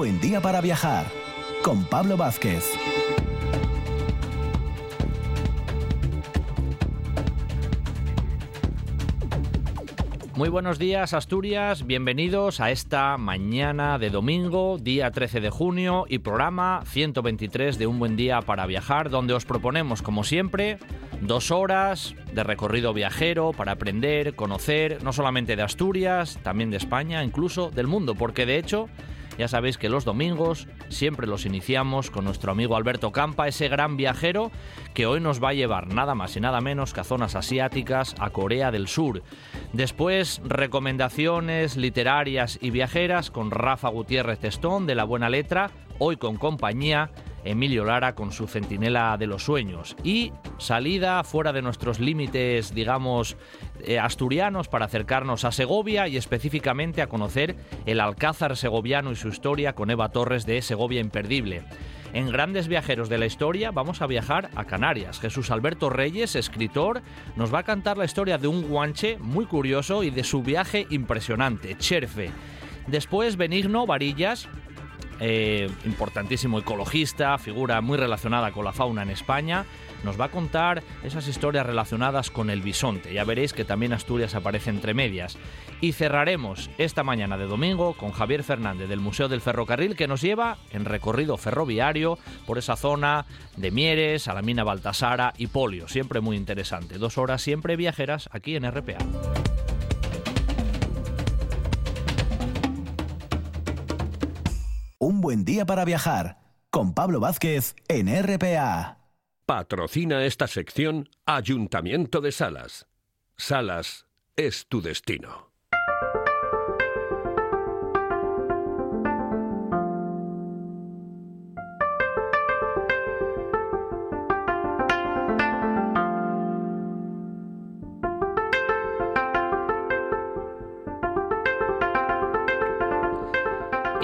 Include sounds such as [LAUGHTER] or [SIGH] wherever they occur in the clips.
buen día para viajar con Pablo Vázquez. Muy buenos días Asturias, bienvenidos a esta mañana de domingo, día 13 de junio y programa 123 de Un Buen Día para Viajar, donde os proponemos, como siempre, dos horas de recorrido viajero para aprender, conocer, no solamente de Asturias, también de España, incluso del mundo, porque de hecho ya sabéis que los domingos siempre los iniciamos con nuestro amigo Alberto Campa, ese gran viajero que hoy nos va a llevar nada más y nada menos que a zonas asiáticas, a Corea del Sur. Después, recomendaciones literarias y viajeras con Rafa Gutiérrez Testón de La Buena Letra, hoy con compañía Emilio Lara con su Centinela de los Sueños y salida fuera de nuestros límites, digamos, eh, asturianos para acercarnos a Segovia y específicamente a conocer el Alcázar segoviano y su historia con Eva Torres de Segovia Imperdible. En Grandes Viajeros de la Historia vamos a viajar a Canarias. Jesús Alberto Reyes, escritor, nos va a cantar la historia de un guanche muy curioso y de su viaje impresionante, Cherfe. Después Benigno Varillas, eh, importantísimo ecologista, figura muy relacionada con la fauna en España, nos va a contar esas historias relacionadas con el bisonte. Ya veréis que también Asturias aparece entre medias. Y cerraremos esta mañana de domingo con Javier Fernández del Museo del Ferrocarril que nos lleva en recorrido ferroviario por esa zona de Mieres, a la mina Baltasara y Polio. Siempre muy interesante. Dos horas siempre viajeras aquí en RPA. Un buen día para viajar con Pablo Vázquez en RPA. Patrocina esta sección Ayuntamiento de Salas. Salas es tu destino.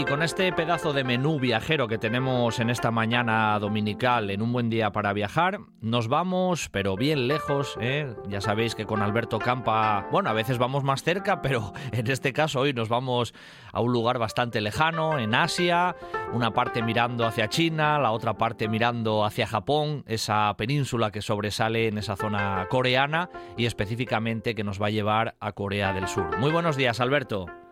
Con este pedazo de menú viajero que tenemos en esta mañana dominical, en un buen día para viajar, nos vamos, pero bien lejos. ¿eh? Ya sabéis que con Alberto Campa, bueno, a veces vamos más cerca, [LAUGHS] pero en este caso hoy nos vamos a un lugar bastante lejano, en Asia, una parte mirando hacia China, la otra parte mirando hacia Japón, esa península que sobresale en esa zona coreana y específicamente que nos va a llevar a Corea del Sur. Muy buenos días, Alberto.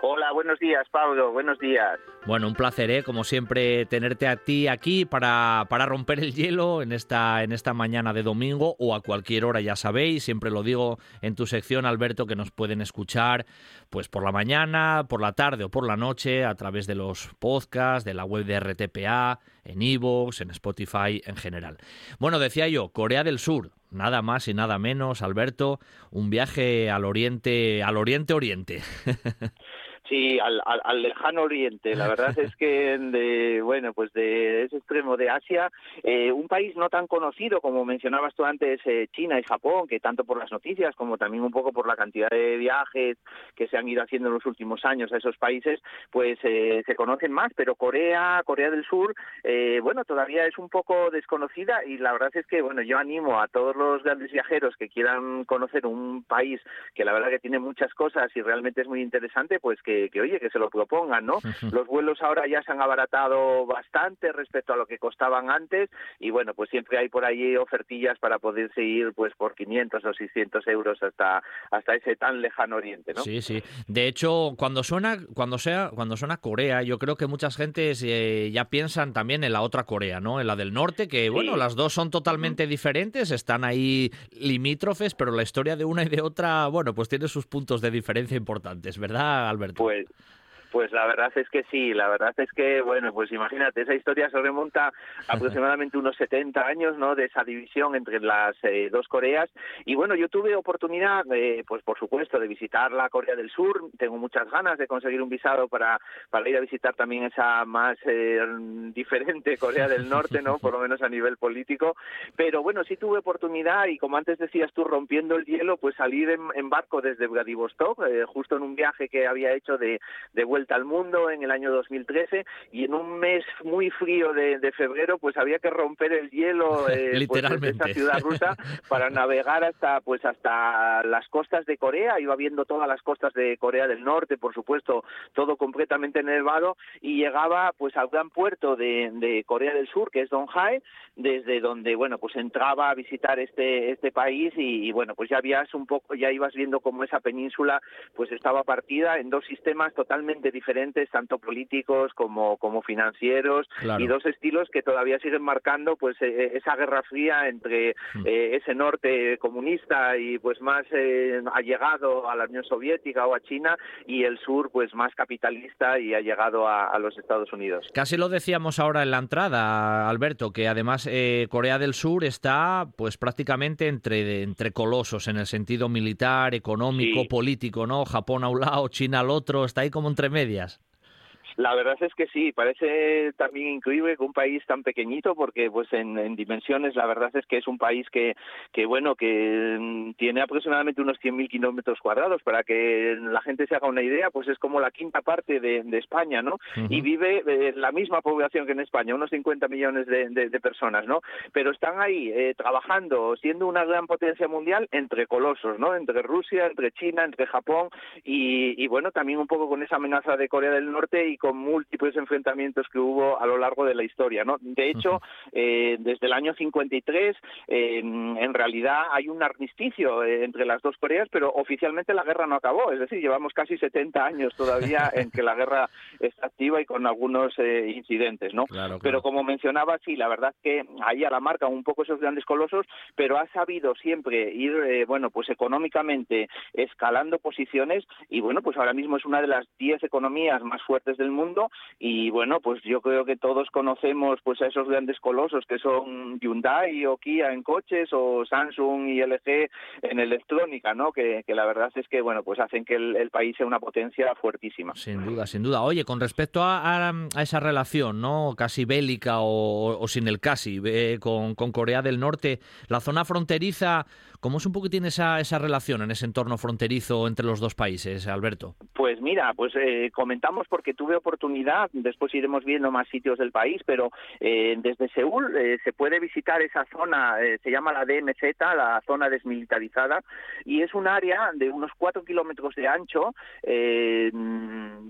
Hola, buenos días, Pablo, buenos días. Bueno, un placer, ¿eh? como siempre, tenerte a ti aquí para, para romper el hielo en esta, en esta mañana de domingo o a cualquier hora, ya sabéis, siempre lo digo en tu sección, Alberto, que nos pueden escuchar pues por la mañana, por la tarde o por la noche a través de los podcasts, de la web de RTPA, en Evox, en Spotify en general. Bueno, decía yo, Corea del Sur, nada más y nada menos, Alberto, un viaje al oriente, al oriente oriente. [LAUGHS] Sí, al, al, lejano oriente. La verdad [LAUGHS] es que, de, bueno, pues de ese extremo de Asia, eh, un país no tan conocido como mencionabas tú antes, eh, China y Japón, que tanto por las noticias como también un poco por la cantidad de viajes que se han ido haciendo en los últimos años a esos países, pues eh, se conocen más. Pero Corea, Corea del Sur, bueno, todavía es un poco desconocida y la verdad es que, bueno, yo animo a todos los grandes viajeros que quieran conocer un país que la verdad que tiene muchas cosas y realmente es muy interesante, pues que que, oye, que se lo propongan, ¿no? [LAUGHS] Los vuelos ahora ya se han abaratado bastante respecto a lo que costaban antes y bueno, pues siempre hay por ahí ofertillas para poderse ir pues por 500 o 600 euros hasta hasta ese tan lejano oriente, ¿no? Sí, sí. De hecho, cuando suena cuando sea cuando suena Corea, yo creo que muchas gentes eh, ya piensan también en la otra Corea, ¿no? En la del norte, que bueno, las dos son totalmente diferentes, están ahí limítrofes, pero la historia de una y de otra, bueno, pues tiene sus puntos de diferencia importantes, ¿verdad, Alberto? Pues pues la verdad es que sí, la verdad es que, bueno, pues imagínate, esa historia se remonta [LAUGHS] aproximadamente unos 70 años, ¿no?, de esa división entre las eh, dos Coreas. Y bueno, yo tuve oportunidad, de, pues por supuesto, de visitar la Corea del Sur. Tengo muchas ganas de conseguir un visado para, para ir a visitar también esa más eh, diferente [LAUGHS] Corea del Norte, ¿no?, por lo menos a nivel político. Pero bueno, sí tuve oportunidad y como antes decías tú, rompiendo el hielo, pues salir en, barco desde Vladivostok, eh, justo en un viaje que había hecho de, de vuelta vuelta al mundo en el año 2013 y en un mes muy frío de, febrero pues había que romper el hielo [LAUGHS] eh, pues, de esta ciudad rusa para navegar hasta pues hasta las costas de Corea, iba viendo todas las costas de Corea del Norte, por supuesto, todo completamente nevado y llegaba pues al gran puerto de, de Corea del Sur, que es Donghai, desde donde bueno pues entraba a visitar este este país y, bueno pues ya habías un poco ya ibas viendo cómo esa península pues estaba partida en dos sistemas totalmente diferentes tanto políticos como como financieros y dos estilos que todavía siguen marcando pues e, e, esa guerra fría entre hmm. eh, ese norte comunista y pues más eh, allegado a la Unión Soviética o a China y el sur pues más capitalista y ha llegado a los Estados Unidos. Casi lo decíamos ahora en la entrada, Alberto, que además eh, Corea del Sur está pues prácticamente entre, entre colosos en el sentido militar, económico, político, ¿no? Japón a un lado, China al otro, está ahí como entre medias. La verdad es que sí, parece también increíble que un país tan pequeñito, porque pues en, dimensiones la verdad es que es un país que, que bueno, que mm, tiene aproximadamente unos 100.000 kilómetros cuadrados, para que la gente se haga una idea, pues es como la quinta parte de, España, ¿no? Y vive eh, la misma población que en España, unos 50 millones de, personas, ¿no? Pero están ahí eh, trabajando, siendo una gran potencia mundial entre colosos, ¿no? Entre Rusia, entre China, entre Japón y, y bueno, también un poco con esa amenaza de Corea del Norte y con múltiples enfrentamientos que hubo a lo largo de la historia. ¿no? De hecho, eh, desde el año 53, eh, en realidad hay un armisticio eh, entre las dos Coreas, pero oficialmente la guerra no acabó. Es decir, llevamos casi 70 años todavía [LAUGHS] en que la guerra está activa y con algunos incidentes. ¿no? Pero como mencionaba, sí, la verdad que ahí a la marca un poco esos grandes colosos, pero ha sabido siempre ir, bueno, pues económicamente escalando posiciones y bueno, pues ahora mismo es una de las 10 economías más fuertes del mundo y bueno, pues yo creo que todos conocemos pues a esos grandes colosos que son Hyundai o Kia en coches o Samsung y LG en electrónica, ¿no? Que, la verdad es que bueno, pues hacen que el, país sea una potencia fuertísima. Sin duda, sin duda. Oye, con respecto a, esa relación, ¿no? Casi bélica o, sin el casi eh, con, con Corea del Norte, la zona fronteriza ¿Cómo es un poco tiene esa, esa relación en ese entorno fronterizo entre los dos países, Alberto? Pues mira, pues eh, comentamos porque tuve oportunidad, después iremos viendo más sitios del país, pero eh, desde Seúl eh, se puede visitar esa zona, se llama la DMZ, la zona desmilitarizada, y es un área de unos cuatro kilómetros de ancho,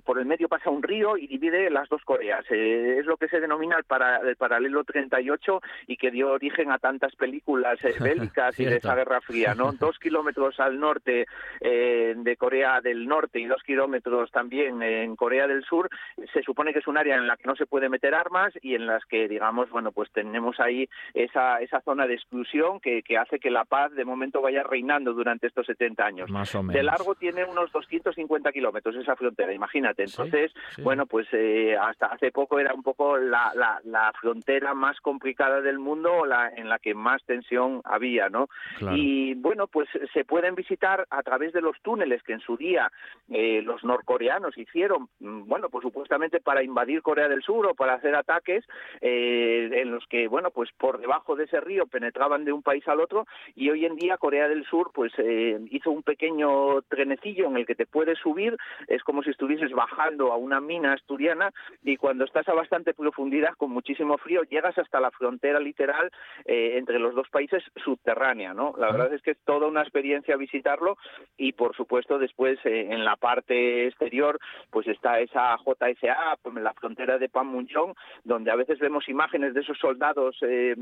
por el medio pasa un río y divide las dos Coreas. es lo que se denomina el, para, el paralelo 38 y que dio origen a tantas películas [LAUGHS] bélicas y de esa guerra fría, ¿no? [LAUGHS] dos kilómetros al norte eh, de Corea del Norte y dos kilómetros también en Corea del Sur, se supone que es un área en la que no se puede meter armas y en las que, digamos, bueno, pues tenemos ahí esa, esa zona de exclusión que, que hace que la paz de momento vaya reinando durante estos 70 años. Más o menos. De largo tiene unos 250 kilómetros esa frontera, imagínate. Entonces, bueno, pues eh, hasta hace poco era un poco la, la, la frontera más complicada del mundo, la en la que más tensión había, ¿no? Y y bueno, pues se pueden visitar a través de los túneles que en su día eh, los norcoreanos hicieron, mm, bueno, pues supuestamente para invadir Corea del Sur o para hacer ataques eh, en los que, bueno, pues por debajo de ese río penetraban de un país al otro y hoy en día Corea del Sur pues eh, hizo un pequeño trenecillo en el que te puedes subir, es como si estuvieses bajando a una mina asturiana y cuando estás a bastante profundidad con muchísimo frío llegas hasta la frontera literal entre los dos países subterránea, ¿no? La verdad es que es toda una experiencia visitarlo y por supuesto después eh, en la parte exterior pues está esa JSA, pues, la frontera de Panmunjom, donde a veces vemos imágenes de esos soldados eh,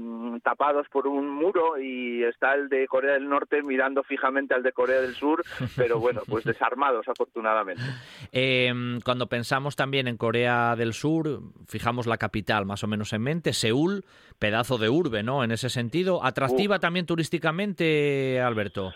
tapados por un muro y está el de Corea del Norte mirando fijamente al de Corea del Sur, pero bueno, pues desarmados afortunadamente. [LAUGHS] Em, cuando pensamos también en Corea del Sur, fijamos la capital más o menos en mente, Seúl, pedazo de urbe, ¿no? En ese sentido, atractiva también turísticamente Alberto?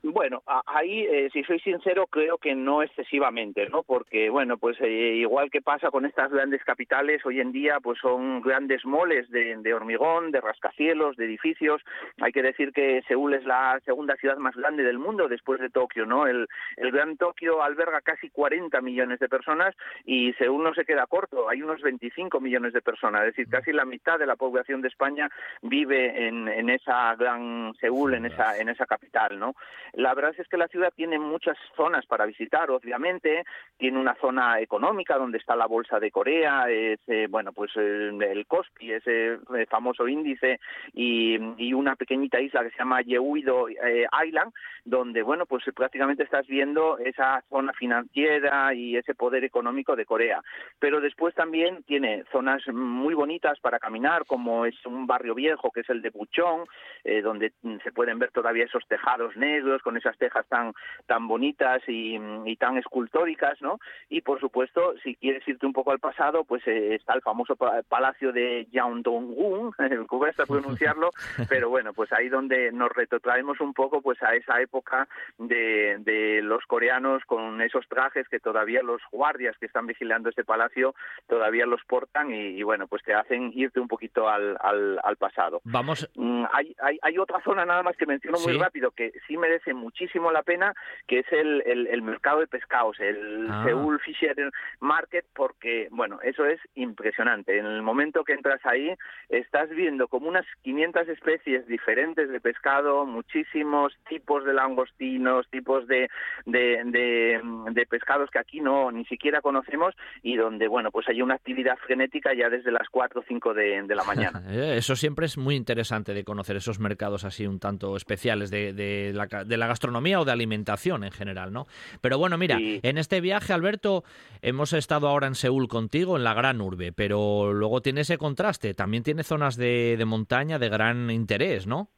Bueno, ahí, eh, si soy sincero, creo que no excesivamente, ¿no? Porque, bueno, pues eh, igual que pasa con estas grandes capitales, hoy en día, pues son grandes moles de, hormigón, de rascacielos, de edificios. Hay que decir que Seúl es la segunda ciudad más grande del mundo después de Tokio, ¿no? El, el Gran Tokio alberga casi 40 millones de personas y Seúl no se queda corto, hay unos 25 millones de personas, es decir, casi la mitad de la población de España vive en, en esa gran Seúl, en esa, en esa capital, ¿no? La verdad es que la ciudad tiene muchas zonas para visitar, obviamente, tiene una zona económica donde está la bolsa de Corea, es, eh, bueno, pues el Kospi, ese famoso índice, y, una pequeñita isla que se llama Yehuido Island, donde, bueno, pues prácticamente estás viendo esa zona financiera y ese poder económico de Corea. Pero después también tiene zonas muy bonitas para caminar, como es un barrio viejo que es el de Buchón, eh, donde se pueden ver todavía esos tejados negros con esas tejas tan tan bonitas y, tan escultóricas, ¿no? Y por supuesto, si quieres irte un poco al pasado, pues eh, está el famoso palacio de Yeongdong-gun, que [LAUGHS] cuesta pronunciarlo, [LAUGHS] pero bueno, pues ahí donde nos retrotraemos un poco pues a esa época de, de los coreanos con esos trajes que todavía los guardias que están vigilando este palacio todavía los portan y, bueno, pues te hacen irte un poquito al, al, pasado. Vamos. Mm, hay, hay, hay, otra zona nada más que menciono muy rápido que sí merece muchísimo la pena, que es el, el, mercado de pescados, el ah. Seoul Fisher Market, porque, bueno, eso es impresionante. En el momento que entras ahí, estás viendo como unas 500 especies diferentes de pescado, muchísimos tipos de langostinos, tipos de, de, de, de pescados que aquí no ni siquiera conocemos y donde, bueno, pues hay una actividad frenética ya desde las 4 o 5 de, la mañana. [LAUGHS] Eh, eso siempre es muy interesante de conocer esos mercados así un tanto especiales de, de, la, de la gastronomía o de alimentación en general, ¿no? Pero bueno, mira, en este viaje, Alberto, hemos estado ahora en Seúl contigo, en la gran urbe, pero luego tiene ese contraste, también tiene zonas de, de montaña de gran interés, ¿no?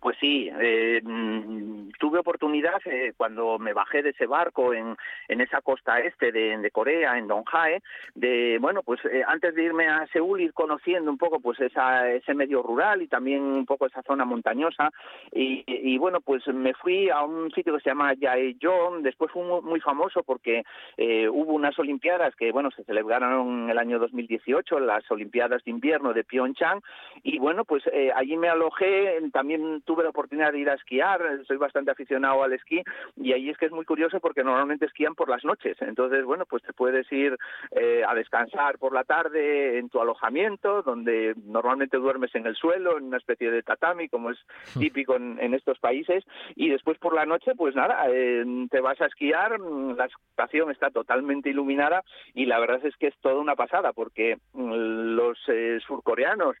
Pues sí, eh, mm, tuve oportunidad eh, cuando me bajé de ese barco en, en esa costa este de, Corea, en Donghae, de, bueno, pues eh, antes de irme a Seúl ir conociendo un poco pues esa, ese medio rural y también un poco esa zona montañosa. Y, bueno, pues me fui a un sitio que se llama Jaejeon, después fue muy, muy famoso porque hubo unas olimpiadas que, bueno, se celebraron en el año 2018, las olimpiadas de invierno de Pyeongchang. Y bueno, pues allí me alojé, también tuve la oportunidad de ir a esquiar, soy bastante aficionado al esquí y ahí es que es muy curioso porque normalmente esquían por las noches, entonces bueno, pues te puedes ir eh, a descansar por la tarde en tu alojamiento, donde normalmente duermes en el suelo, en una especie de tatami, como es hmm. típico en, estos países, y después por la noche, pues nada, eh, te vas a esquiar, la estación está totalmente iluminada y la verdad es que es toda una pasada porque mm, los eh, surcoreanos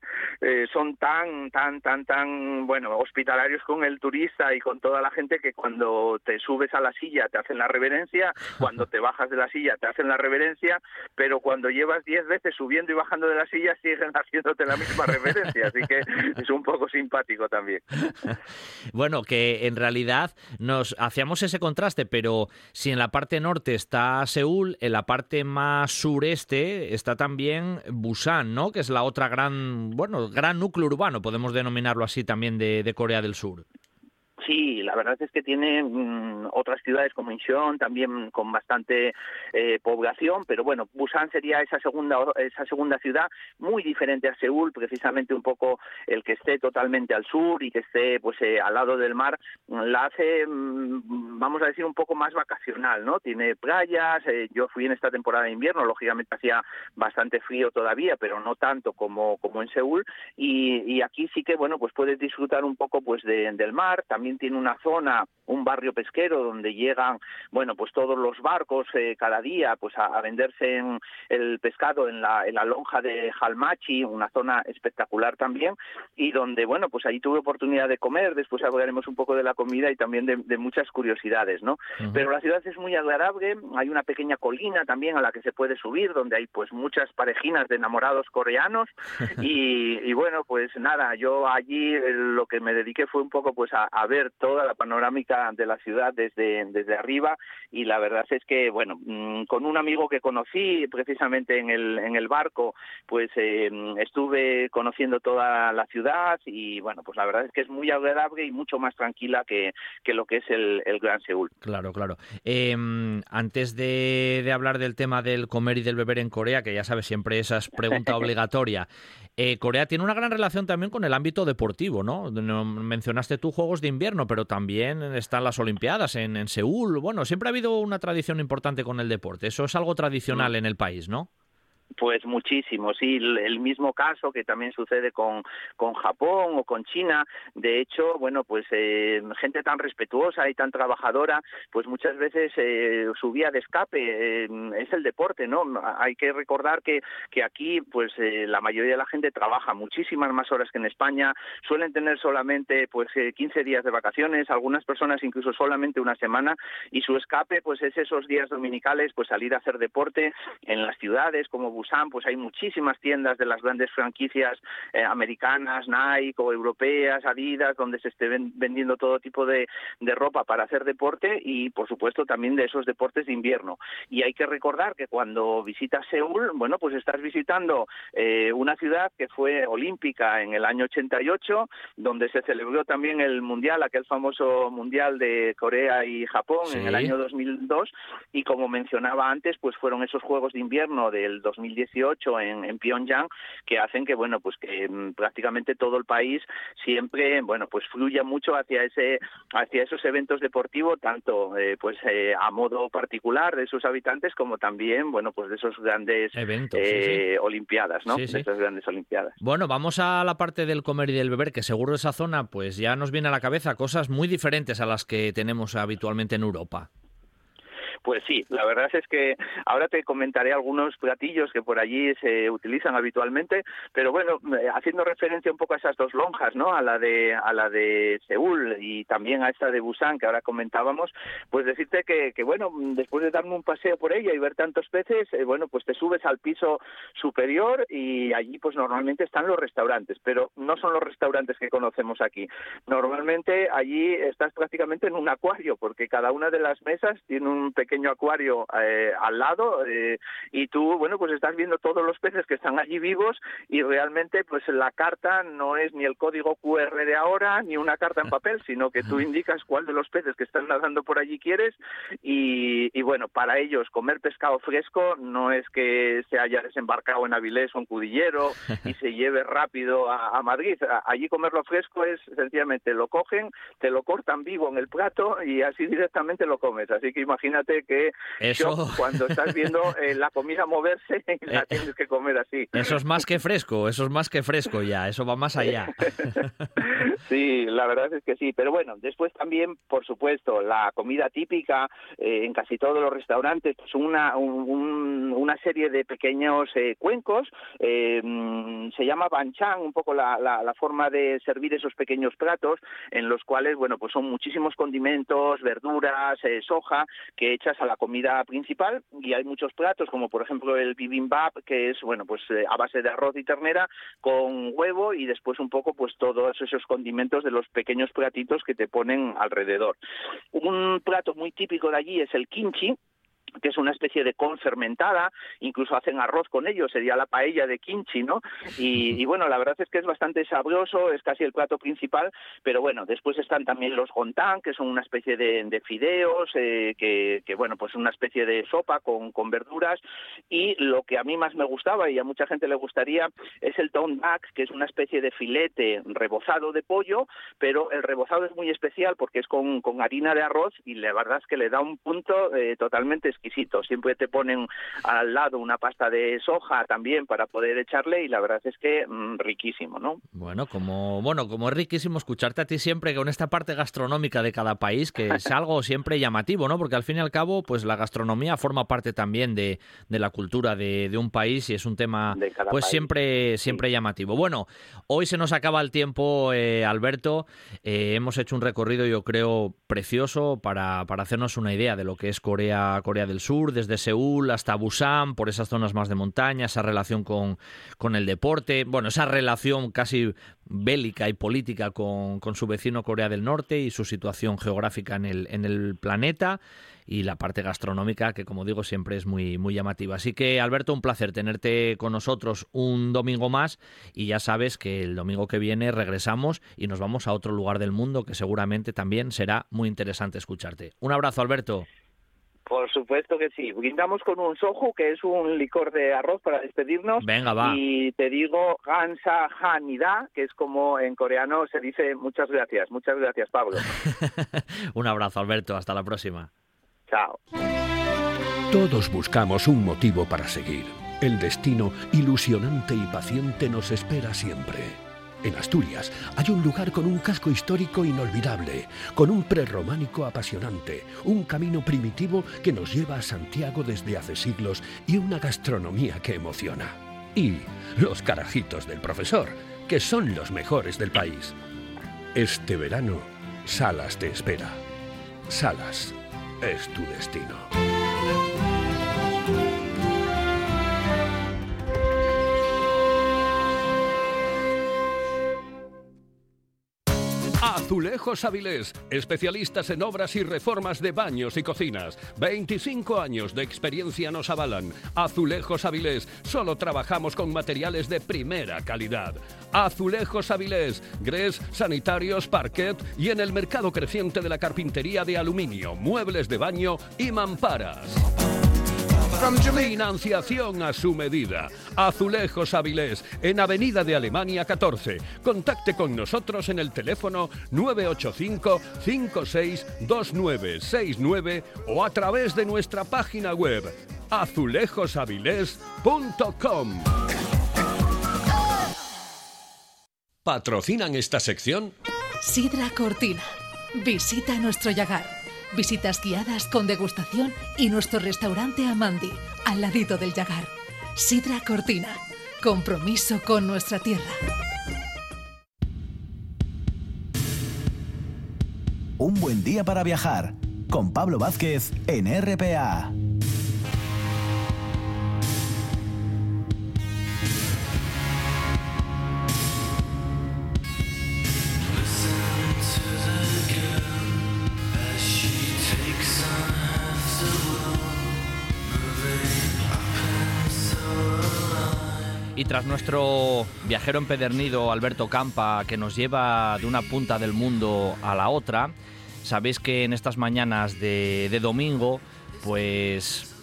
son tan, tan, tan, tan, bueno, hospitalarios con el turista y con toda la gente que cuando te subes a la silla te hacen la reverencia, [LAUGHS] cuando te bajas de la silla te hacen la reverencia, pero cuando llevas diez veces subiendo y bajando de la silla siguen [LAUGHS] haciéndote la misma reverencia, así que es un poco simpático también. [LAUGHS] Bueno, que en realidad nos hacíamos ese contraste, pero si en la parte norte está Seúl, en la parte más sureste está también Busan, ¿no? Que es la otra gran, bueno, gran núcleo urbano, podemos denominarlo así también de, de Corea del Sur. Sí, la verdad es que tiene mm, otras ciudades como Incheon también con bastante eh, población, pero bueno, Busan sería esa segunda esa segunda ciudad muy diferente a Seúl, precisamente un poco el que esté totalmente al sur y que esté pues eh, al lado del mar la hace mm, vamos a decir un poco más vacacional, ¿no? Tiene playas, eh, yo fui en esta temporada de invierno, lógicamente hacía bastante frío todavía, pero no tanto como como en Seúl y, aquí sí que bueno, pues puedes disfrutar un poco pues del mar, también tiene una zona, un barrio pesquero donde llegan, bueno, pues todos los barcos eh, cada día, pues a, venderse en el pescado en la, en la lonja de Jalmachi, una zona espectacular también, y donde, bueno, pues ahí tuve oportunidad de comer, después hablaremos un poco de la comida y también de, muchas curiosidades, ¿no? Pero la ciudad es muy agradable, hay una pequeña colina también a la que se puede subir, donde hay pues muchas parejinas de enamorados coreanos, [LAUGHS] y, y bueno, pues nada, yo allí eh, lo que me dediqué fue un poco pues a, a ver toda la panorámica de la ciudad desde, desde arriba y la verdad es que, bueno, mm, con un amigo que conocí precisamente en el, en el barco, pues eh, estuve conociendo toda la ciudad y, bueno, pues la verdad es que es muy agradable y mucho más tranquila que, que lo que es el, el Gran Seúl. Claro, claro. Em, antes de, de hablar del tema del comer y del beber en Corea, que ya sabes, siempre esa es pregunta [LAUGHS] obligatoria, eh, Corea tiene una gran relación también con el ámbito deportivo, ¿no? Mencionaste tú Juegos de Invierno, pero también están las Olimpiadas en, en Seúl. Bueno, siempre ha habido una tradición importante con el deporte. Eso es algo tradicional mm. en el país, ¿no? Pues muchísimo, sí, el mismo caso que también sucede con, con Japón o con China. De hecho, bueno, pues eh, gente tan respetuosa y tan trabajadora, pues muchas veces eh, su vía de escape eh, es el deporte, ¿no? Hay que recordar que, que aquí, pues la mayoría de la gente trabaja muchísimas más horas que en España, suelen tener solamente pues 15 días de vacaciones, algunas personas incluso solamente una semana, y su escape, pues es esos días dominicales, pues salir a hacer deporte en las ciudades como Busan, pues hay muchísimas tiendas de las grandes franquicias eh, americanas, Nike o europeas, Adidas, donde se esté vendiendo todo tipo de, ropa para hacer deporte y, por supuesto, también de esos deportes de invierno. Y hay que recordar que cuando visitas Seúl, bueno, pues estás visitando eh, una ciudad que fue olímpica en el año 88, donde se celebró también el mundial, aquel famoso mundial de Corea y Japón en el año 2002 y como mencionaba antes, pues fueron esos Juegos de Invierno del 2018 en, en Pyongyang que hacen que bueno pues que mm, prácticamente todo el país siempre bueno pues fluya mucho hacia ese hacia esos eventos deportivos tanto eh, pues eh, a modo particular de sus habitantes como también bueno pues de esos grandes eventos eh, olimpiadas no de esas grandes olimpiadas. Bueno vamos a la parte del comer y del beber que seguro esa zona pues ya nos viene a la cabeza cosas muy diferentes a las que tenemos habitualmente en Europa pues sí, la verdad es que ahora te comentaré algunos platillos que por allí se utilizan habitualmente, pero bueno, eh, haciendo referencia un poco a esas dos lonjas, ¿no? A la de a la de Seúl y también a esta de Busan que ahora comentábamos, pues decirte que, que bueno, después de darme un paseo por ella y ver tantos peces, eh, bueno, pues te subes al piso superior y allí pues normalmente están los restaurantes, pero no son los restaurantes que conocemos aquí. Normalmente allí estás prácticamente en un acuario porque cada una de las mesas tiene un pequeño pequeño acuario eh, al lado eh, y tú, bueno, pues estás viendo todos los peces que están allí vivos y realmente pues la carta no es ni el código QR de ahora ni una carta en papel, sino que tú indicas cuál de los peces que están nadando por allí quieres y, bueno, para ellos comer pescado fresco no es que se haya desembarcado en Avilés o en Cudillero [LAUGHS] y se lleve rápido a, a Madrid. Allí comerlo fresco es sencillamente lo cogen, te lo cortan vivo en el plato y así directamente lo comes. Así que imagínate que eso... [LAUGHS] cuando estás viendo eh, la comida moverse [LAUGHS] la eh, tienes que comer así. Eso es más que fresco, eso es más que fresco ya, eso va más allá. [LAUGHS] sí, la verdad es que sí, pero bueno, después también, por supuesto, la comida típica eh, en casi todos los restaurantes, pues una, una serie de pequeños cuencos, se llama banchan, un poco la, la, forma de servir esos pequeños platos, en los cuales, bueno, pues son muchísimos condimentos, verduras, soja, que echas a la comida principal y hay muchos platos como por ejemplo el bibimbap que es bueno pues eh, a base de arroz y ternera con huevo y después un poco pues todos esos condimentos de los pequeños platitos que te ponen alrededor. Un plato muy típico de allí es el kimchi que es una especie de con fermentada, incluso hacen arroz con ello, sería la paella de kimchi, ¿no? [LAUGHS] Y, bueno, la verdad es que es bastante sabroso, es casi el plato principal, pero bueno, después están también los gontán, que son una especie de, fideos, eh, que, que, bueno, pues una especie de sopa con, con, verduras, y lo que a mí más me gustaba y a mucha gente le gustaría es el ton que es una especie de filete rebozado de pollo, pero el rebozado es muy especial porque es con, con harina de arroz y la verdad es que le da un punto eh, totalmente Siempre te ponen al lado una pasta de soja también para poder echarle y la verdad es que mm, riquísimo, ¿no? Bueno, como bueno, como es riquísimo escucharte a ti siempre con esta parte gastronómica de cada país, que es [LAUGHS] algo siempre llamativo, ¿no? Porque al fin y al cabo, pues la gastronomía forma parte también de, la cultura de, un país y es un tema pues siempre siempre llamativo. Bueno, hoy se nos acaba el tiempo, eh, Alberto. Eh, hemos hecho un recorrido, yo creo, precioso para, para hacernos una idea de lo que es Corea, Corea del Sur, desde Seúl hasta Busan, por esas zonas más de montaña, esa relación con, con el deporte, bueno, esa relación casi bélica y política con, con, su vecino Corea del Norte y su situación geográfica en el, en el planeta y la parte gastronómica que como digo siempre es muy muy llamativa. Así que Alberto, un placer tenerte con nosotros un domingo más y ya sabes que el domingo que viene regresamos y nos vamos a otro lugar del mundo que seguramente también será muy interesante escucharte. Un abrazo, Alberto. Por supuesto que sí. Brindamos con un soju, que es un licor de arroz para despedirnos. Venga, va. Y te digo Gansa Hanida, que es como en coreano se dice muchas gracias. Muchas gracias, Pablo. [LAUGHS] un abrazo, Alberto. Hasta la próxima. Chao. Todos buscamos un motivo para seguir El destino, ilusionante y paciente, nos espera siempre. En Asturias hay un lugar con un casco histórico inolvidable, con un prerrománico apasionante, un camino primitivo que nos lleva a Santiago desde hace siglos y una gastronomía que emociona. Y los carajitos del profesor, que son los mejores del país. Este verano, Salas te espera. Salas es tu destino. Azulejos Avilés, especialistas en obras y reformas de baños y cocinas. 25 años de experiencia nos avalan. Azulejos Avilés, solo trabajamos con materiales de primera calidad. Azulejos Avilés, grés, sanitarios, parquet y en el mercado creciente de la carpintería de aluminio, muebles de baño y mamparas. Financiación a su medida. Azulejos Avilés, en Avenida de Alemania 14. Contacte con nosotros en el teléfono 985 562969 o a través de nuestra página web azulejosavilés.com. ¿Patrocinan esta sección? Sidra Cortina. Visita nuestro Yagar visitas guiadas con degustación y nuestro restaurante Amandi, al ladito del Yagar. Sidra Cortina, compromiso con nuestra tierra. Un buen día para viajar con Pablo Vázquez en RPA. Y tras nuestro viajero empedernido Alberto Campa, que nos lleva de una punta del mundo a la otra, sabéis que en estas mañanas de, domingo, pues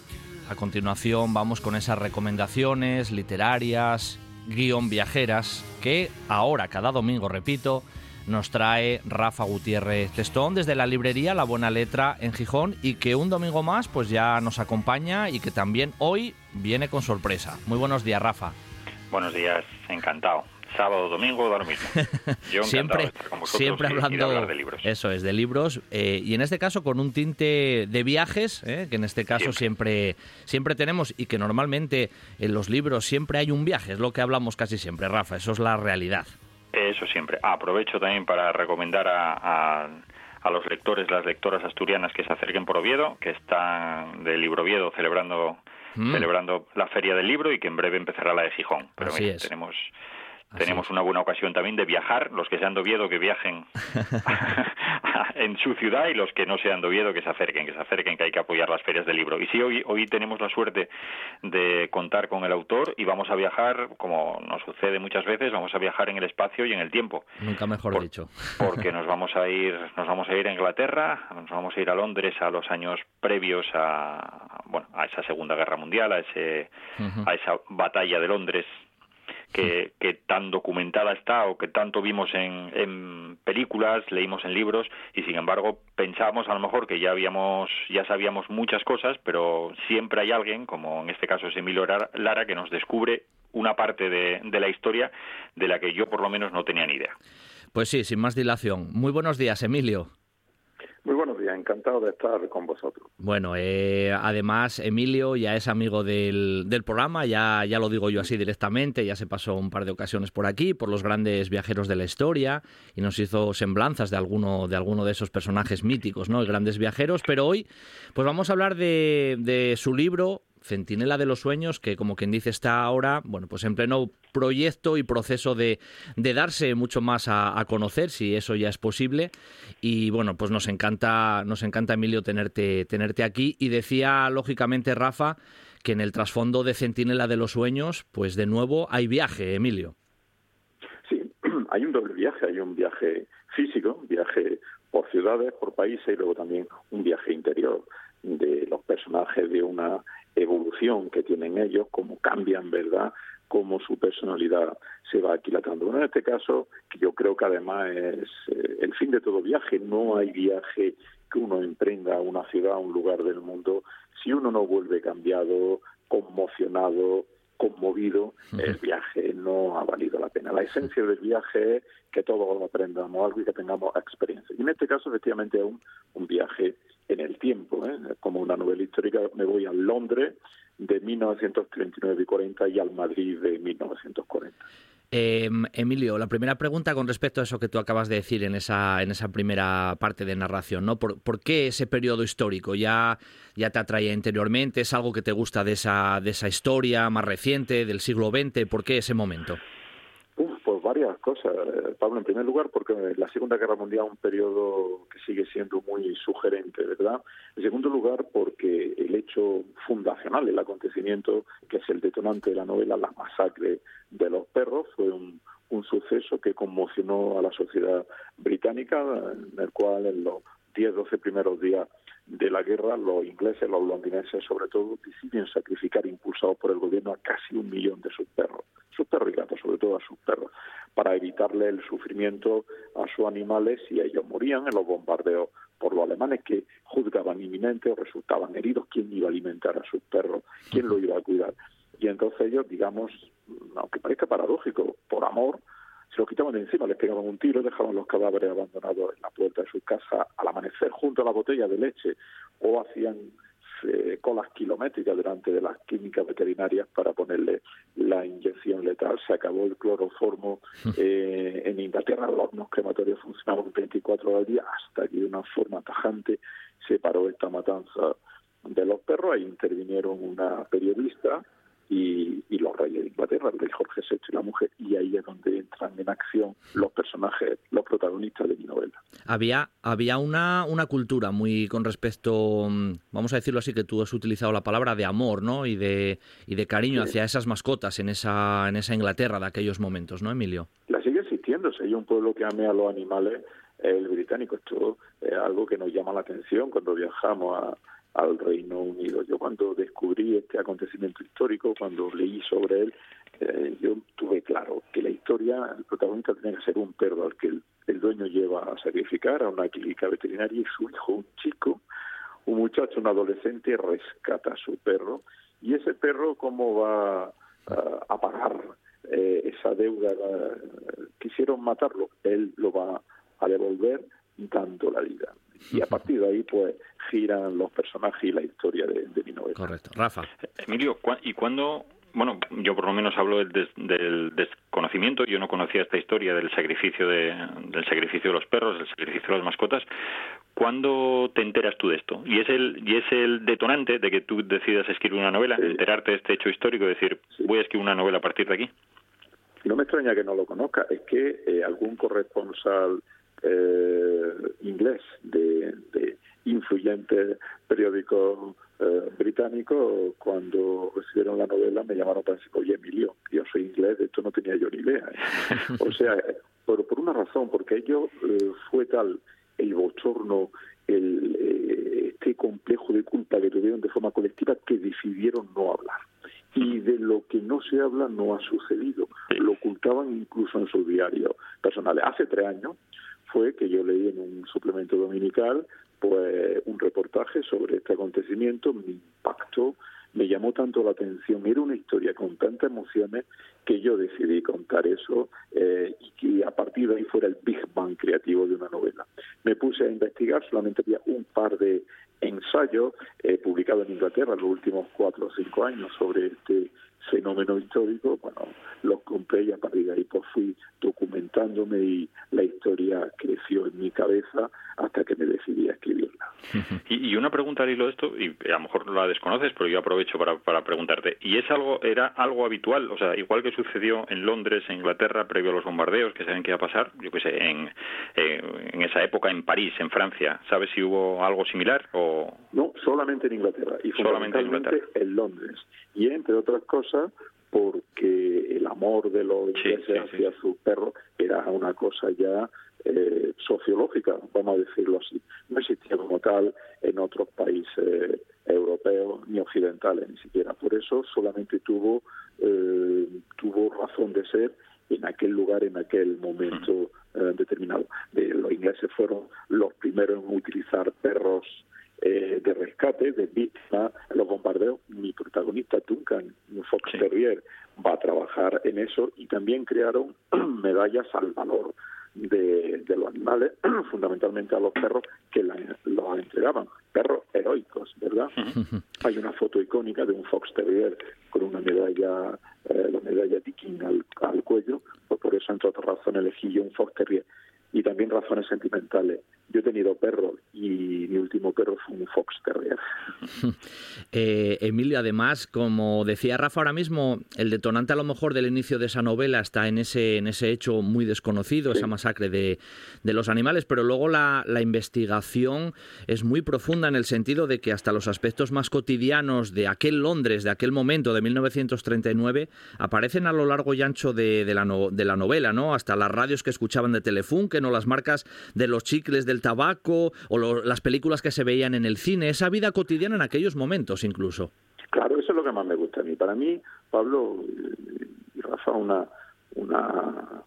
a continuación vamos con esas recomendaciones literarias, guion viajeras, que ahora, cada domingo, repito, nos trae Rafa Gutiérrez Testón desde la librería La Buena Letra en Gijón y que un domingo más pues ya nos acompaña y que también hoy viene con sorpresa. Muy buenos días, Rafa. Buenos días, encantado. Sábado, domingo, da lo mismo. [LAUGHS] Yo siempre, estar con siempre hablando de libros. Eso es, de libros. Eh, y en este caso con un tinte de viajes, eh, que en este caso siempre. siempre. tenemos y que normalmente en los libros siempre hay un viaje, es lo que hablamos casi siempre, Rafa, eso es la realidad. Eso siempre. aprovecho también para recomendar a, a, los lectores, las lectoras asturianas que se acerquen por Oviedo, que están del libro Oviedo celebrando Mm. celebrando la Feria del Libro y que en breve empezará la de Gijón. Pero tenemos tenemos una buena ocasión también de viajar, los que sean de Oviedo que viajen [LAUGHS] en su ciudad y los que no sean de Oviedo que se acerquen, que se acerquen, que hay que apoyar las ferias del libro. Y sí, hoy, hoy tenemos la suerte de contar con el autor y vamos a viajar, como nos sucede muchas veces, vamos a viajar en el espacio y en el tiempo. Nunca mejor dicho. [LAUGHS] Porque nos vamos a ir, nos vamos a ir a Inglaterra, nos vamos a ir a Londres a los años previos a, bueno, a esa Segunda Guerra Mundial, a ese, a esa batalla de Londres que, tan documentada está o que tanto vimos en, en, películas, leímos en libros y sin embargo pensábamos a lo mejor que ya habíamos, ya sabíamos muchas cosas, pero siempre hay alguien, como en este caso es Emilio Lara, que nos descubre una parte de, de la historia de la que yo por lo menos no tenía ni idea. Pues sí, sin más dilación. Muy buenos días, Emilio. Muy buenos días, encantado de estar con vosotros. Bueno, eh, además Emilio ya es amigo del, del, programa, ya, ya lo digo yo así directamente, ya se pasó un par de ocasiones por aquí, por los grandes viajeros de la historia, y nos hizo semblanzas de alguno de, alguno de esos personajes míticos, ¿no? Grandes viajeros, pero hoy pues vamos a hablar de, de su libro Centinela de los Sueños, que como quien dice está ahora, bueno, pues en pleno proyecto y proceso de, de darse mucho más a, conocer, si eso ya es posible. Y bueno, pues nos encanta, nos encanta Emilio tenerte, tenerte aquí. Y decía lógicamente Rafa que en el trasfondo de Centinela de los Sueños, pues de nuevo hay viaje, Emilio. Sí, [CLEARS THROAT] hay un doble viaje, hay un viaje físico, un viaje por ciudades, por países y luego también un viaje interior de los personajes de una evolución que tienen ellos, cómo cambian, ¿verdad? Cómo su personalidad se va aquilatando. Bueno, en este caso, que yo creo que además es eh, el fin de todo viaje, no hay viaje que uno emprenda a una ciudad, a un lugar del mundo, si uno no vuelve cambiado, conmocionado conmovido, el viaje no ha valido la pena. La esencia del viaje es que todos aprendamos algo y que tengamos experiencia. Y en este caso, efectivamente, es un, un viaje en el tiempo. ¿eh? Como una novela histórica, me voy a Londres de 1939 y 40 y al Madrid de 1940. Eh, Emilio, la primera pregunta con respecto a eso que tú acabas de decir en esa, en esa primera parte de narración, ¿no? ¿Por, qué ese periodo histórico? ¿Ya, ¿Ya te atraía interiormente? ¿Es algo que te gusta de esa, de esa historia más reciente, del siglo XX? ¿Por qué ese momento? pues varias cosas, Pablo. En primer lugar, porque la Segunda Guerra Mundial es un periodo que sigue siendo muy sugerente, ¿verdad? En segundo lugar, porque el hecho fundacional, el acontecimiento que es el detonante de la novela, la masacre de los perros, fue un, un suceso que conmocionó a la sociedad británica, en el cual en los 10-12 primeros días de la guerra, los ingleses, los londinenses sobre todo, deciden sacrificar, impulsados por el gobierno, a casi un millón de sus perros, sus perros y gatos, sobre todo a sus perros, para evitarle el sufrimiento a sus animales y ellos morían en los bombardeos por los alemanes que juzgaban inminente o resultaban heridos. ¿Quién iba a alimentar a sus perros? ¿Quién lo iba a cuidar? Y entonces ellos, digamos, aunque parezca paradójico, por amor, se los quitaban de encima, les pegaban un tiro, dejaban los cadáveres abandonados en la puerta de su casa al amanecer junto a la botella de leche o hacían eh, colas kilométricas delante de las químicas veterinarias para ponerle la inyección letal. Se acabó el cloroformo [LAUGHS] eh, en Inglaterra, los crematorios funcionaban 24 horas al día hasta que de una forma tajante se paró esta matanza de los perros. Ahí intervinieron una periodista y, los reyes de Inglaterra, el rey Jorge VI y la mujer, y ahí es donde entran en acción los personajes, los protagonistas de mi novela. Había, había una, una cultura muy con respecto, mm, vamos a decirlo así, que tú has utilizado la palabra de amor, ¿no? Y de, y de cariño hacia esas mascotas en esa, en esa Inglaterra de aquellos momentos, ¿no, Emilio? La sigue existiendo, si hay un pueblo que ame a los animales, el británico. Esto es algo que nos llama la atención cuando viajamos a al Reino Unido. Yo cuando descubrí este acontecimiento histórico, cuando leí sobre él, eh, yo tuve claro que la historia, el protagonista tenía que ser un perro al que el, dueño lleva a sacrificar a una clínica veterinaria y su hijo, un chico, un muchacho, un adolescente, rescata a su perro. Y ese perro cómo va a pagar eh, esa deuda, quisieron matarlo, él lo va a devolver dando la vida y a [LAUGHS] partir de ahí pues giran los personajes y la historia de, mi novela. Correcto. Rafa. Emilio, ¿y cuándo bueno, yo por lo menos hablo del, desconocimiento. Yo no conocía esta historia del sacrificio de, del sacrificio de los perros, del sacrificio de las mascotas. ¿Cuándo te enteras tú de esto? Y es el y es el detonante de que tú decidas escribir una novela, enterarte de este hecho histórico, decir voy a escribir una novela a partir de aquí. No me extraña que no lo conozca. Es que eh, algún corresponsal eh, inglés de, de influyentes periódicos eh, británicos, cuando recibieron la novela me llamaron para decir, oye Emilio, yo soy inglés, de esto no tenía yo ni idea. ¿eh?". [LAUGHS] o sea, por, por una razón, porque ello eh, fue tal el bochorno, el, este complejo de culpa que tuvieron de forma colectiva que decidieron no hablar. Y de lo que no se habla no ha sucedido. Lo ocultaban incluso en sus diarios personales. Hace tres años, fue que yo leí en un suplemento dominical pues un reportaje sobre este acontecimiento, me impactó, me llamó tanto la atención, era una historia con tantas emociones que yo decidí contar eso eh, y que a partir de ahí fuera el Big Bang creativo de una novela. Me puse a investigar, solamente había un par de ensayos eh, publicados en Inglaterra en los últimos cuatro o cinco años sobre este fenómeno histórico, bueno, los compré y a partir de ahí pues fui documentándome y la historia creció en mi cabeza hasta que me decidí a escribirla. [LAUGHS] Y, una pregunta al hilo de esto, y a lo mejor la desconoces, pero yo aprovecho para, para preguntarte, ¿y es algo, era algo habitual? O sea, igual que sucedió en Londres, en Inglaterra, previo a los bombardeos, que saben que iba a pasar, yo qué sé, en, eh, en esa época en París, en Francia, ¿sabes si hubo algo similar o...? No, solamente en Inglaterra, y solamente en, Inglaterra. en Londres. Y entre otras cosas, porque el amor de los ingleses hacia sus perros era una cosa ya eh, sociológica, vamos a decirlo así. No existía como tal en otros países europeos ni occidentales ni siquiera. Por eso solamente tuvo, eh, tuvo razón de ser en aquel lugar, en aquel momento eh, determinado. los ingleses fueron los primeros en utilizar perros eh, de rescate, de víctimas los bombardeos. Mi protagonista, Duncan, un Fox Terrier, va a trabajar en eso y también crearon [CLEARS THROAT] medallas al valor de, los animales, [CLEARS THROAT] fundamentalmente a los perros que los entregaban, perros heroicos, ¿verdad? [LAUGHS] Hay una foto icónica de un Fox Terrier con una medalla, eh, la medalla Tiking al, al cuello, pues por eso, entre otras razones, elegí yo un Fox Terrier y también razones sentimentales. Yo he tenido perros y mi último perro fue un Fox Terrier. [LAUGHS] Eh, Emilio, además, como decía Rafa ahora mismo, el detonante a lo mejor del inicio de esa novela está en ese, en ese hecho muy desconocido, esa masacre de, los animales, pero luego la, investigación es muy profunda en el sentido de que hasta los aspectos más cotidianos de aquel Londres, de aquel momento, de 1939, aparecen a lo largo y ancho de, la, de la novela, ¿no? Hasta las radios que escuchaban de Telefunken o las marcas de los chicles del tabaco o las películas que se veían en el cine, esa vida cotidiana aquellos momentos incluso. Claro, eso es lo que más me gusta a mí. Para mí, Pablo y Rafa, una, una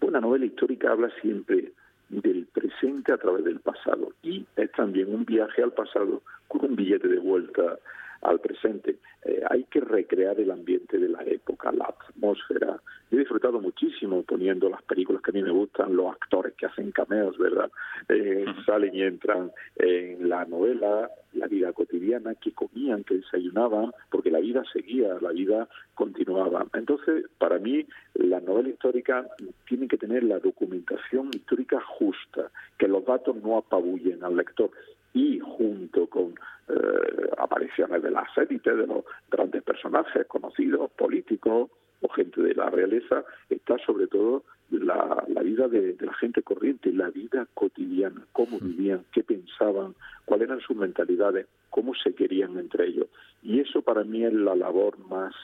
buena novela histórica habla siempre del presente a través del pasado y es también un viaje al pasado con un billete de vuelta al presente. Eh, hay que recrear el ambiente de la época, la atmósfera. Yo he disfrutado muchísimo poniendo las películas que a mí me gustan, los actores que hacen cameos, ¿verdad? Eh, salen y entran en la novela, la vida cotidiana, que comían, que desayunaban, porque la vida seguía, la vida continuaba. Entonces, para mí, la novela histórica tiene que tener la documentación histórica justa, que los datos no apabullen al lector y junto con eh, apariciones de las élites, de los grandes personajes conocidos, políticos o gente de la realeza, está sobre todo la, vida de, la gente corriente, la vida cotidiana, cómo vivían, qué pensaban, cuáles eran sus mentalidades, cómo se querían entre ellos. Y eso para mí es la labor más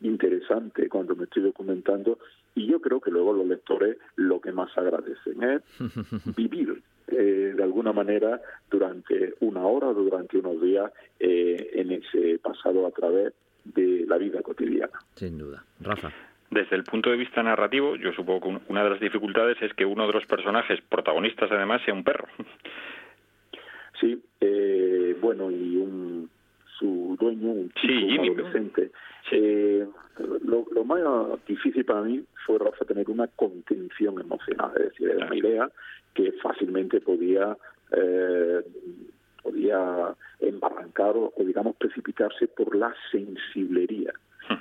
interesante cuando me estoy documentando y yo creo que luego los lectores lo que más agradecen es [LAUGHS] vivir eh, de alguna manera durante una hora o durante unos días eh, en ese pasado a través de la vida cotidiana. Sin duda. Rafa. Desde el punto de vista narrativo, yo supongo que una de las dificultades es que uno de los personajes protagonistas además sea un perro. Sí, eh, bueno, y un, su dueño, un chico, adolescente. Eh, lo, lo, más difícil para mí fue Rafa, tener una contención emocional, es decir, era una idea que fácilmente podía eh, podía embarrancar o, digamos precipitarse por la sensiblería.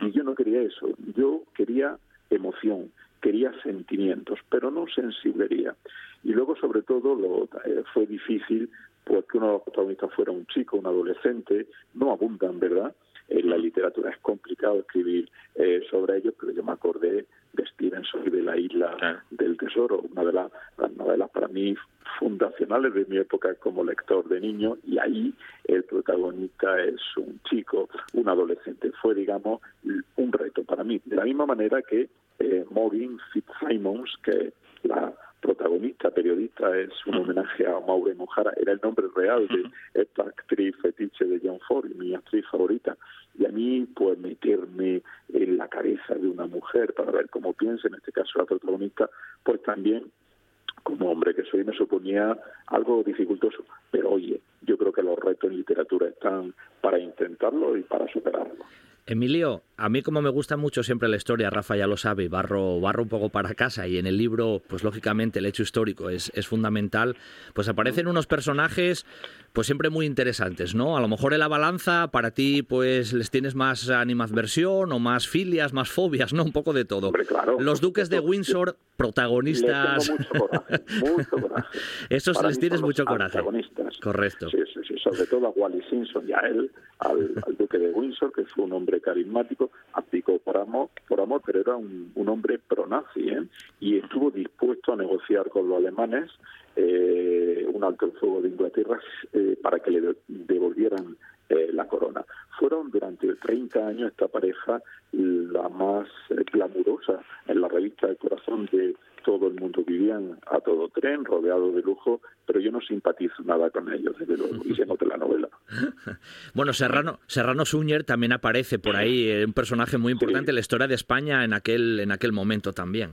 Y yo no quería eso, yo quería emoción, quería sentimientos, pero no sensiblería. Y luego, sobre todo, lo, eh, fue difícil pues que uno de los protagonistas fuera un chico, un adolescente, no abundan, ¿verdad? En la literatura es complicado escribir eh, sobre ellos, pero yo me acordé de Stevenson y de la isla del tesoro, una de las, novelas para mí fundacionales de mi época como lector de niño, y ahí el protagonista es un chico, un adolescente. Fue, digamos, un reto para mí. De la misma manera que eh, Maureen Fitzsimons, que la protagonista, periodista, es un homenaje a Maureen O'Hara, era el nombre real de esta actriz fetiche de John Ford, mi actriz favorita. Y a mí, pues meterme en la cabeza de una mujer para ver cómo piensa, en este caso la protagonista, pues también como hombre que soy me suponía algo dificultoso. Pero oye, yo creo que los retos en literatura están para intentarlo y para superarlo. Emilio, a mí como me gusta mucho siempre la historia, Rafa ya lo sabe, barro, barro un poco para casa y en el libro, pues lógicamente el hecho histórico es, es fundamental, pues aparecen unos personajes pues siempre muy interesantes, ¿no? A lo mejor en la balanza para ti pues les tienes más animadversión o más filias, más fobias, ¿no? Un poco de todo. Los duques de Windsor, protagonistas... mucho coraje, mucho coraje. [LAUGHS] Esos les tienes mucho coraje. Correcto. Sí, sí, sí, sobre todo a Wally Simpson y a él, al duque de Windsor, que fue un hombre carismático, abdicó por amor, por amor pero era un, hombre pro-nazi ¿eh? y estuvo dispuesto a negociar con los alemanes eh, un alto el fuego de Inglaterra eh, para que le devolvieran la corona. Fueron durante 30 años esta pareja la más glamurosa en la revista El Corazón de todo el mundo vivían a todo tren, rodeado de lujo, pero yo no simpatizo nada con ellos, desde luego, y se nota la novela. [LAUGHS] bueno, Serrano, Serrano Suñer también aparece por ahí, eh, un personaje muy importante en la historia de España en aquel, en aquel momento también.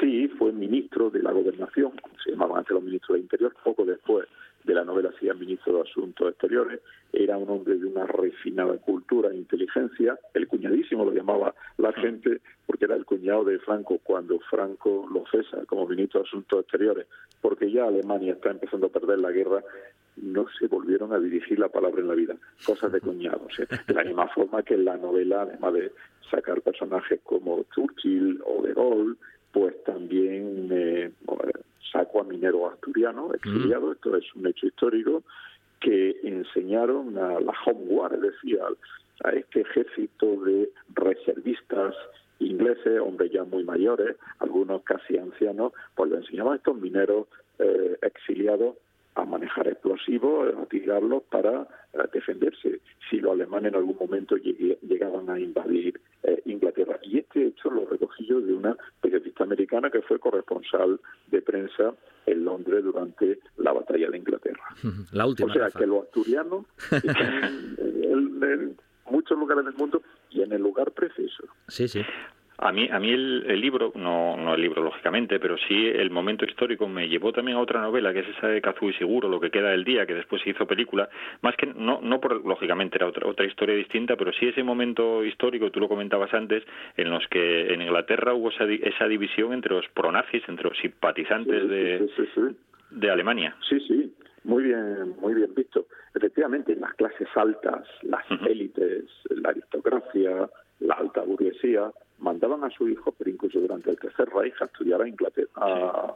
Sí, fue ministro de la gobernación, se llamaban antes los ministros del Interior, poco después de la novela hacía ministro de Asuntos Exteriores, era un hombre de una refinada cultura e inteligencia, el cuñadísimo lo llamaba la gente, porque era el cuñado de Franco cuando Franco lo cesa como ministro de Asuntos Exteriores, porque ya Alemania está empezando a perder la guerra, no se volvieron a dirigir la palabra en la vida, cosas de cuñados. ¿eh? De la misma forma que en la novela, además de sacar personajes como Churchill o De Gaulle, pues también eh, sacó a minero asturiano, exiliado, esto es un hecho histórico, que enseñaron a la Home Guard, es decir, a, este ejército de reservistas ingleses, hombres ya muy mayores, algunos casi ancianos, pues le enseñaban a estos mineros eh, exiliados a manejar explosivos, a tirarlos para eh, defenderse si los alemanes en algún momento llegaban a invadir eh, Inglaterra. Y este hecho lo recogí yo de una periodista americana que fue corresponsal de prensa en Londres durante la batalla de Inglaterra. [LAUGHS] La última. O sea, que los asturianos [LAUGHS] en muchos lugares del mundo y en el lugar preciso. Sí, sí. A mí, a mí el, libro, no, no el libro lógicamente, pero sí el momento histórico me llevó también a otra novela, que es esa de Kazuo Seguro, Lo que queda del día, que después se hizo película. Más que, no, no por, lógicamente era otra, otra historia distinta, pero sí ese momento histórico, tú lo comentabas antes, en los que en Inglaterra hubo esa, esa división entre los pronazis, entre los simpatizantes de, de Alemania. Sí, sí, muy bien, muy bien visto. Efectivamente, las clases altas, las élites, la aristocracia, la alta burguesía, mandaban a su hijo, pero incluso durante el Tercer Reich, a estudiar a Inglaterra, a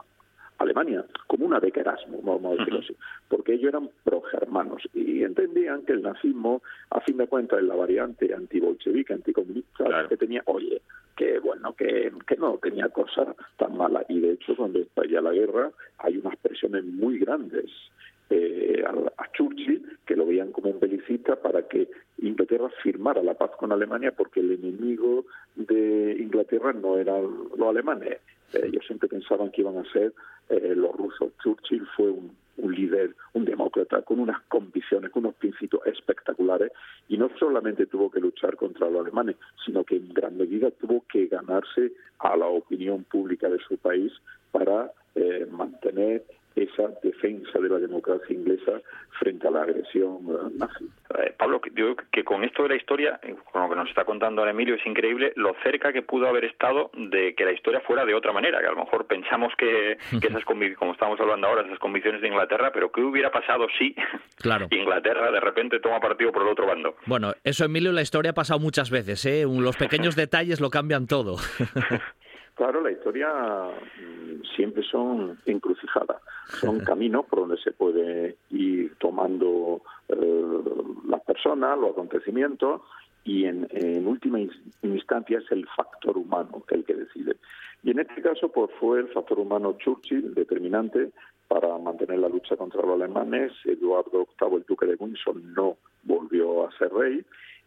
Alemania, como una beca Erasmus, vamos a decirlo así, porque ellos eran progermanos y entendían que el nazismo, a fin de cuentas, es la variante antibolchevique, anticomunista que tenía, oye, que bueno, que, que no tenía cosas tan malas. Y de hecho, cuando estalla la guerra, hay unas presiones muy grandes eh, a, Churchill, que lo veían como un belicista, para que Inglaterra firmara la paz con Alemania, porque el enemigo de Inglaterra no eran los alemanes. Eh, ellos siempre pensaban que iban a ser eh, los rusos. Churchill fue un, un líder, un demócrata, con unas convicciones, con unos principios espectaculares, y no solamente tuvo que luchar contra los alemanes, sino que en gran medida tuvo que ganarse a la opinión pública de su país para eh, mantener esa defensa de la democracia inglesa frente a la agresión nazi. Eh, Pablo, digo que con esto de la historia, eh, con lo que nos está contando ahora Emilio, es increíble lo cerca que pudo haber estado de que la historia fuera de otra manera, que a lo mejor pensamos que, esas [LAUGHS] como estamos hablando ahora, esas convicciones de Inglaterra, pero ¿qué hubiera pasado si [LAUGHS] claro. Inglaterra de repente toma partido por el otro bando? Bueno, eso Emilio, la historia ha pasado muchas veces, ¿eh? Los pequeños [LAUGHS] detalles lo cambian todo. Claro, la historia mm, siempre son encrucijadas, son [LAUGHS] caminos por donde se puede ir tomando eh, las personas, los acontecimientos, y en, última instancia es el factor humano el que decide. Y en este caso, pues fue el factor humano Churchill determinante para mantener la lucha contra los alemanes. Eduardo VIII, el duque de Windsor, no volvió a ser rey.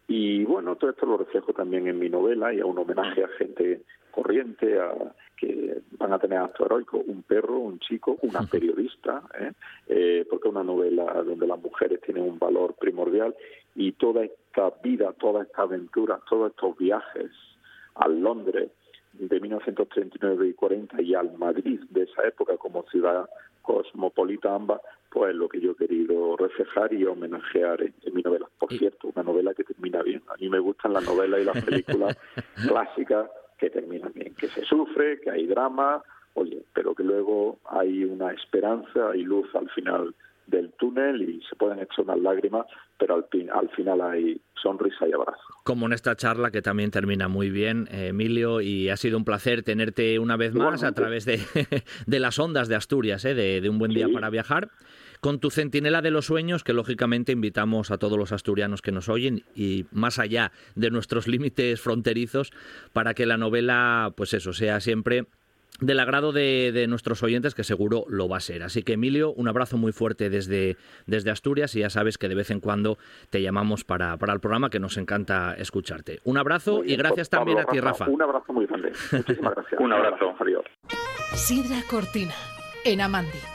Y bueno, todo esto lo reflejo también en mi novela y a un homenaje a gente corriente, a, que van a tener acto heroico, un perro, un chico, una periodista, ¿eh? Eh, porque es una novela donde las mujeres tienen un valor primordial y toda esta vida, toda esta aventura, todos estos viajes al Londres de 1939 y 40 y al Madrid de esa época como ciudad cosmopolita ambas, pues lo que yo he querido reflejar y homenajear en, mi novela. Por cierto, una novela que termina bien. A mí me gustan las novelas y las películas [LAUGHS] clásicas que terminan bien, que se sufre, que hay drama, oye, pero que luego hay una esperanza, hay luz al final del túnel y se pueden echar unas lágrimas, pero al, al final hay sonrisa y abrazo. Como en esta charla que también termina muy bien, Emilio, y ha sido un placer tenerte una vez más a través de, [LAUGHS] de, las ondas de Asturias, eh, de, un buen día para viajar con tu centinela de los sueños, que lógicamente invitamos a todos los asturianos que nos oyen y más allá de nuestros [LAUGHS] límites fronterizos, para que la novela, pues eso, sea siempre del agrado de, nuestros oyentes, que seguro lo va a ser. Así que, Emilio, un abrazo muy fuerte desde, desde Asturias y ya sabes que de vez en cuando te llamamos para, para el programa, que nos encanta escucharte. Un abrazo y gracias también a ti, Rafa. Un abrazo muy grande. Muchísimas [LAUGHS] gracias. un abrazo. Adiós. Sidra Cortina, en Amandi.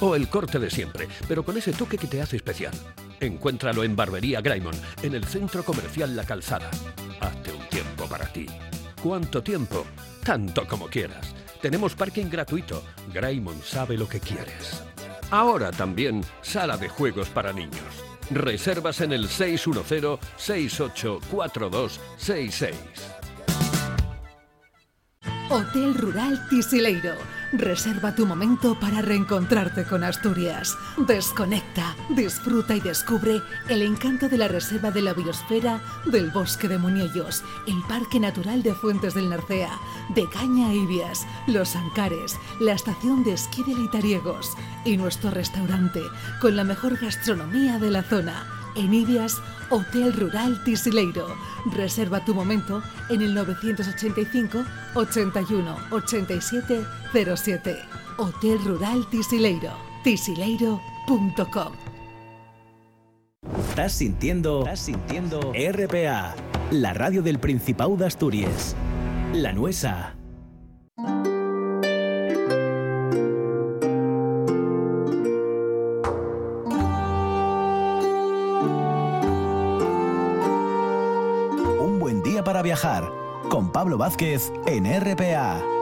O el corte de siempre, pero con ese toque que te hace especial. Encuéntralo en Barbería Graymon, en el centro comercial La Calzada. Hazte un tiempo para ti. ¿Cuánto tiempo? Tanto como quieras. Tenemos parking gratuito. Graymon sabe lo que quieres. Ahora también sala de juegos para niños. Reservas en el 610-684266. Hotel Rural Tisileiro Reserva tu momento para reencontrarte con Asturias. Desconecta, disfruta y descubre el encanto de la Reserva de la Biosfera del Bosque de Muñellos, el Parque Natural de Fuentes del Narcea, de Caña Ibias, Los Ancares, la estación de esquí de Litariegos y nuestro restaurante con la mejor gastronomía de la zona. En Ibias, Hotel Rural Tisileiro. Reserva tu momento en el 985 81 87 07. Hotel Rural Tisileiro. tisileiro.com. Estás sintiendo, estás sintiendo RPA, la radio del Principado de Asturias. La Nuesa. Viajar con Pablo Vázquez en RPA.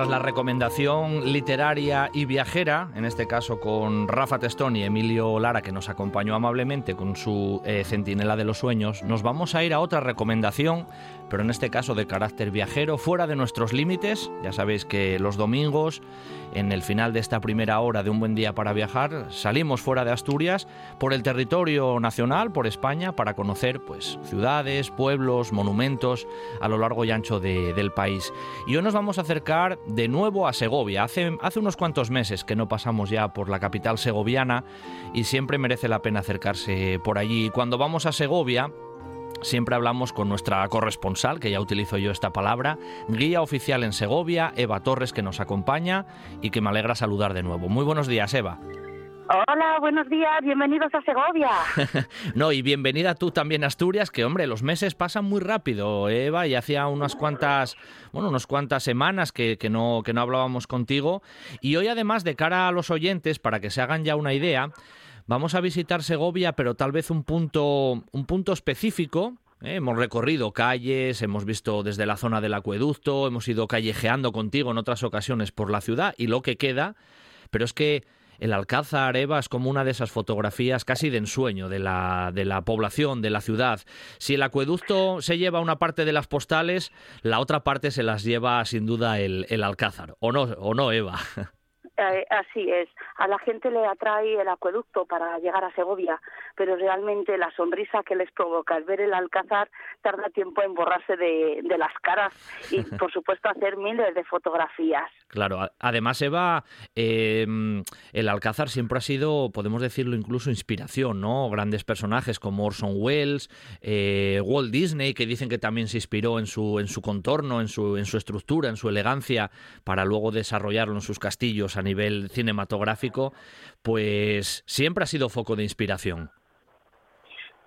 Tras la recomendación literaria y viajera, en este caso con Rafa Testón y Emilio Lara, que nos acompañó amablemente con su eh, Centinela de los Sueños, nos vamos a ir a otra recomendación, pero en este caso de carácter viajero, fuera de nuestros límites. Ya sabéis que los domingos, en el final de esta primera hora de un buen día para viajar, salimos fuera de Asturias por el territorio nacional, por España, para conocer pues, ciudades, pueblos, monumentos a lo largo y ancho de- del país. Y hoy nos vamos a acercar de nuevo a Segovia. Hace, hace unos cuantos meses que no pasamos ya por la capital segoviana y siempre merece la pena acercarse por allí. Cuando vamos a Segovia, Siempre hablamos con nuestra corresponsal, que ya utilizo yo esta palabra, guía oficial en Segovia, Eva Torres, que nos acompaña y que me alegra saludar de nuevo. Muy buenos días, Eva. Hola, buenos días, bienvenidos a Segovia. [LAUGHS] No, y bienvenida tú también a Asturias, que hombre, los meses pasan muy rápido, Eva, y hacía unas cuantas, bueno, unas cuantas semanas que, que no, que no hablábamos contigo. Y hoy además, de cara a los oyentes, para que se hagan ya una idea, vamos a visitar Segovia, pero tal vez un punto, un punto específico. ¿eh? Hemos recorrido calles, hemos visto desde la zona del acueducto, hemos ido callejeando contigo en otras ocasiones por la ciudad y lo que queda, pero es que el Alcázar, Eva, es como una de esas fotografías casi de ensueño de la, de la población, de la ciudad. Si el acueducto se lleva una parte de las postales, la otra parte se las lleva sin duda el, el Alcázar. ¿O no, o no Eva? [LAUGHS] Eh, así es, a la gente le atrae el acueducto para llegar a Segovia, pero realmente la sonrisa que les provoca el ver el Alcázar tarda tiempo en borrarse de, de las caras y, [LAUGHS] por supuesto, hacer miles de fotografías. Claro, además Eva, eh, el Alcázar siempre ha sido, podemos decirlo incluso, inspiración, ¿no? Grandes personajes como Orson Welles, eh, Walt Disney, que dicen que también se inspiró en su, en su contorno, en su, en su estructura, en su elegancia, para luego desarrollarlo en sus castillos a nivel cinematográfico, pues siempre ha sido foco de inspiración.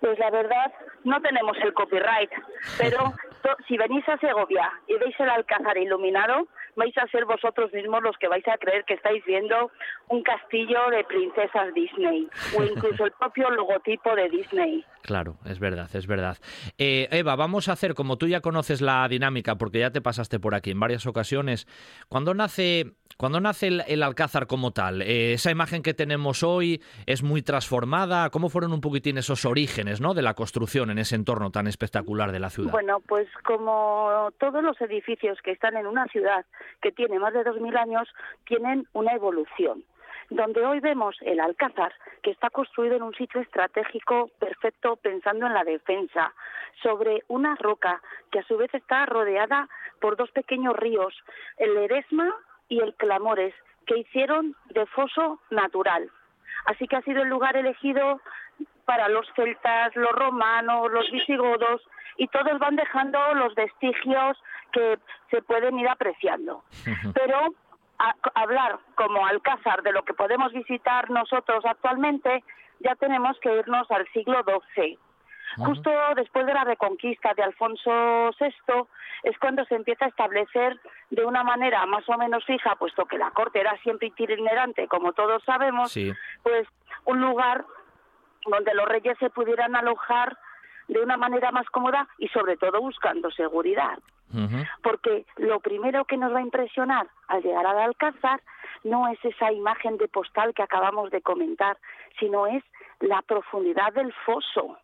Pues la verdad, no tenemos el copyright, pero [LAUGHS] si venís a Segovia y veis el Alcázar iluminado, vais a ser vosotros mismos los que vais a creer que estáis viendo un castillo de princesas Disney o incluso el [LAUGHS] propio logotipo de Disney. Claro, es verdad, es verdad. Eh, Eva, vamos a hacer, como tú ya conoces la dinámica, porque ya te pasaste por aquí en varias ocasiones, cuando nace, cuando nace el, Alcázar como tal, eh, esa imagen que tenemos hoy es muy transformada, ¿cómo fueron un poquitín esos orígenes ¿no? de la construcción en ese entorno tan espectacular de la ciudad? Bueno, pues como todos los edificios que están en una ciudad que tiene más de 2.000 años, tienen una evolución. Donde hoy vemos el Alcázar, que está construido en un sitio estratégico perfecto pensando en la defensa, sobre una roca que a su vez está rodeada por dos pequeños ríos, el Eresma y el Clamores, que hicieron de foso natural. Así que ha sido el lugar elegido para los celtas, los romanos, los visigodos, y todos van dejando los vestigios que se pueden ir apreciando. Pero hablar como Alcázar de lo que podemos visitar nosotros actualmente, ya tenemos que irnos al siglo XII. Justo después de la reconquista de Alfonso VI es cuando se empieza a establecer de una manera más o menos fija, puesto que la corte era siempre itinerante, como todos sabemos, pues un lugar donde los reyes se pudieran alojar de una manera más cómoda y sobre todo buscando seguridad. Porque lo primero que nos va a impresionar al llegar al Alcázar no es esa imagen de postal que acabamos de comentar, sino es la profundidad del foso.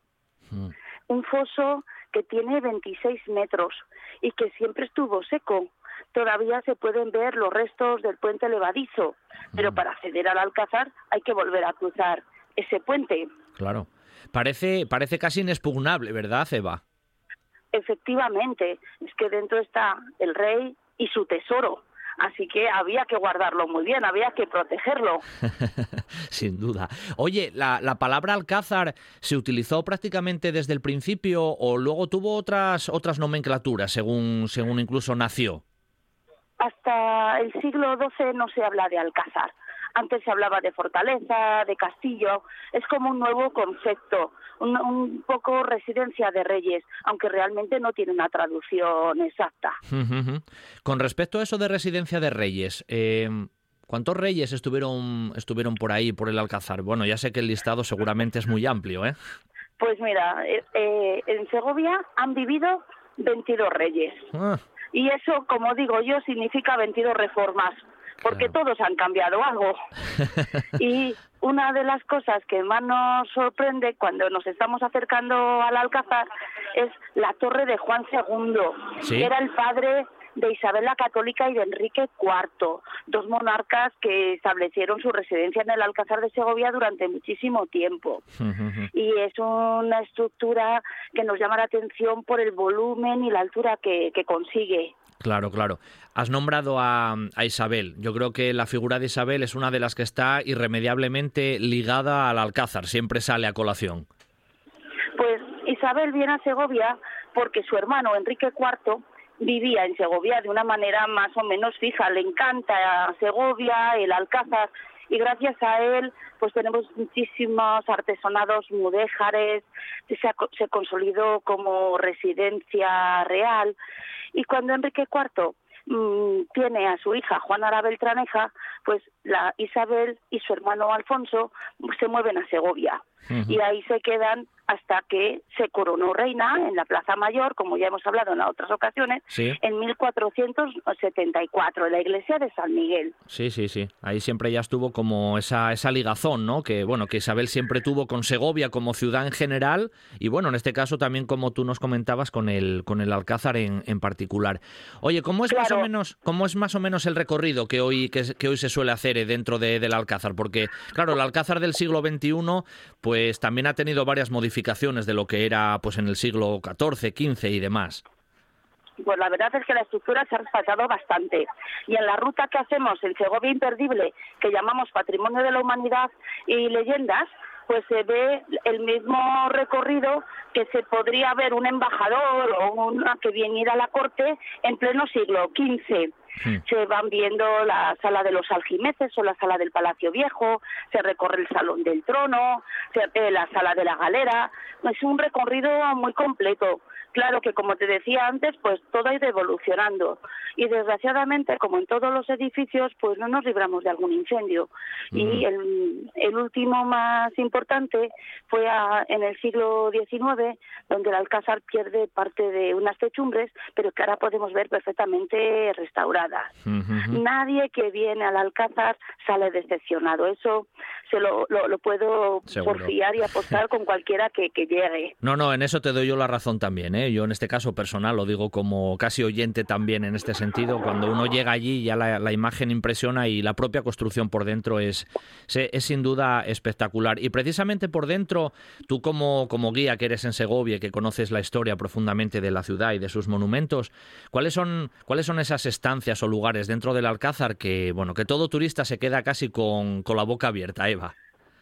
Un foso que tiene 26 metros y que siempre estuvo seco. Todavía se pueden ver los restos del puente levadizo, pero para acceder al Alcázar hay que volver a cruzar ese puente. Claro. Parece, parece casi inexpugnable, ¿verdad, Eva? Efectivamente, es que dentro está el rey y su tesoro. Así que había que guardarlo muy bien, había que protegerlo. [LAUGHS] Sin duda. Oye, la, la, palabra alcázar se utilizó prácticamente desde el principio o luego tuvo otras otras nomenclaturas según según incluso nació. Hasta el siglo XII no se habla de alcázar. Antes se hablaba de fortaleza, de castillo, es como un nuevo concepto, un, poco residencia de reyes, aunque realmente no tiene una traducción exacta. Con respecto a eso de residencia de reyes, em, ¿cuántos reyes estuvieron, estuvieron por ahí, por el Alcázar? Bueno, ya sé que el listado seguramente es muy amplio, ¿eh? Pues mira, eh, eh, en Segovia han vivido 22 reyes. Ah. Y eso, como digo yo, significa 22 reformas porque todos han cambiado algo. [LAUGHS] y una de las cosas que más nos sorprende cuando nos estamos acercando al Alcázar es la torre de Juan II, era el padre de Isabel la Católica y de Enrique IV, dos monarcas que establecieron su residencia en el Alcázar de Segovia durante muchísimo tiempo. [LAUGHS] y es una estructura que nos llama la atención por el volumen y la altura que consigue. Claro, claro. Has nombrado a, Isabel. Yo creo que la figura de Isabel es una de las que está irremediablemente ligada al Alcázar. Siempre sale a colación. Pues Isabel viene a Segovia porque su hermano Enrique IV vivía en Segovia de una manera más o menos fija. Le encanta Segovia, el Alcázar, y gracias a él pues tenemos muchísimos artesonados mudéjares, se, se consolidó como residencia real. Y cuando Enrique IV mm, tiene a su hija Juana Beltraneja, pues la Isabel y su hermano Alfonso se mueven a Segovia. Y ahí se quedan hasta que se coronó reina en la Plaza Mayor, como ya hemos hablado en otras ocasiones, en 1474, en la iglesia de San Miguel. Sí, sí, sí. Ahí siempre ya estuvo como esa, esa ligazón, ¿no? Que, bueno, que Isabel siempre tuvo con Segovia como ciudad en general y, bueno, en este caso también, como tú nos comentabas, con el, con el Alcázar en, en particular. Oye, ¿cómo es, más o menos, ¿cómo es más o menos el recorrido que hoy, que, que hoy se suele hacer eh, dentro de, del Alcázar? Porque, claro, el Alcázar del siglo XXI, pues también ha tenido varias modificaciones de lo que era pues en el siglo XIV, XV y demás. Pues la verdad es que la estructura se ha respetado bastante. Y en la ruta que hacemos en Segovia Imperdible, que llamamos Patrimonio de la Humanidad y Leyendas, pues se ve el mismo recorrido que se podría ver un embajador o una que viene a la corte en pleno siglo XV. Hmm. Se van viendo la sala de los aljimeces o la sala del Palacio Viejo, se recorre el Salón del Trono, se, eh, la sala de la galera. Es un recorrido muy completo. Claro que, como te decía antes, pues todo ha ido evolucionando. Y desgraciadamente, como en todos los edificios, pues no nos libramos de algún incendio. Y el, el, último más importante fue en el siglo XIX, donde el Alcázar pierde parte de unas techumbres, pero que ahora podemos ver perfectamente restauradas. Nadie que viene al Alcázar sale decepcionado. Eso se lo, lo, puedo porfiar y apostar con cualquiera que, que llegue. No, no, en eso te doy yo la razón también. ¿eh? ¿Eh? Yo en este caso personal lo digo como casi oyente también en este sentido. Cuando uno llega allí ya la, imagen impresiona y la propia construcción por dentro es, es, sin duda espectacular. Y precisamente por dentro, tú como, como guía que eres en Segovia que conoces la historia profundamente de la ciudad y de sus monumentos, ¿cuáles son, cuáles son esas estancias o lugares dentro del Alcázar que, bueno, que todo turista se queda casi con, con la boca abierta, Eva?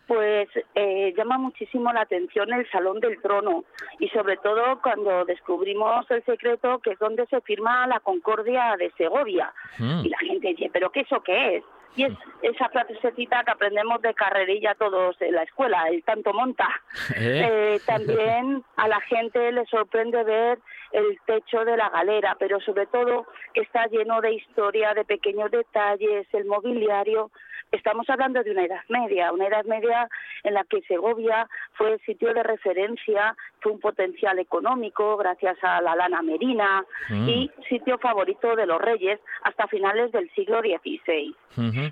Pues eh, llama muchísimo la atención el Salón del Trono y sobre todo cuando descubrimos el secreto que es donde se firma la Concordia de Segovia. Mm. Y la gente dice, ¿pero qué eso qué es? Y es esa frasecita que aprendemos de carrerilla todos en la escuela, el tanto monta. [LAUGHS] ¿Eh? Eh, también a la gente le sorprende ver el techo de la galera, pero sobre todo que está lleno de historia, de pequeños detalles, el mobiliario. Estamos hablando de una edad media, una edad media en la que Segovia fue sitio de referencia, fue un potencial económico gracias a la lana merina mm. y sitio favorito de los reyes hasta finales del siglo XVI.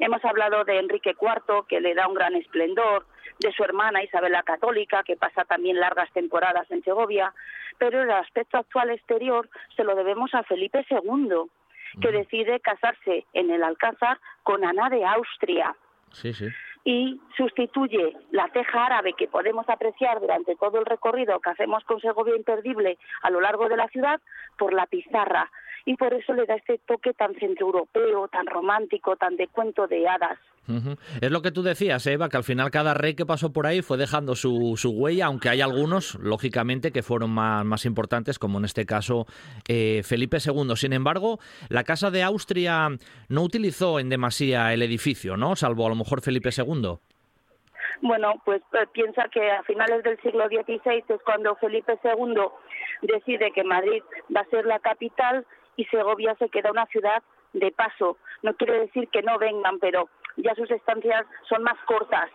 Hemos hablado de Enrique IV, que le da un gran esplendor, de su hermana Isabel la Católica, que pasa también largas temporadas en Segovia, pero el aspecto actual exterior se lo debemos a Felipe II, que decide casarse en el Alcázar con Ana de Austria. Y sustituye la teja árabe que podemos apreciar durante todo el recorrido que hacemos con Segovia Imperdible a lo largo de la ciudad por la pizarra. Y por eso le da este toque tan centroeuropeo, tan romántico, tan de cuento de hadas. Es lo que tú decías, Eva, que al final cada rey que pasó por ahí fue dejando su, su huella, aunque hay algunos, lógicamente, que fueron más, más importantes, como en este caso eh, Felipe II. Sin embargo, la Casa de Austria no utilizó en demasía el edificio, ¿no? Salvo a lo mejor Felipe II. Bueno, pues eh, piensa que a finales del siglo XVI es cuando Felipe II decide que Madrid va a ser la capital y Segovia se queda una ciudad de paso. No quiere decir que no vengan, pero ya sus estancias son más cortas.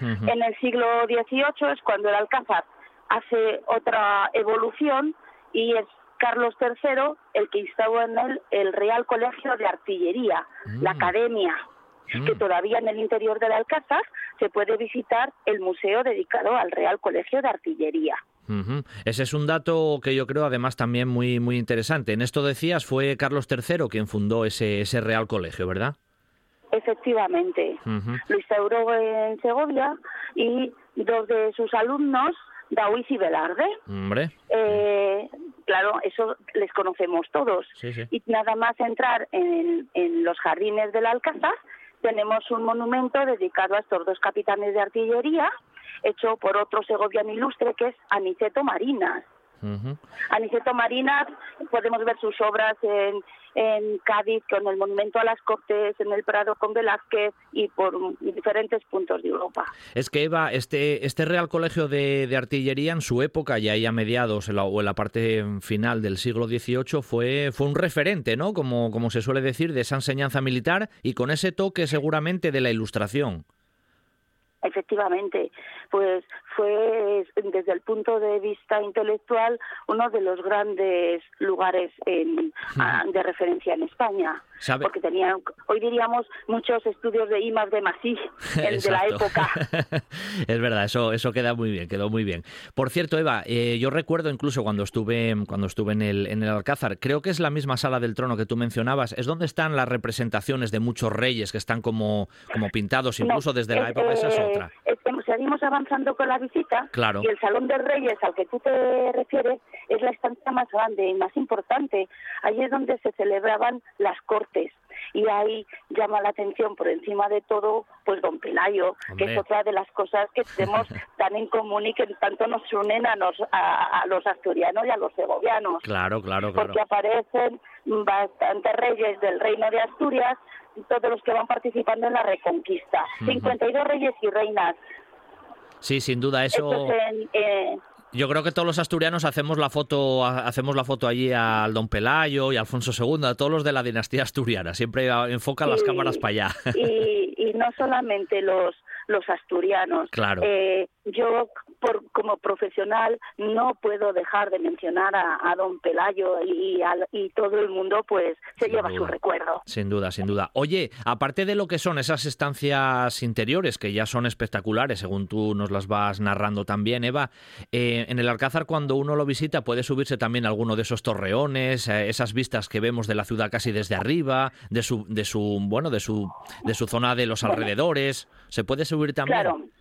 En el siglo XVIII es cuando el Alcázar hace otra evolución y es Carlos III el que instaló en él el Real Colegio de Artillería, la mm. Academia, que mm. todavía en el interior del Alcázar se puede visitar el museo dedicado al Real Colegio de Artillería. Ese es un dato que yo creo además también muy, muy interesante. En esto decías, fue Carlos III quien fundó ese, ese Real Colegio, ¿verdad? Efectivamente. Lo instauró en Segovia y dos de sus alumnos, Daoiz y Velarde. Hombre. Eh, claro, eso les conocemos todos. Y nada más entrar en, en los jardines del Alcázar, tenemos un monumento dedicado a estos dos capitanes de artillería, hecho por otro segoviano ilustre que es Aniceto Marinas. Aniceto Marinas, podemos ver sus obras en, en Cádiz con el Monumento a las Cortes, en el Prado con Velázquez y por diferentes puntos de Europa. Es que Eva, este, este Real Colegio de, Artillería en su época, ya ahí a mediados o en la parte final del siglo XVIII, fue, fue un referente, ¿no? Como, como se suele decir, de esa enseñanza militar y con ese toque seguramente de la ilustración. Efectivamente, pues fue desde el punto de vista intelectual uno de los grandes lugares de referencia en España, porque tenían, hoy diríamos, muchos estudios de IMAX de Masí de la época. [LAUGHS] es verdad, eso eso queda muy bien, quedó muy bien. Por cierto, Eva, eh, yo recuerdo incluso cuando estuve cuando estuve en el en el Alcázar, creo que es la misma sala del trono que tú mencionabas, es donde están las representaciones de muchos reyes que están como como pintados incluso desde la época esa es eh, otra. seguimos avanzando con la visita claro. y el Salón de Reyes al que tú te refieres es la estancia más grande y más importante. Ahí es donde se celebraban las cortes y ahí llama la atención por encima de todo pues don Pelayo que es otra de las cosas que tenemos [LAUGHS] tan en común y que tanto nos unen a, nos, a, los asturianos y a los segovianos. Claro claro claro. Porque aparecen bastantes reyes del reino de Asturias todos los que van participando en la reconquista. 52 reyes y reinas Sí, sin duda eso. Eh, yo creo que todos los asturianos hacemos la foto, hacemos la foto allí al Don Pelayo y Alfonso II, a todos los de la dinastía asturiana. Siempre enfocan las cámaras para allá. Y, y, no solamente los los asturianos. Claro. Eh, yo, por, como profesional, no puedo dejar de mencionar a, don Pelayo y, y, todo el mundo, pues, se lleva su recuerdo. Sin duda, sin duda. Oye, aparte de lo que son esas estancias interiores, que ya son espectaculares, según tú nos las vas narrando también, Eva, eh, en el Alcázar, cuando uno lo visita, puede subirse también a alguno de esos torreones, eh, esas vistas que vemos de la ciudad casi desde arriba, de su, de su, bueno, de su, de su zona de los alrededores. ¿Se puede Claro, eh,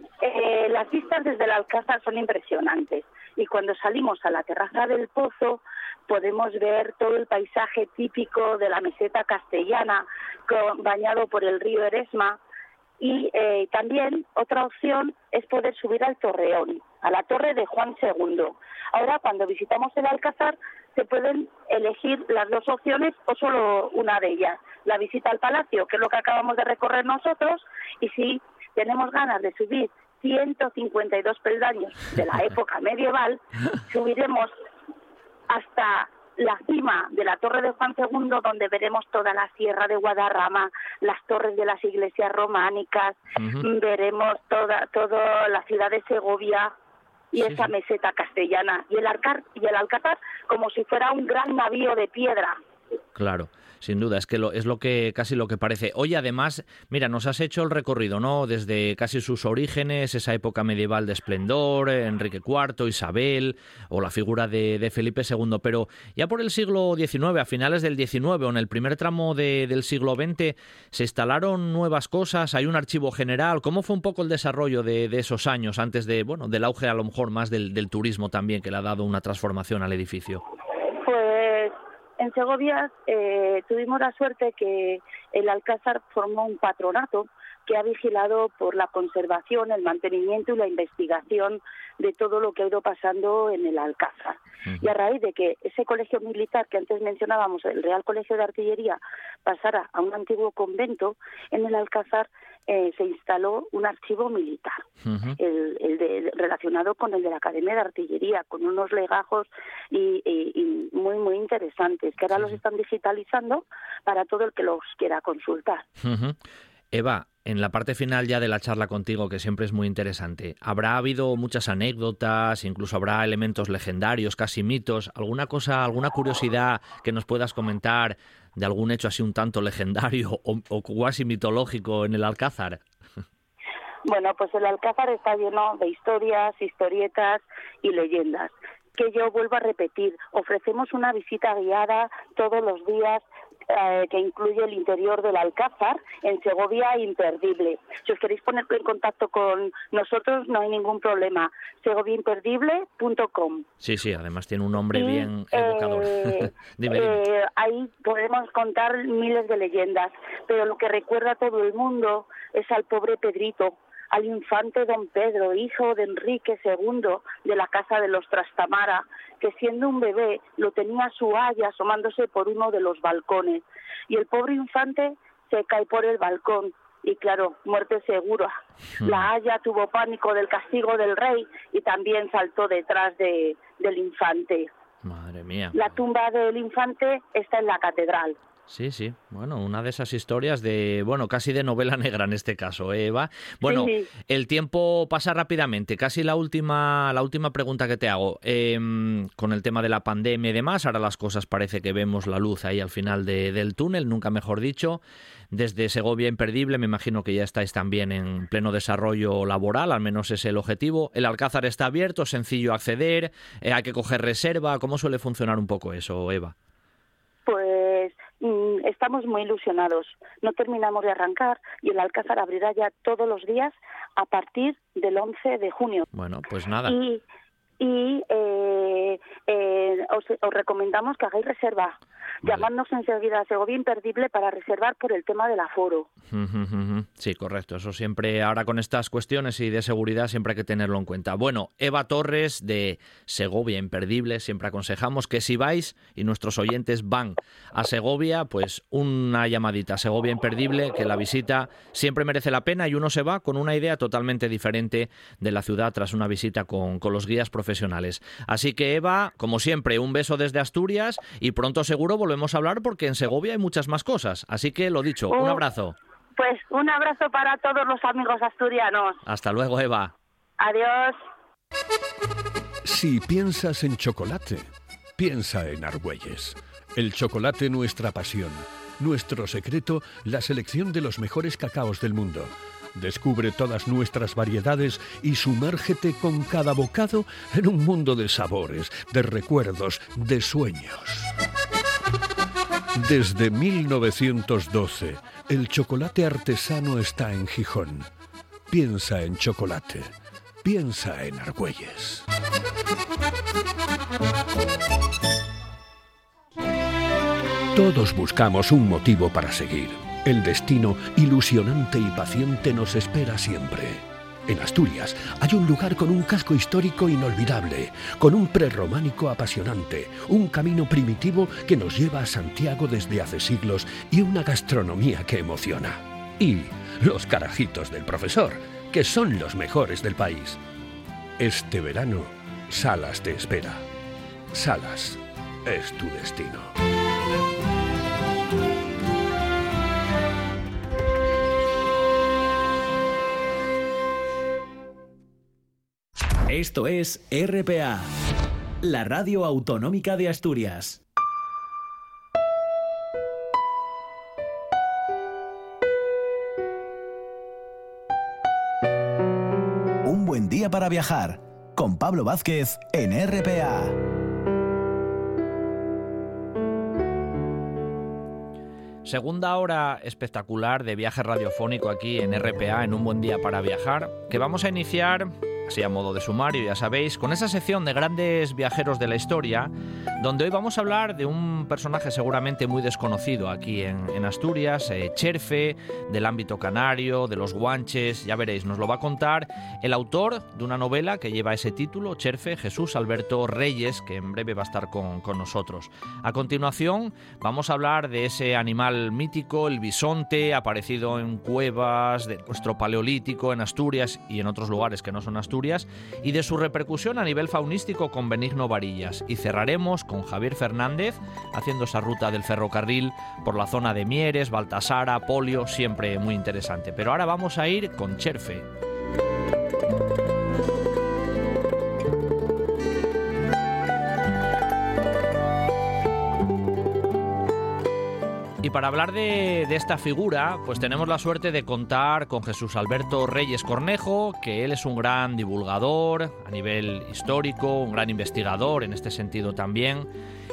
las vistas desde el Alcázar son impresionantes y cuando salimos a la terraza del pozo podemos ver todo el paisaje típico de la meseta castellana bañado por el río Eresma Y eh, también otra opción es poder subir al Torreón, a la torre de Juan II. Ahora, cuando visitamos el Alcázar, se pueden elegir las dos opciones o solo una de ellas. La visita al palacio, que es lo que acabamos de recorrer nosotros, y si tenemos ganas de subir 152 peldaños de la época medieval, subiremos hasta la cima de la Torre de Juan II, donde veremos toda la Sierra de Guadarrama, las torres de las iglesias románicas, veremos toda, toda la ciudad de Segovia y esa meseta castellana, y el, Alcar y el Alcázar como si fuera un gran navío de piedra. Claro sin duda, es que lo, es lo que casi lo que parece. Hoy además, mira, nos has hecho el recorrido, ¿no? Desde casi sus orígenes, esa época medieval de esplendor, Enrique IV, Isabel o la figura de, Felipe II, pero ya por el siglo XIX, a finales del XIX o en el primer tramo del siglo XX, se instalaron nuevas cosas, hay un archivo general. ¿Cómo fue un poco el desarrollo de, esos años antes de, bueno, del auge a lo mejor más del turismo también que le ha dado una transformación al edificio? En Segovia eh, tuvimos la suerte que el Alcázar formó un patronato que ha vigilado por la conservación, el mantenimiento y la investigación de todo lo que ha ido pasando en el Alcázar. Y a raíz de que ese colegio militar que antes mencionábamos, el Real Colegio de Artillería, pasara a un antiguo convento, en el Alcázar eh, se instaló un archivo militar, el, de, relacionado con el de la Academia de Artillería, con unos legajos y, muy, muy interesantes, que ahora los están digitalizando para todo el que los quiera consultar. Eva, en la parte final ya de la charla contigo, que siempre es muy interesante, ¿habrá habido muchas anécdotas, incluso habrá elementos legendarios, casi mitos, alguna cosa, alguna curiosidad que nos puedas comentar de algún hecho así un tanto legendario o, cuasi mitológico en el Alcázar? Bueno, pues el Alcázar está lleno de historias, historietas y leyendas que yo vuelvo a repetir, ofrecemos una visita guiada todos los días eh, que incluye el interior del Alcázar en Segovia imperdible. Si os queréis poner en contacto con nosotros no hay ningún problema. segoviaimperdible.com. Sí, sí, además tiene un nombre bien evocador. Eh, [LAUGHS] eh, ahí podemos contar miles de leyendas, pero lo que recuerda a todo el mundo es al pobre Pedrito, al infante don Pedro, hijo de Enrique II de la casa de los Trastamara, que siendo un bebé lo tenía su haya asomándose por uno de los balcones. Y el pobre infante se cae por el balcón y claro, muerte segura. Hmm. La haya tuvo pánico del castigo del rey y también saltó detrás de, del infante. Madre mía. La tumba del infante está en la catedral. Sí, sí. Bueno, una de esas historias de, bueno, casi de novela negra en este caso, ¿eh, Eva. Bueno, el tiempo pasa rápidamente. Casi la última, la última pregunta que te hago. Em, con el tema de la pandemia y demás, ahora las cosas parece que vemos la luz ahí al final del túnel, nunca mejor dicho. Desde Segovia Imperdible, me imagino que ya estáis también en pleno desarrollo laboral, al menos es el objetivo. El Alcázar está abierto, sencillo acceder, eh, hay que coger reserva. ¿Cómo suele funcionar un poco eso, Eva? Pues Mm, estamos muy ilusionados. No terminamos de arrancar y el Alcázar abrirá ya todos los días a partir del 11 de junio. Bueno, pues nada. Y, eh, eh, os, recomendamos que hagáis reserva. Llamadnos enseguida a Segovia Imperdible para reservar por el tema del aforo. Sí, correcto. Eso siempre, ahora con estas cuestiones y de seguridad, siempre hay que tenerlo en cuenta. Bueno, Eva Torres de Segovia Imperdible, siempre aconsejamos que si vais y nuestros oyentes van a Segovia, pues una llamadita a Segovia Imperdible, que la visita siempre merece la pena y uno se va con una idea totalmente diferente de la ciudad tras una visita con, con los guías profesionales. Así que Eva, como siempre, un beso desde Asturias y pronto seguro volvemos a hablar porque en Segovia hay muchas más cosas. Así que lo dicho, un abrazo. Pues un abrazo para todos los amigos asturianos. Hasta luego, Eva. Adiós. Si piensas en chocolate, piensa en Argüelles. El chocolate nuestra pasión. Nuestro secreto, la selección de los mejores cacaos del mundo. Descubre todas nuestras variedades y sumérgete con cada bocado en un mundo de sabores, de recuerdos, de sueños. Desde 1912, el chocolate artesano está en Gijón. Piensa en chocolate. Piensa en Argüelles. Todos buscamos un motivo para seguir El destino ilusionante y paciente nos espera siempre. En Asturias hay un lugar con un casco histórico inolvidable, con un prerrománico apasionante, un camino primitivo que nos lleva a Santiago desde hace siglos y una gastronomía que emociona. Y los carajitos del profesor, que son los mejores del país. Este verano, Salas te espera. Salas es tu destino. Esto es RPA, la radio autonómica de Asturias. Un buen día para viajar con Pablo Vázquez en RPA. Segunda hora espectacular de viaje radiofónico aquí en RPA en Un buen día para viajar, que vamos a iniciar así a modo de sumario, ya sabéis, con esa sección de grandes viajeros de la historia, donde hoy vamos a hablar de un personaje seguramente muy desconocido aquí en, Asturias, eh, Cherfe, del ámbito canario, de los guanches, ya veréis, nos lo va a contar el autor de una novela que lleva ese título, Cherfe, Jesús Alberto Reyes, que en breve va a estar con, con nosotros. A continuación, vamos a hablar de ese animal mítico, el bisonte, aparecido en cuevas de nuestro paleolítico, en Asturias y en otros lugares que no son Asturias y de su repercusión a nivel faunístico con Benigno Varillas. Y cerraremos con Javier Fernández haciendo esa ruta del ferrocarril por la zona de Mieres, Baltasara, Polio, siempre muy interesante. Pero ahora vamos a ir con Cherfe. Y para hablar de, esta figura, pues tenemos la suerte de contar con Jesús Alberto Reyes Cornejo, que él es un gran divulgador a nivel histórico, un gran investigador en este sentido también,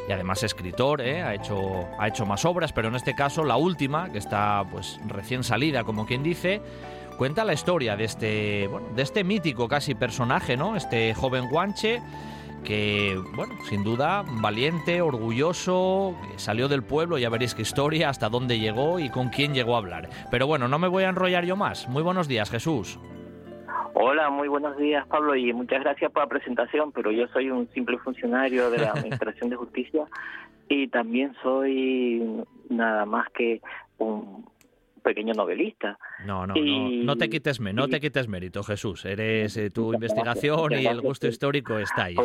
y además escritor, ¿eh? ha, hecho, ha hecho más obras, pero en este caso la última, que está pues recién salida, como quien dice, cuenta la historia de este, bueno, de este mítico casi personaje, ¿no? Este joven guanche que, bueno, sin duda, valiente, orgulloso, salió del pueblo, ya veréis qué historia, hasta dónde llegó y con quién llegó a hablar. Pero bueno, no me voy a enrollar yo más. Muy buenos días, Jesús. Hola, muy buenos días, Pablo, y muchas gracias por la presentación, pero yo soy un simple funcionario de la [LAUGHS] Administración de Justicia y también soy nada más que un pequeño novelista. No, no, no, no te quites, no te quites mérito, Jesús. Eres eh, tu investigación y el gusto histórico está ahí.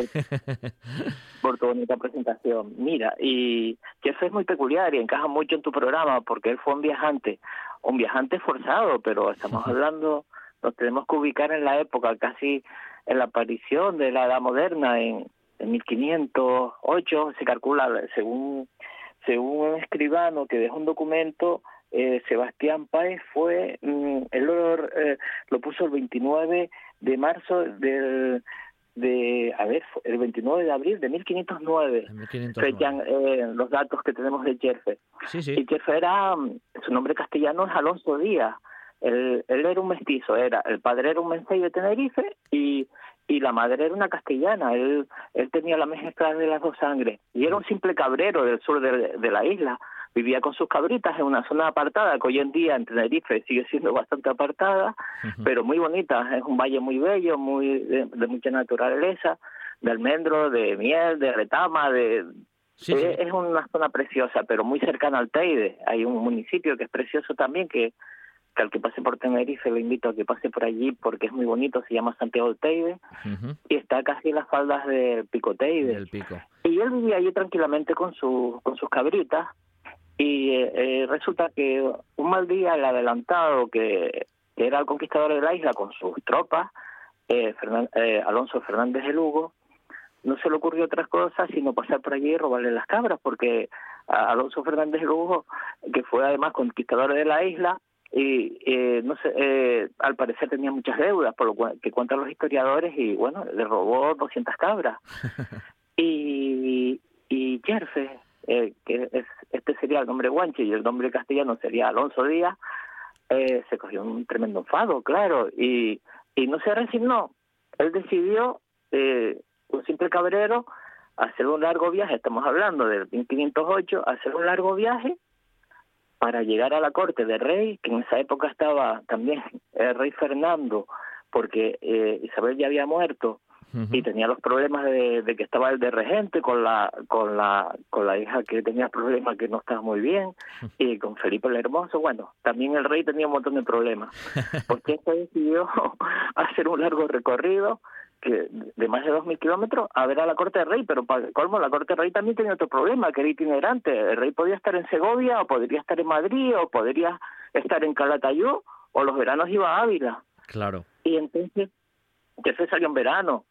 Por, tu bonita presentación. Mira, y que eso es muy peculiar y encaja mucho en tu programa porque él fue un viajante, un viajante forzado, pero estamos hablando, nos tenemos que ubicar en la época, casi en la aparición de la Edad Moderna, en, en 1508, se calcula, según según un escribano que deja un documento eh, Sebastián Páez fue, mm, el eh, lo puso el 29 de marzo del, de, a ver, el 29 de abril de 1509, 1509. Eh, los datos que tenemos de Jerfe. Sí, sí. Y Jerfe era, mm, su nombre castellano es Alonso Díaz, él, él era un mestizo, era, el padre era un mensei de Tenerife y y la madre era una castellana, él, él tenía la mezcla de las dos sangres y era un simple cabrero del sur de la isla, vivía con sus cabritas en una zona apartada que hoy en día en Tenerife sigue siendo bastante apartada, pero muy bonita. Es un valle muy bello, muy de, mucha naturaleza, de almendro, de miel, de retama, de Es una zona preciosa, pero muy cercana al Teide. Hay un municipio que es precioso también que que al que pase por Tenerife lo invito a que pase por allí porque es muy bonito, se llama Santiago del Teide y está casi en las faldas del Pico Teide. pico. Y él vivía allí tranquilamente con, su, con sus cabritas y eh, resulta que un mal día el adelantado que, era el conquistador de la isla con sus tropas, eh, eh, Alonso Fernández de Lugo, no se le ocurrió otras cosas sino pasar por allí y robarle las cabras, porque Alonso Fernández de Lugo, que fue además conquistador de la isla, y eh, no sé, eh, al parecer tenía muchas deudas, por lo que cuentan los historiadores, y bueno, le robó 200 cabras. [LAUGHS] y, y Jerfe, eh, que es, este sería el nombre guanche y el nombre castellano sería Alonso Díaz, eh, se cogió un tremendo enfado, claro, y, y no se resignó. Él decidió, eh, un simple cabrero, hacer un largo viaje, estamos hablando del 1508, hacer un largo viaje para llegar a la corte de rey, que en esa época estaba también el rey Fernando, porque eh, Isabel ya había muerto y tenía los problemas de, que estaba el de regente con la con la con la hija que tenía problemas que no estaba muy bien [LAUGHS] y con Felipe el Hermoso. Bueno también el rey tenía un montón de problemas [LAUGHS] porque este decidió [LAUGHS] hacer un largo recorrido que de más de dos mil kilómetros a ver a la corte del rey pero para colmo la corte del rey también tenía otro problema que era itinerante. El rey podía estar en Segovia o podría estar en Madrid o podría estar en Calatayud o los veranos iba a Ávila. Claro. Y entonces que se salió en verano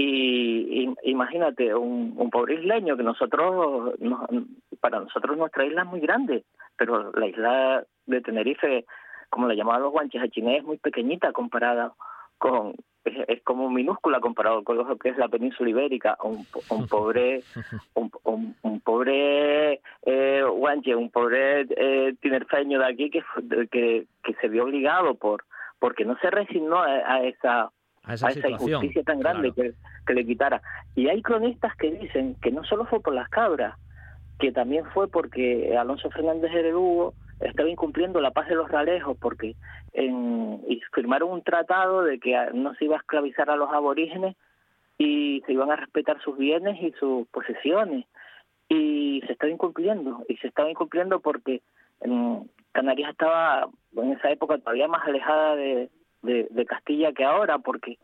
y, imagínate, un, un, pobre isleño que nosotros, para nosotros nuestra isla es muy grande, pero la isla de Tenerife, como la llamaban los guanches a Chiné, es muy pequeñita comparada con, es, como minúscula comparado con lo que es la península ibérica. Un, un [LAUGHS] pobre, un, un, pobre eh, guanche, un pobre eh, tinerfeño de aquí que, que, que se vio obligado por porque no se resignó a esa a esa, injusticia tan grande que, le quitara. Y hay cronistas que dicen que no solo fue por las cabras, que también fue porque Alonso Fernández de Hugo estaba incumpliendo la paz de los ralejos porque en, y firmaron un tratado de que no se iba a esclavizar a los aborígenes y se iban a respetar sus bienes y sus posesiones y se estaba incumpliendo y se estaba incumpliendo porque en Canarias estaba en esa época todavía más alejada de, de, Castilla que ahora, porque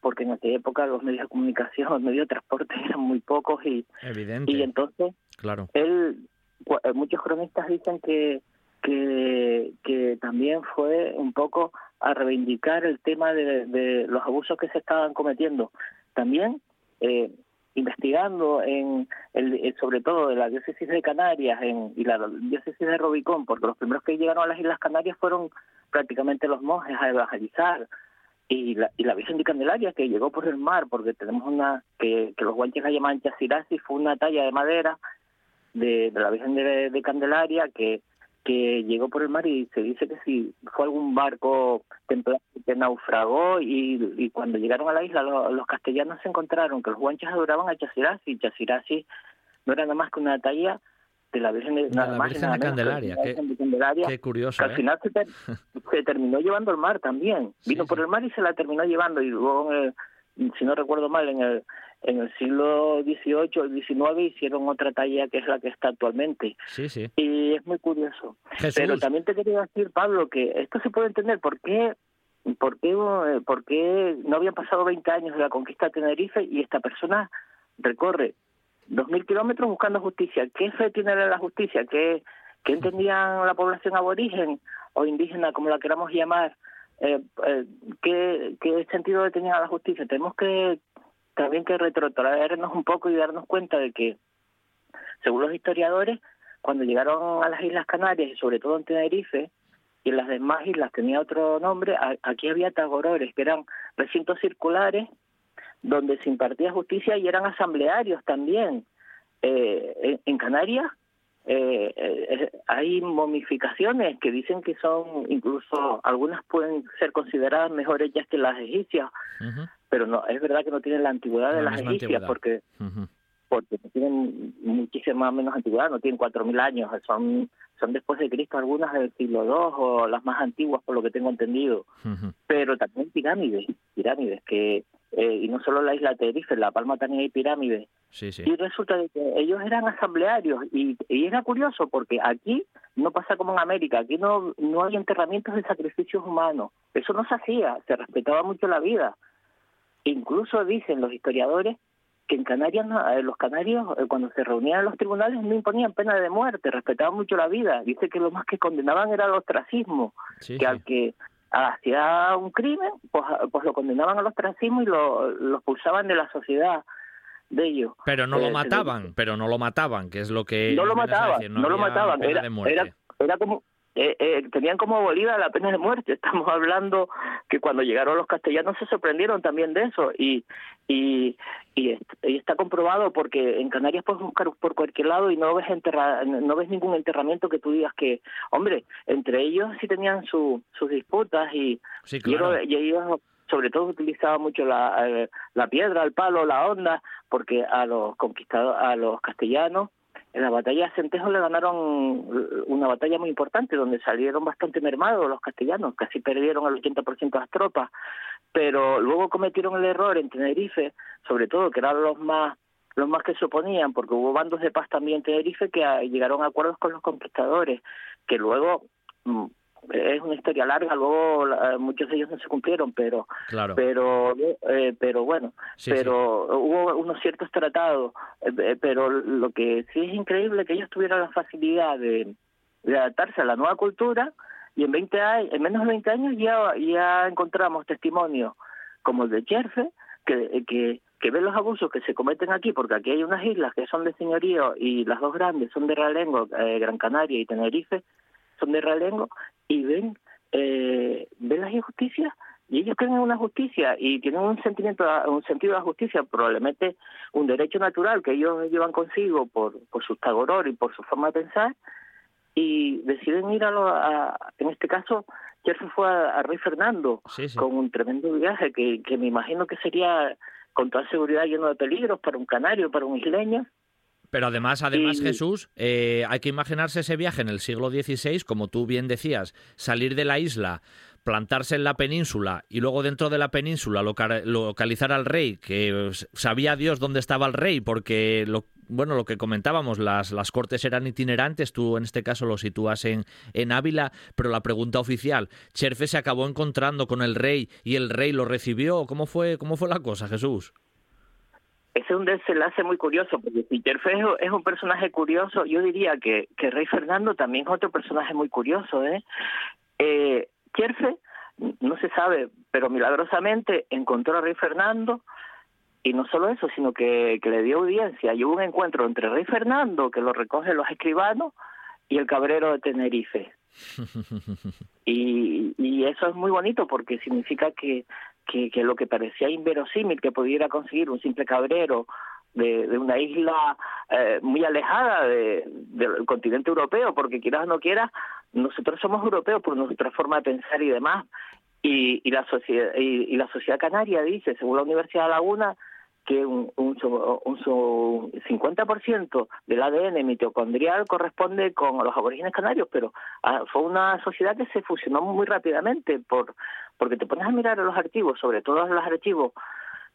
porque en aquella época los medios de comunicación, [LAUGHS] los medios de transporte eran muy pocos y, Evidente. y entonces claro. él, eh, muchos cronistas dicen que, que, que también fue un poco a reivindicar el tema de, de los abusos que se estaban cometiendo. También eh, investigando en el, eh, sobre todo de la diócesis de Canarias en, y la diócesis de Robicón, porque los primeros que llegaron a las Islas Canarias fueron prácticamente los monjes a evangelizar. Y la, y la Virgen de Candelaria que llegó por el mar porque tenemos una que, los guanches la llaman chasirasi fue una talla de madera de, la Virgen de, Candelaria que que llegó por el mar y se dice que si fue algún barco que naufragó y, y cuando llegaron a la isla los, castellanos se encontraron que los guanches adoraban a Chasirasi y Chasirasi no era nada más que una talla de la Virgen de, nada más de Candelaria. Qué, curioso. Que al ¿eh? final se, [LAUGHS] terminó llevando al mar también. Vino por el mar y se la terminó llevando. Y luego, si no recuerdo mal, en el, en el siglo XVIII o XIX hicieron otra talla que es la que está actualmente. Sí, sí. Y es muy curioso. Pero también te quería decir, Pablo, que esto se puede entender por qué ¿Por qué, ¿Por qué no habían pasado 20 años de la conquista de Tenerife y esta persona recorre dos mil kilómetros buscando justicia. ¿Qué fe tiene la justicia? ¿Qué, ¿Qué entendían la población aborigen o indígena, como la queramos llamar? Eh, eh, ¿qué, ¿Qué sentido tenía la justicia? Tenemos que también que retrotraernos un poco y darnos cuenta de que, según los historiadores, cuando llegaron a las Islas Canarias y sobre todo en Tenerife, y en las demás islas tenía otro nombre, aquí había tagorores, que eran recintos circulares donde se impartía justicia y eran asamblearios también. Eh, en, Canarias. Eh, eh, hay momificaciones que dicen que son, incluso algunas pueden ser consideradas mejor hechas que las egipcias, pero no, es verdad que no tienen la antigüedad de las egipcias porque porque tienen muchísima menos antigüedad, no tienen cuatro mil años, son son después de Cristo algunas del siglo II o las más antiguas por lo que tengo entendido, pero también pirámides, pirámides que eh, y no solo la isla Tenerife, La Palma también hay pirámides. Y resulta que ellos eran asamblearios y, y, era curioso porque aquí no pasa como en América, aquí no, no hay enterramientos de sacrificios humanos, eso no se hacía, se respetaba mucho la vida. Incluso dicen los historiadores que en Canarias, eh, los canarios, eh, cuando se reunían en los tribunales, no imponían pena de muerte, respetaban mucho la vida. Dice que lo más que condenaban era el ostracismo, que al que hacía un crimen, pues, pues lo condenaban al ostracismo y lo, lo expulsaban de la sociedad de ellos. Pero no lo eh, mataban, pero no lo mataban, que es lo que... No lo mataban, no, lo mataban, era, era, era como eh, eh, tenían como abolida la pena de muerte. [LAUGHS] Estamos hablando que cuando llegaron los castellanos se sorprendieron también de eso y, y, y, está comprobado porque en Canarias puedes buscar por cualquier lado y no ves enterra, no ves ningún enterramiento que tú digas que, hombre, entre ellos sí tenían su, sus disputas y, y, ellos sobre todo utilizaban mucho la, eh, la piedra, el palo, la onda, porque a los conquistados, a los castellanos en la batalla de Centejo le ganaron una batalla muy importante donde salieron bastante mermados los castellanos, casi perdieron al 80% de las tropas, pero luego cometieron el error en Tenerife, sobre todo que eran los más los más que se oponían, porque hubo bandos de paz también en Tenerife que llegaron a acuerdos con los conquistadores, que luego mm, es una historia larga, luego muchos de ellos no se cumplieron, pero pero eh, pero bueno, pero hubo unos ciertos tratados, eh, eh, pero lo que sí es increíble que ellos tuvieran la facilidad de, adaptarse a la nueva cultura y en 20 años, en menos de 20 años ya ya encontramos testimonios como el de Cherfe que, que que ve los abusos que se cometen aquí, porque aquí hay unas islas que son de señorío y las dos grandes son de Realengo, Gran Canaria y Tenerife, son de Realengo, y ven, eh, ven las injusticias y ellos creen en una justicia y tienen un sentimiento, un sentido de justicia, probablemente un derecho natural que ellos llevan consigo por, por su tagoror y por su forma de pensar y deciden ir a, lo, a en este caso, Jersey fue a, Rey Fernando con un tremendo viaje que, que me imagino que sería con toda seguridad lleno de peligros para un canario, para un isleño, pero además, además Jesús, eh, hay que imaginarse ese viaje en el siglo XVI, como tú bien decías, salir de la isla, plantarse en la península y luego dentro de la península localizar al rey, que sabía Dios dónde estaba el rey, porque lo, bueno, lo que comentábamos, las, las cortes eran itinerantes, tú en este caso lo sitúas en, en Ávila, pero la pregunta oficial, Cherfe se acabó encontrando con el rey y el rey lo recibió, ¿cómo fue, cómo fue la cosa, Jesús? Ese es un desenlace muy curioso, porque si Cherfejo es un personaje curioso, yo diría que, que Rey Fernando también es otro personaje muy curioso. ¿eh? Eh, no se sabe, pero milagrosamente encontró a Rey Fernando, y no solo eso, sino que, que le dio audiencia. Y hubo un encuentro entre Rey Fernando, que lo recogen los escribanos, y el cabrero de Tenerife. [LAUGHS] y, y eso es muy bonito porque significa que, que, que lo que parecía inverosímil que pudiera conseguir un simple cabrero de, una isla eh, muy alejada de, del continente europeo, porque quieras o no quieras, nosotros somos europeos por nuestra forma de pensar y demás. Y, y la sociedad y, la sociedad canaria dice, según la Universidad de Laguna, que un, un, un, 50% del ADN mitocondrial corresponde con los aborígenes canarios, pero ah, fue una sociedad que se fusionó muy rápidamente por porque te pones a mirar los archivos, sobre todo los archivos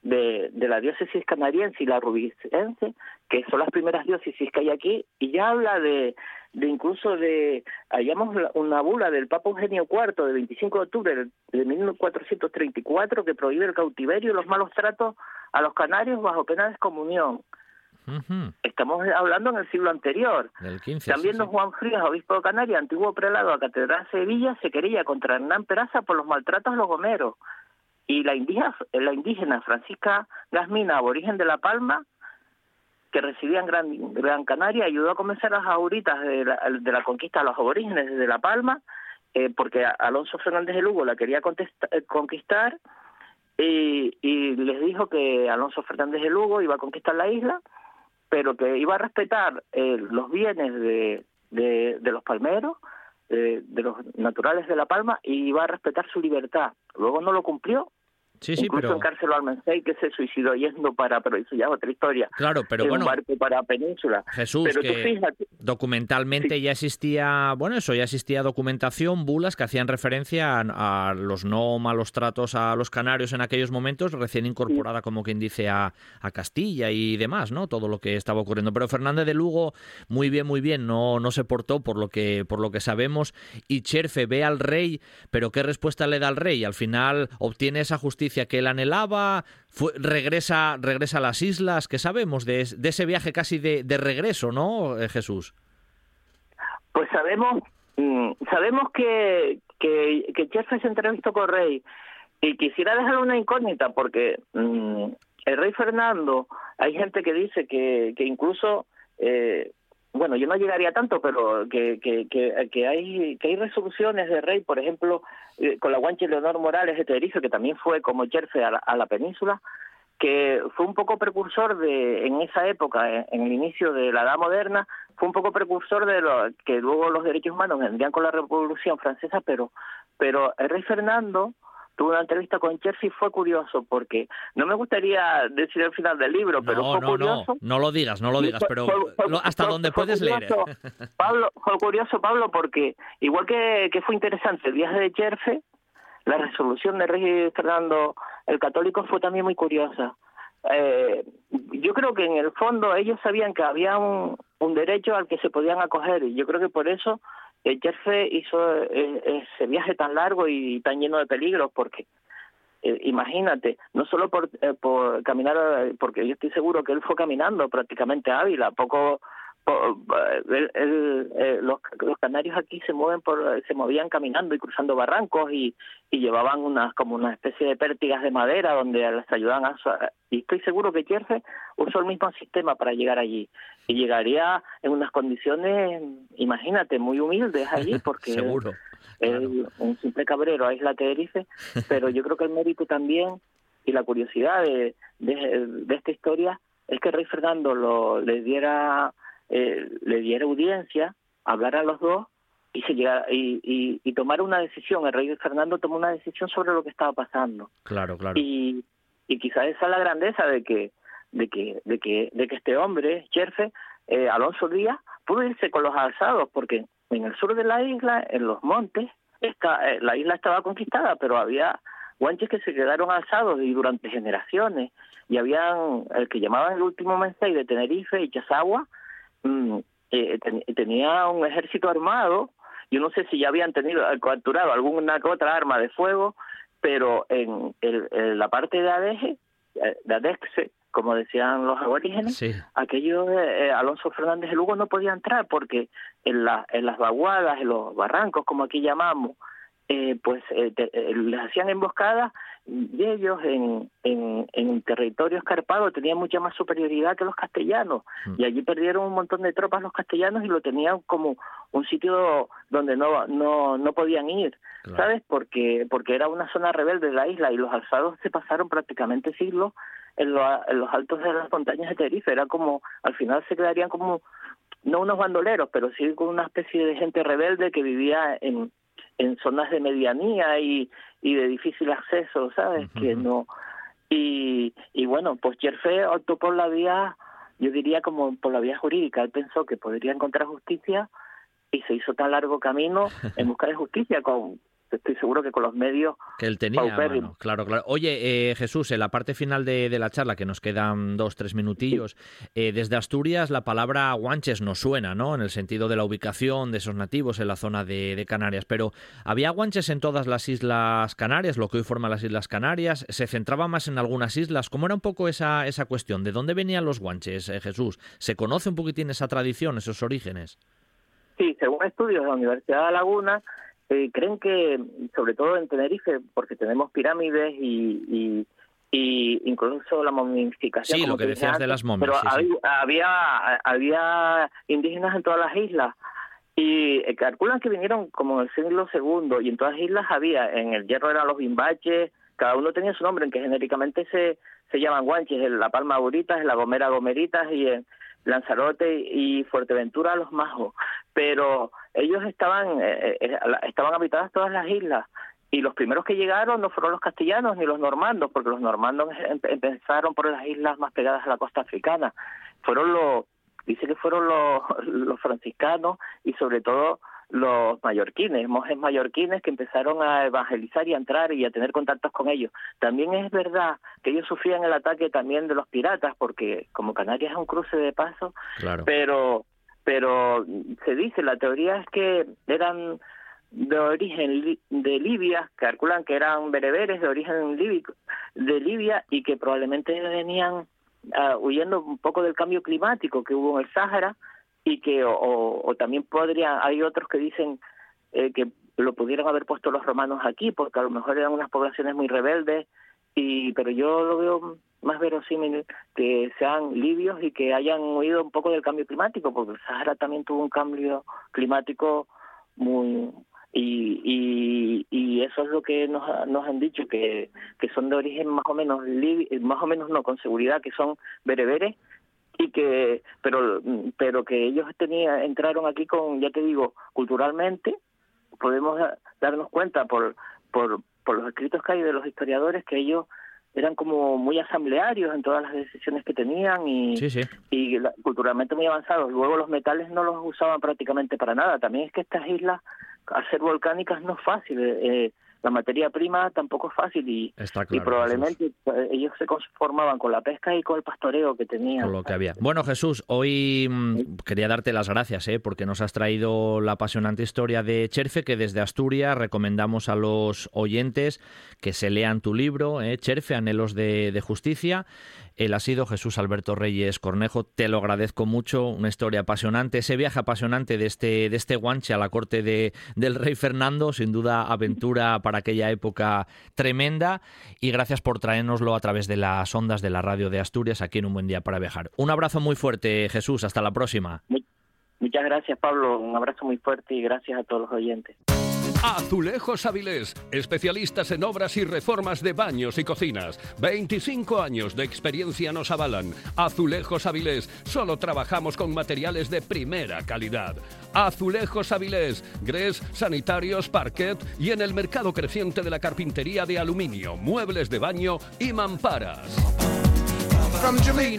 de, de la diócesis canariense y la rubicense, que son las primeras diócesis que hay aquí, y ya habla de, de incluso de, hallamos una bula del Papa Eugenio IV de 25 de octubre de 1434 que prohíbe el cautiverio y los malos tratos a los canarios bajo pena de excomunión. Estamos hablando en el siglo anterior. También don Juan Frías, obispo de Canarias, antiguo prelado a Catedral de Sevilla, se quería contra Hernán Peraza por los maltratos a los gomeros. Y la indígena, la indígena Francisca Gasmina, aborigen de La Palma, que residía en Gran, Gran Canaria, ayudó a comenzar las auritas de la, de la conquista a los aborígenes de La Palma, eh, porque Alonso Fernández de Lugo la quería eh, conquistar y, y les dijo que Alonso Fernández de Lugo iba a conquistar la isla pero que iba a respetar eh, los bienes de, de, los palmeros, eh, de los naturales de La Palma, y iba a respetar su libertad. Luego no lo cumplió Sí, sí, Incluso pero... encarceló al Mensei que se suicidó yendo para, pero eso ya es otra historia. Claro, pero en bueno. Un barco para Península. Jesús, que documentalmente ya existía, bueno, eso, ya existía documentación, bulas que hacían referencia a, los no malos tratos a los canarios en aquellos momentos, recién incorporada, como quien dice, a, a, Castilla y demás, ¿no? Todo lo que estaba ocurriendo. Pero Fernández de Lugo, muy bien, muy bien, no, no se portó por lo que, por lo que sabemos. Y Cherfe ve al rey, pero ¿qué respuesta le da al rey? Al final obtiene esa justicia que él anhelaba, regresa, regresa a las islas, ¿qué sabemos de, ese viaje casi de, regreso, no, eh, Jesús? Pues sabemos, mm, sabemos que, que, que se entrevistó con Rey y quisiera dejar una incógnita porque mm, el rey Fernando, hay gente que dice que, que incluso eh, bueno, yo no llegaría tanto, pero que, que, que, hay, que hay resoluciones de rey, por ejemplo, eh, con la guanche Leonor Morales de Tenerife, que también fue como Jersey a la, península, que fue un poco precursor de, en esa época, en, el inicio de la Edad Moderna, fue un poco precursor de lo que luego los derechos humanos vendrían con la Revolución Francesa, pero, pero el rey Fernando tuve una entrevista con Cherfi y fue curioso porque no me gustaría decir el final del libro, pero fue curioso. No, no lo digas, no lo digas, pero hasta donde puedes leer. Pablo, fue curioso, Pablo, porque igual que, que fue interesante el viaje de Cherfe, la resolución de rey Fernando el Católico fue también muy curiosa. Eh, yo creo que en el fondo ellos sabían que había un, un derecho al que se podían acoger y yo creo que por eso el Jefe hizo eh, ese viaje tan largo y tan lleno de peligros porque eh, imagínate, no solo por, eh, por caminar, porque yo estoy seguro que él fue caminando prácticamente a Ávila, poco el, los, los, canarios aquí se mueven por se movían caminando y cruzando barrancos y, y llevaban unas como una especie de pértigas de madera donde les ayudaban a y estoy seguro que Kierce usó el mismo sistema para llegar allí. Y llegaría en unas condiciones imagínate muy humildes allí [LAUGHS] porque seguro un simple cabrero a Isla Tenerife pero yo creo que el mérito también y la curiosidad de, de, de esta historia es que Rey Fernando lo, le diera eh, le diera audiencia, hablar a los dos y, se y, y, tomar una decisión. El rey Fernando tomó una decisión sobre lo que estaba pasando. Claro, claro. Y, y quizás esa es la grandeza de que, de que, de que, de que este hombre, Cherfe, eh, Alonso Díaz, pudo irse con los alzados, porque en el sur de la isla, en los montes, está, eh, la isla estaba conquistada, pero había guanches que se quedaron alzados y durante generaciones, y habían el que llamaban el último mensaje de Tenerife y Chazagua, Mm, eh, tenía un ejército armado. Yo no sé si ya habían tenido capturado alguna otra arma de fuego, pero en, la parte de Adeje, eh, de Adexe, como decían los aborígenes, aquello eh, Alonso Fernández de Lugo no podía entrar porque en, la, en las vaguadas, en los barrancos, como aquí llamamos, eh, pues eh, les hacían emboscadas y ellos en, en, en territorio escarpado tenían mucha más superioridad que los castellanos. Mm. y allí perdieron un montón de tropas los castellanos y lo tenían como un sitio donde no no no podían ir. Sabes porque porque era una zona rebelde de la isla y los alzados se pasaron prácticamente siglos en, en los altos de las montañas de Tenerife. Era como al final se quedarían como no unos bandoleros pero sí con una especie de gente rebelde que vivía en en zonas de medianía y, y de difícil acceso, ¿sabes? Que no y, y bueno, pues Jerfe optó por la vía, yo diría como por la vía jurídica. Él pensó que podría encontrar justicia y se hizo tan largo camino en busca de justicia con estoy seguro que con los medios que él tenía claro claro. Oye eh, Jesús en la parte final de, la charla que nos quedan dos tres minutillos eh, desde Asturias la palabra guanches nos suena no en el sentido de la ubicación de esos nativos en la zona de, Canarias. Pero había guanches en todas las islas Canarias lo que hoy forma las islas Canarias se centraba más en algunas islas cómo era un poco esa esa cuestión de dónde venían los guanches eh, Jesús se conoce un poquitín esa tradición esos orígenes Sí, según estudios de la Universidad de Laguna, eh, creen que, sobre todo en Tenerife, porque tenemos pirámides y, y, incluso la momificación. Sí, lo que decías de las momias. Pero había, había, indígenas en todas las islas y eh, calculan que vinieron como en el siglo segundo y en todas las islas había, en el hierro eran los bimbaches, cada uno tenía su nombre, en que genéricamente se, se llaman guanches, en La Palma Goritas, en La Gomera Gomeritas y en Lanzarote y Fuerteventura los majos, pero ellos estaban eh, eh, estaban habitadas todas las islas y los primeros que llegaron no fueron los castellanos ni los normandos, porque los normandos em, empezaron por las islas más pegadas a la costa africana, fueron los dice que fueron los, los franciscanos y sobre todo los mallorquines, monjes mallorquines que empezaron a evangelizar y a entrar y a tener contactos con ellos. También es verdad que ellos sufrían el ataque también de los piratas, porque como Canarias es un cruce de paso, pero pero se dice, la teoría es que eran de origen de Libia, calculan que eran bereberes de origen líbico, de Libia y que probablemente venían uh, huyendo un poco del cambio climático que hubo en el Sáhara y que o, también podría hay otros que dicen eh, que lo pudieron haber puesto los romanos aquí porque a lo mejor eran unas poblaciones muy rebeldes y pero yo lo veo más verosímil que sean libios y que hayan huido un poco del cambio climático porque el Sahara también tuvo un cambio climático muy y, y, y eso es lo que nos, nos han dicho que, que son de origen más o menos más o menos no con seguridad que son bereberes y que pero pero que ellos tenían entraron aquí con ya te digo culturalmente podemos darnos cuenta por por por los escritos que hay de los historiadores, que ellos eran como muy asamblearios en todas las decisiones que tenían y, y culturalmente muy avanzados. Luego los metales no los usaban prácticamente para nada. También es que estas islas, al ser volcánicas, no es fácil. Eh, la materia prima tampoco es fácil y, y probablemente eh, ellos se conformaban con la pesca y con el pastoreo que tenían. Con lo que había. Bueno, Jesús, hoy mm, quería darte las gracias ¿eh? porque nos has traído la apasionante historia de Cherfe, que desde Asturias recomendamos a los oyentes que se lean tu libro, ¿eh? Cherfe, Anhelos de, de Justicia. Él ha sido Jesús Alberto Reyes Cornejo. Te lo agradezco mucho, una historia apasionante, ese viaje apasionante de este, de este guanche a la corte de, del rey Fernando, sin duda aventura [LAUGHS] para aquella época tremenda. Y gracias por traérnoslo a través de las ondas de la radio de Asturias aquí en Un Buen Día para Viajar. Un abrazo muy fuerte, Jesús. Hasta la próxima. Muchas gracias, Pablo. Un abrazo muy fuerte y gracias a todos los oyentes. Azulejos Avilés, especialistas en obras y reformas de baños y cocinas. 25 años de experiencia nos avalan. Azulejos Avilés, solo trabajamos con materiales de primera calidad. Azulejos Avilés, grés, sanitarios, parquet y en el mercado creciente de la carpintería de aluminio, muebles de baño y mamparas.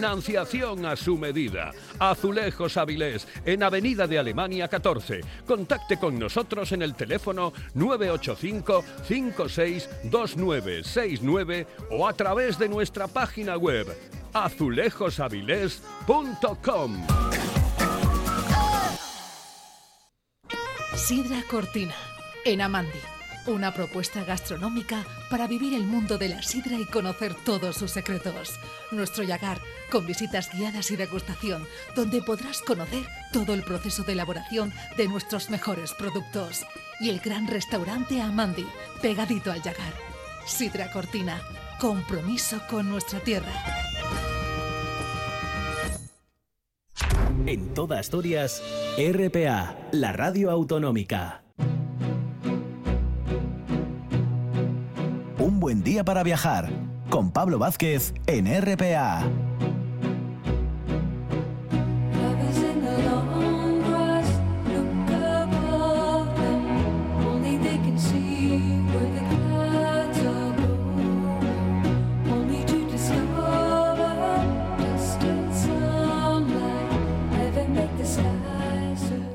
Financiación a su medida. Azulejos Avilés, en Avenida de Alemania 14. Contacte con nosotros en el teléfono 985-562969 o a través de nuestra página web azulejosavilés.com. Sidra Cortina, en Amandi una propuesta gastronómica para vivir el mundo de la sidra y conocer todos sus secretos. Nuestro Yagar, con visitas guiadas y degustación, donde podrás conocer todo el proceso de elaboración de nuestros mejores productos. Y el gran restaurante Amandi, pegadito al Yagar. Sidra Cortina, compromiso con nuestra tierra. En toda Asturias, RPA, la radio autonómica. Un buen día para viajar con Pablo Vázquez en RPA.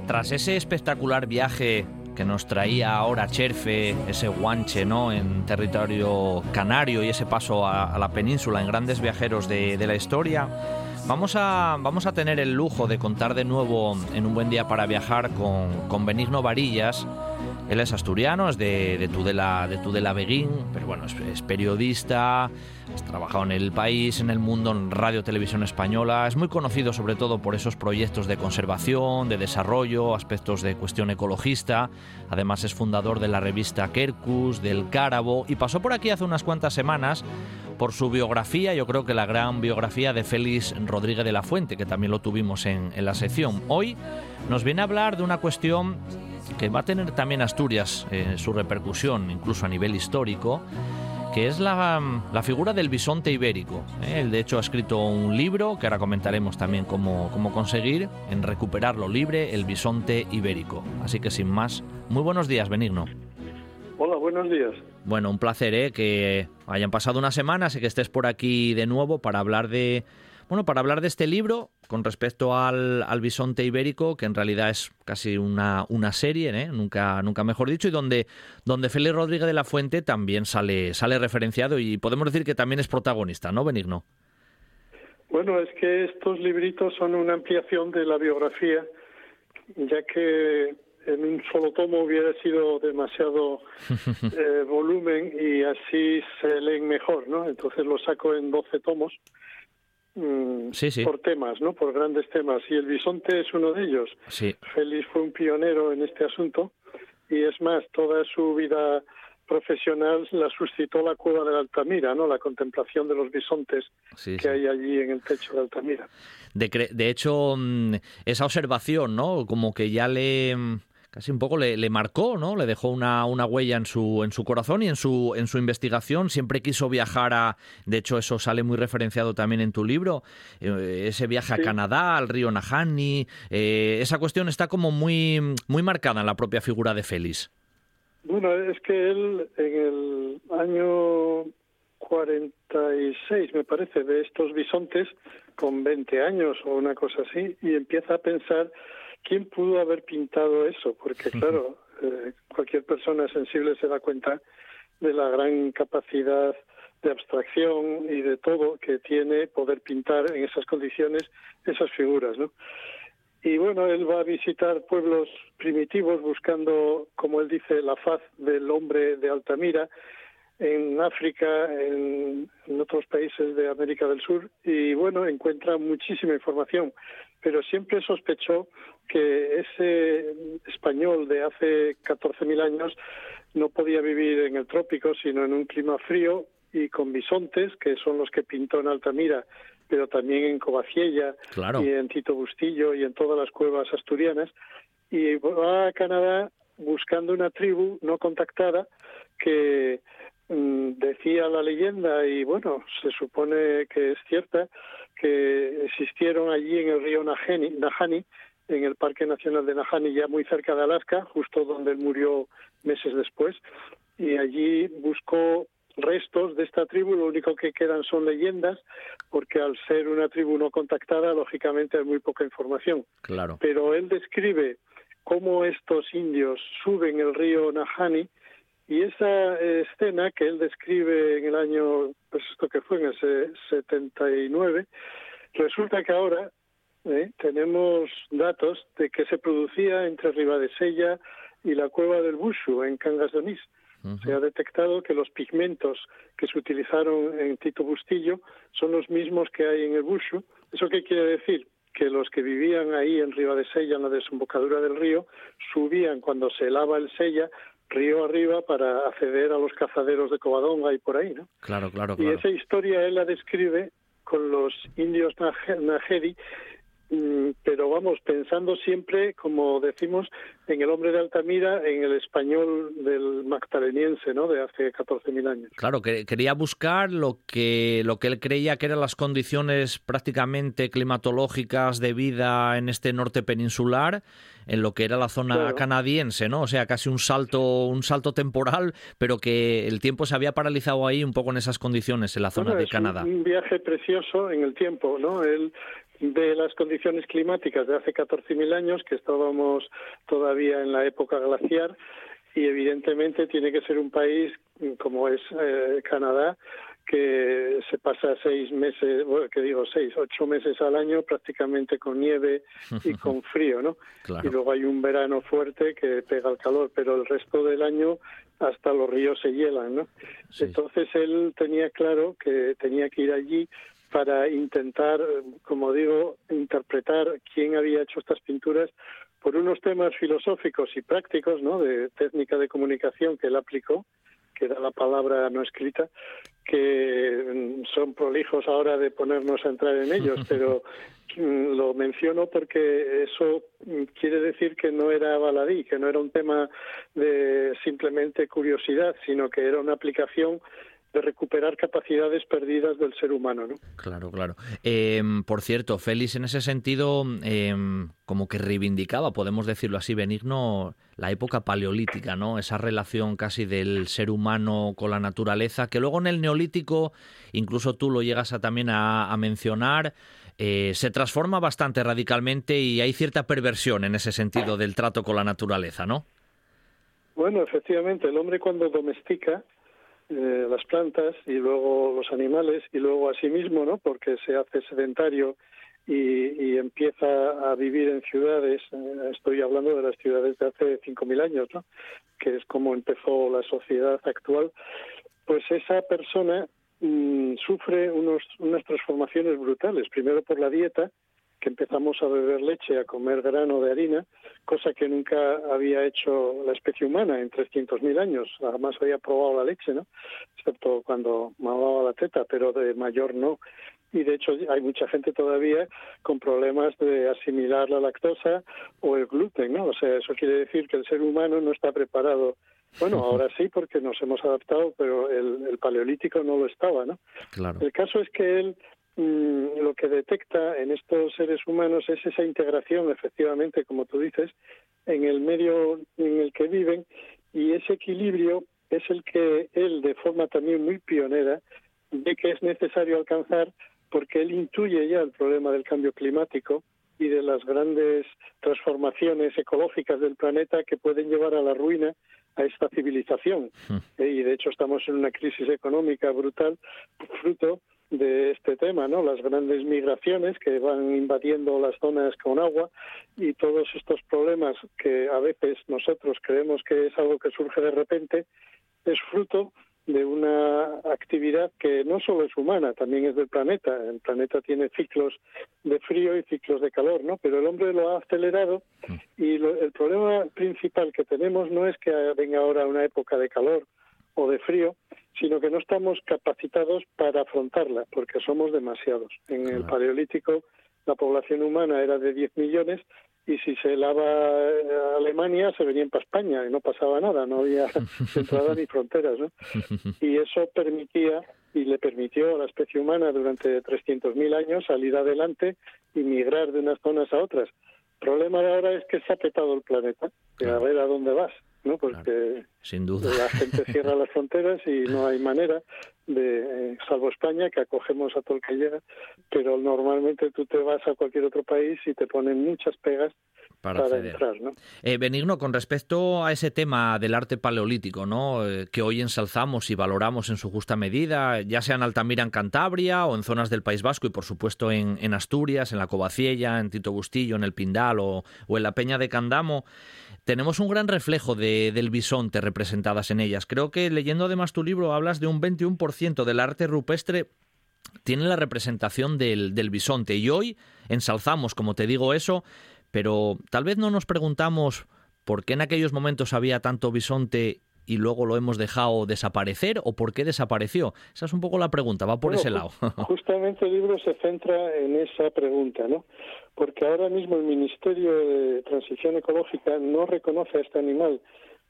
Tras ese espectacular viaje que nos traía ahora Cherfe, ese guanche ¿no? en territorio canario y ese paso a, la península en grandes viajeros de, la historia, vamos a, vamos a tener el lujo de contar de nuevo en un buen día para viajar con, con Benigno Varillas. Él es asturiano, es de, de Tudela, de Tudela Beguín, pero bueno, es periodista, Has trabajado en el país, en el mundo, en radio, televisión española. Es muy conocido sobre todo por esos proyectos de conservación, de desarrollo, aspectos de cuestión ecologista. Además es fundador de la revista Kerkus, del Cárabo y pasó por aquí hace unas cuantas semanas por su biografía, yo creo que la gran biografía de Félix Rodríguez de la Fuente, que también lo tuvimos en, en la sección. Hoy nos viene a hablar de una cuestión que va a tener también Asturias eh, su repercusión, incluso a nivel histórico, que es la, figura del bisonte ibérico. ¿eh? Él de hecho ha escrito un libro que ahora comentaremos también cómo, cómo conseguir en recuperarlo libre, el bisonte ibérico. Así que sin más, muy buenos días, Benigno. Hola, buenos días. Bueno, un placer ¿eh? que hayan pasado unas semanas y que estés por aquí de nuevo para hablar de, bueno, para hablar de este libro con respecto al, bisonte ibérico, que en realidad es casi una, una serie, ¿eh? nunca, nunca mejor dicho, y donde, donde Félix Rodríguez de la Fuente también sale, sale referenciado y podemos decir que también es protagonista, ¿no, Benigno? Bueno, es que estos libritos son una ampliación de la biografía, ya que en un solo tomo hubiera sido demasiado [LAUGHS] eh, volumen y así se leen mejor, ¿no? Entonces lo saco en 12 tomos Mm, por temas, ¿no? Por grandes temas. Y el bisonte es uno de ellos. Sí. Félix fue un pionero en este asunto y es más, toda su vida profesional la suscitó la cueva de Altamira, ¿no? La contemplación de los bisontes que hay allí en el techo de Altamira. De, de hecho, mm, esa observación, ¿no? Como que ya le mm, casi un poco le, marcó, ¿no? Le dejó una, una, huella en su, en su corazón y en su, en su investigación. Siempre quiso viajar a, de hecho eso sale muy referenciado también en tu libro, eh, ese viaje a Canadá, al río Nahani, eh, esa cuestión está como muy, muy marcada en la propia figura de Félix. Bueno, es que él en el año 46, me parece, de estos bisontes con 20 años o una cosa así, y empieza a pensar quién pudo haber pintado eso, porque [LAUGHS] claro, eh, cualquier persona sensible se da cuenta de la gran capacidad de abstracción y de todo que tiene poder pintar en esas condiciones esas figuras, ¿no? Y bueno, él va a visitar pueblos primitivos buscando, como él dice, la faz del hombre de Altamira en África, en, otros países de América del Sur y bueno, encuentra muchísima información, pero siempre sospechó que ese español de hace 14.000 años no podía vivir en el trópico, sino en un clima frío y con bisontes, que son los que pintó en Altamira pero también en Covaciella y en Tito Bustillo y en todas las cuevas asturianas. Y va a Canadá buscando una tribu no contactada que decía la leyenda y bueno, se supone que es cierta que existieron allí en el río Nahani, Nahani en el Parque Nacional de Nahani, ya muy cerca de Alaska, justo donde él murió meses después, y allí buscó restos de esta tribu, lo único que quedan son leyendas, porque al ser una tribu no contactada, lógicamente hay muy poca información. Claro. Pero él describe cómo estos indios suben el río Nahani y esa escena que él describe en el año, pues esto que fue en el 79, resulta que ahora eh, tenemos datos de que se producía entre Ribadesella y la cueva del Bushu, en Cangas de se ha detectado que los pigmentos que se utilizaron en Tito Bustillo son los mismos que hay en el Bushu. ¿Eso qué quiere decir? Que los que vivían ahí en Riva de Sella, en la desembocadura del río, subían cuando se helaba el Sella río arriba para acceder a los cazaderos de Covadonga y por ahí, ¿no? Claro, claro, claro. Y esa historia él la describe con los indios Najeri pero vamos, pensando siempre, como decimos, en el hombre de Altamira, en el español del magdaleniense, ¿no? De hace 14.000 años. Claro, que quería buscar lo que, lo que él creía que eran las condiciones prácticamente climatológicas de vida en este norte peninsular, en lo que era la zona canadiense, ¿no? O sea, casi un salto, un salto temporal, pero que el tiempo se había paralizado ahí un poco en esas condiciones, en la zona de Canadá. Un viaje precioso en el tiempo, ¿no? Él de las condiciones climáticas de hace 14.000 años, que estábamos todavía en la época glaciar, y evidentemente tiene que ser un país como es eh, Canadá, que se pasa seis meses, bueno, que digo seis, ocho meses al año prácticamente con nieve y [LAUGHS] con frío, ¿no? Y luego hay un verano fuerte que pega el calor, pero el resto del año hasta los ríos se hielan, ¿no? Entonces él tenía claro que tenía que ir allí para intentar, como digo, interpretar quién había hecho estas pinturas por unos temas filosóficos y prácticos, ¿no? De técnica de comunicación que él aplicó, que era la palabra no escrita, que son prolijos ahora de ponernos a entrar en ellos, [LAUGHS] pero lo menciono porque eso quiere decir que no era baladí, que no era un tema de simplemente curiosidad, sino que era una aplicación de recuperar capacidades perdidas del ser humano. ¿no? Claro, claro. Em, por cierto, Félix en ese sentido em, como que reivindicaba, podemos decirlo así, Benigno, la época paleolítica, ¿no? Esa relación casi del ser humano con la naturaleza, que luego en el neolítico, incluso tú lo llegas a, también a, mencionar, eh, se transforma bastante radicalmente y hay cierta perversión en ese sentido del trato con la naturaleza, ¿no? Bueno, efectivamente, el hombre cuando domestica eh, las plantas y luego los animales y luego a sí mismo, ¿no? Porque se hace sedentario y, empieza a vivir en ciudades. Eh, estoy hablando de las ciudades de hace 5.000 años, ¿no? Que es como empezó la sociedad actual. Pues esa persona mm, sufre unos, unas transformaciones brutales. Primero por la dieta, que empezamos a beber leche, a comer grano de harina, cosa que nunca había hecho la especie humana en 300.000 años. Además había probado la leche, ¿no? Excepto cuando mamaba la teta, pero de mayor no. Y de hecho hay mucha gente todavía con problemas de asimilar la lactosa o el gluten, ¿no? O sea, eso quiere decir que el ser humano no está preparado bueno, [LAUGHS] ahora sí, porque nos hemos adaptado, pero el, el, paleolítico no lo estaba, ¿no? Claro. El caso es que él Mm, lo que detecta en estos seres humanos es esa integración, efectivamente, como tú dices, en el medio en el que viven, Y ese equilibrio es el que él, de forma también muy pionera, ve que es necesario alcanzar porque él intuye ya el problema del cambio climático y de las grandes transformaciones ecológicas del planeta que pueden llevar a la ruina a esta civilización. Hmm. Eh, y de hecho estamos en una crisis económica brutal, fruto de este tema, ¿no? Las grandes migraciones que van invadiendo las zonas con agua y todos estos problemas que a veces nosotros creemos que es algo que surge de repente, es fruto de una actividad que no solo es humana, también es del planeta. El planeta tiene ciclos de frío y ciclos de calor, ¿no? Pero el hombre lo ha acelerado y el problema principal que tenemos no es que venga ahora una época de calor o de frío, sino que no estamos capacitados para afrontarla, porque somos demasiados. En el Paleolítico la población humana era de 10 millones y si se lava a Alemania se venían para España y no pasaba nada, no había [LAUGHS] entrada ni fronteras. ¿no? [LAUGHS] Y eso permitía y le permitió a la especie humana durante 300.000 años salir adelante y migrar de unas zonas a otras. El problema de ahora es que se ha petado el planeta, a ver a dónde vas. ¿No? Porque Sin duda. la gente cierra las fronteras y no hay manera de, eh, salvo España, que acogemos a todo el que llega, pero normalmente tú te vas a cualquier otro país y te ponen muchas pegas para, entrar, ¿no? Eh, Benigno, con respecto a ese tema del arte paleolítico, ¿no? Eh, que hoy ensalzamos y valoramos en su justa medida, ya sea en Altamira, en Cantabria, o en zonas del País Vasco y, por supuesto, en, en Asturias, en la Covaciella, en Tito Bustillo, en el Pindal o, o en la Peña de Candamo, tenemos un gran reflejo de, del bisonte representadas en ellas. Creo que leyendo además tu libro hablas de un 21% del arte rupestre tiene la representación del, del bisonte. Y hoy ensalzamos, como te digo, eso, pero tal vez no nos preguntamos por qué en aquellos momentos había tanto bisonte y luego lo hemos dejado desaparecer o por qué desapareció? Esa es un poco la pregunta, va por ese lado. [LAUGHS] Justamente el libro se centra en esa pregunta, ¿no? Porque ahora mismo el Ministerio de Transición Ecológica no reconoce a este animal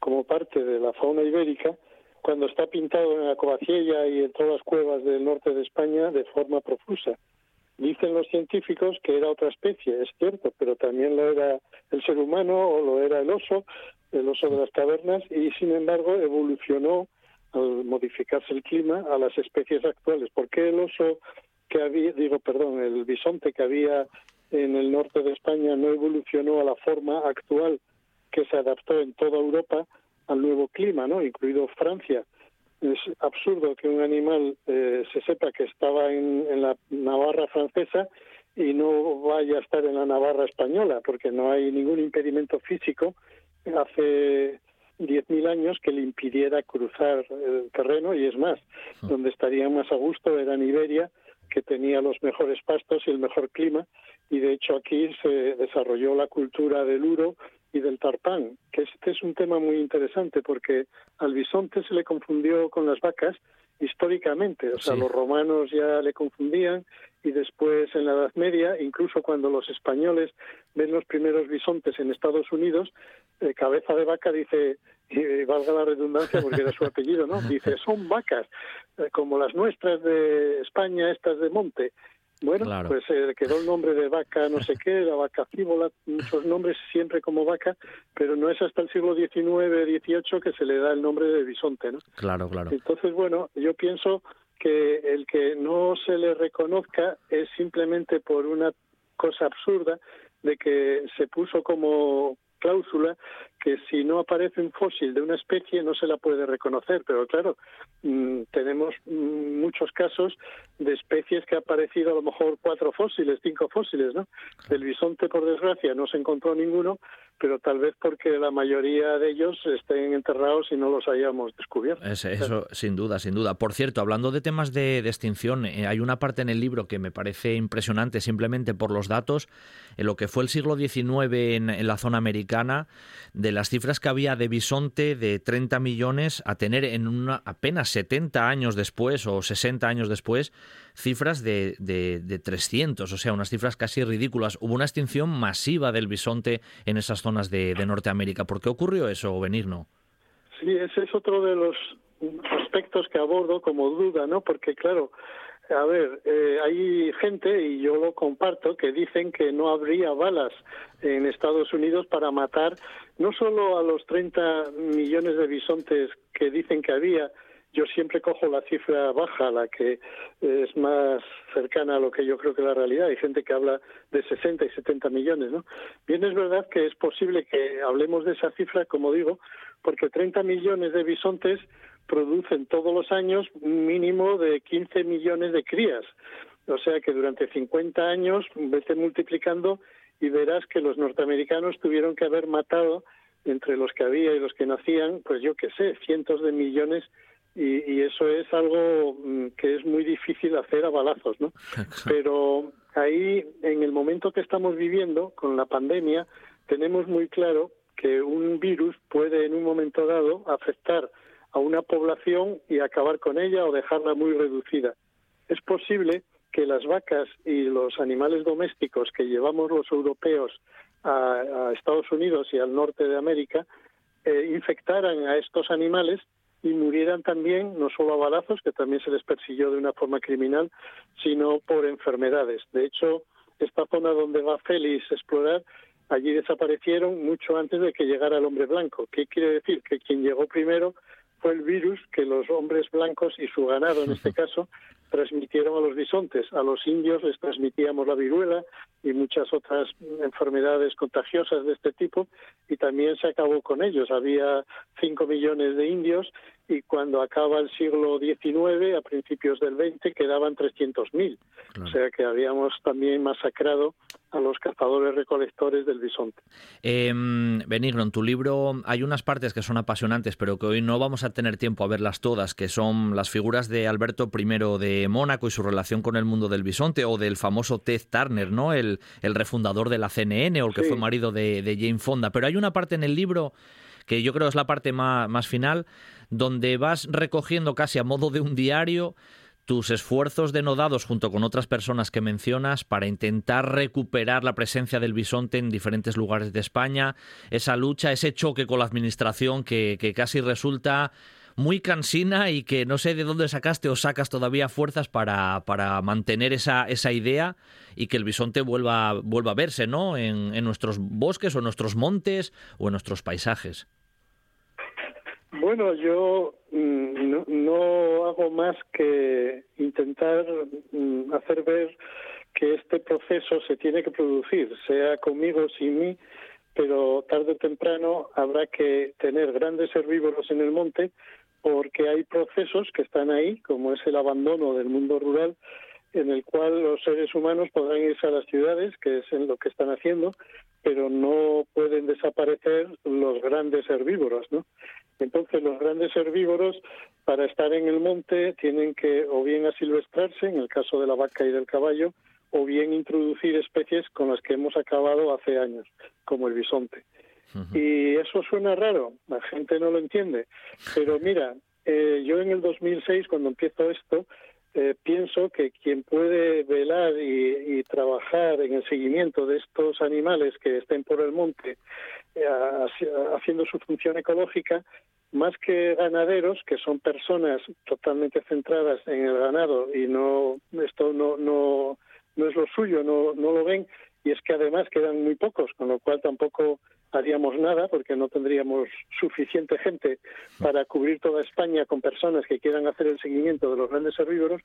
como parte de la fauna ibérica cuando está pintado en la Covaciella y en todas las cuevas del norte de España de forma profusa. Dicen los científicos que era otra especie, es cierto, pero también lo era el ser humano o lo era el oso, el oso de las cavernas, y sin embargo evolucionó al modificarse el clima a las especies actuales. ¿Por qué el oso que había, digo, perdón, el bisonte que había en el norte de España no evolucionó a la forma actual que se adaptó en toda Europa al nuevo clima, ¿no? Incluido Francia. Es absurdo que un animal eh, se sepa que estaba en, la Navarra francesa y no vaya a estar en la Navarra española, porque no hay ningún impedimento físico hace 10.000 años que le impidiera cruzar el terreno. Y es más, donde estaría más a gusto era en Iberia, que tenía los mejores pastos y el mejor clima, y de hecho aquí se desarrolló la cultura del uro y del tarpán, que este es un tema muy interesante porque al bisonte se le confundió con las vacas históricamente, o sea, los romanos ya le confundían y después en la Edad Media, incluso cuando los españoles ven los primeros bisontes en Estados Unidos, eh, cabeza de vaca dice, y valga la redundancia porque era su [LAUGHS] apellido, ¿no? Dice, son vacas, eh, como las nuestras de España, estas de monte. Bueno, pues eh, quedó el nombre de vaca, no sé qué, la vaca fíbola, muchos nombres siempre como vaca, pero no es hasta el siglo XIX, XVIII que se le da el nombre de bisonte, ¿no? Claro, claro. Entonces, bueno, yo pienso que el que no se le reconozca es simplemente por una cosa absurda de que se puso como cláusula que si no aparece un fósil de una especie no se la puede reconocer, pero claro, mm, tenemos mm, muchos casos de especies que ha aparecido a lo mejor cuatro fósiles, cinco fósiles, ¿no? El bisonte, por desgracia, no se encontró ninguno, pero tal vez porque la mayoría de ellos estén enterrados y no los hayamos descubierto. eso, sin duda, sin duda. Por cierto, hablando de temas de, extinción, eh, hay una parte en el libro que me parece impresionante simplemente por los datos, en lo que fue el siglo XIX en, la zona americana, de las cifras que había de bisonte de 30 millones a tener en una, apenas 70 años después o 60 años después cifras de, de, 300, o sea, unas cifras casi ridículas. Hubo una extinción masiva del bisonte en esas zonas de, Norteamérica. ¿Por qué ocurrió eso, Benigno? Sí, ese es otro de los aspectos que abordo como duda, ¿no? Porque, claro, a ver, eh, hay gente, y yo lo comparto, que dicen que no habría balas en Estados Unidos para matar no solo a los 30 millones de bisontes que dicen que había, yo siempre cojo la cifra baja, la que es más cercana a lo que yo creo que es la realidad. Hay gente que habla de 60 y 70 millones, ¿no? Bien, es verdad que es posible que hablemos de esa cifra, como digo, porque 30 millones de bisontes producen todos los años un mínimo de 15 millones de crías. O sea que durante 50 años vete multiplicando y verás que los norteamericanos tuvieron que haber matado entre los que había y los que nacían, pues yo qué sé, cientos de millones y, y, eso es algo mm, que es muy difícil hacer a balazos, ¿no? [LAUGHS] Pero ahí, en el momento que estamos viviendo con la pandemia, tenemos muy claro que un virus puede en un momento dado afectar a una población y acabar con ella o dejarla muy reducida. Es posible que las vacas y los animales domésticos que llevamos los europeos a, Estados Unidos y al norte de América eh, infectaran a estos animales y murieran también, no solo a balazos, que también se les persiguió de una forma criminal, sino por enfermedades. De hecho, esta zona donde va Félix a explorar, allí desaparecieron mucho antes de que llegara el hombre blanco. ¿Qué quiere decir? Que quien llegó primero fue el virus que los hombres blancos y su ganado, en este [LAUGHS] caso, transmitieron a los bisontes. A los indios les transmitíamos la viruela y muchas otras enfermedades contagiosas de este tipo y también se acabó con ellos. Había cinco millones de indios y cuando acaba el siglo XIX, a principios del XX, quedaban 300.000. O sea que habíamos también masacrado a los cazadores recolectores del bisonte. Eh, Benigno, en tu libro hay unas partes que son apasionantes, pero que hoy no vamos a tener tiempo a verlas todas, que son las figuras de Alberto I de Mónaco y su relación con el mundo del bisonte, o del famoso Ted Turner, ¿no? el, el refundador de la CNN, o el que fue marido de, de Jane Fonda. Pero hay una parte en el libro que yo creo es la parte más, más final, donde vas recogiendo casi a modo de un diario tus esfuerzos denodados junto con otras personas que mencionas para intentar recuperar la presencia del bisonte en diferentes lugares de España, esa lucha, ese choque con la administración que, casi resulta muy cansina y que no sé de dónde sacaste o sacas todavía fuerzas para, para mantener esa, esa idea y que el bisonte vuelva, vuelva a verse ¿no? en, en nuestros bosques o en nuestros montes o en nuestros paisajes. Bueno, yo mm, no, hago más que intentar mm, hacer ver que este proceso se tiene que producir, sea conmigo sin mí, pero tarde o temprano habrá que tener grandes herbívoros en el monte porque hay procesos que están ahí, como es el abandono del mundo rural, en el cual los seres humanos podrán irse a las ciudades, que es en lo que están haciendo, pero no pueden desaparecer los grandes herbívoros, ¿no? Entonces los grandes herbívoros para estar en el monte tienen que o bien asilvestrarse, en el caso de la vaca y del caballo, o bien introducir especies con las que hemos acabado hace años, como el bisonte. Y eso suena raro, la gente no lo entiende, pero mira, eh, yo en el 2006, cuando empiezo esto, eh, pienso que quien puede velar y, trabajar en el seguimiento de estos animales que estén por el monte eh, haciendo su función ecológica, más que ganaderos, que son personas totalmente centradas en el ganado y no esto no no no es lo suyo, no no lo ven y es que además quedan muy pocos, con lo cual tampoco haríamos nada porque no tendríamos suficiente gente para cubrir toda España con personas que quieran hacer el seguimiento de los grandes herbívoros,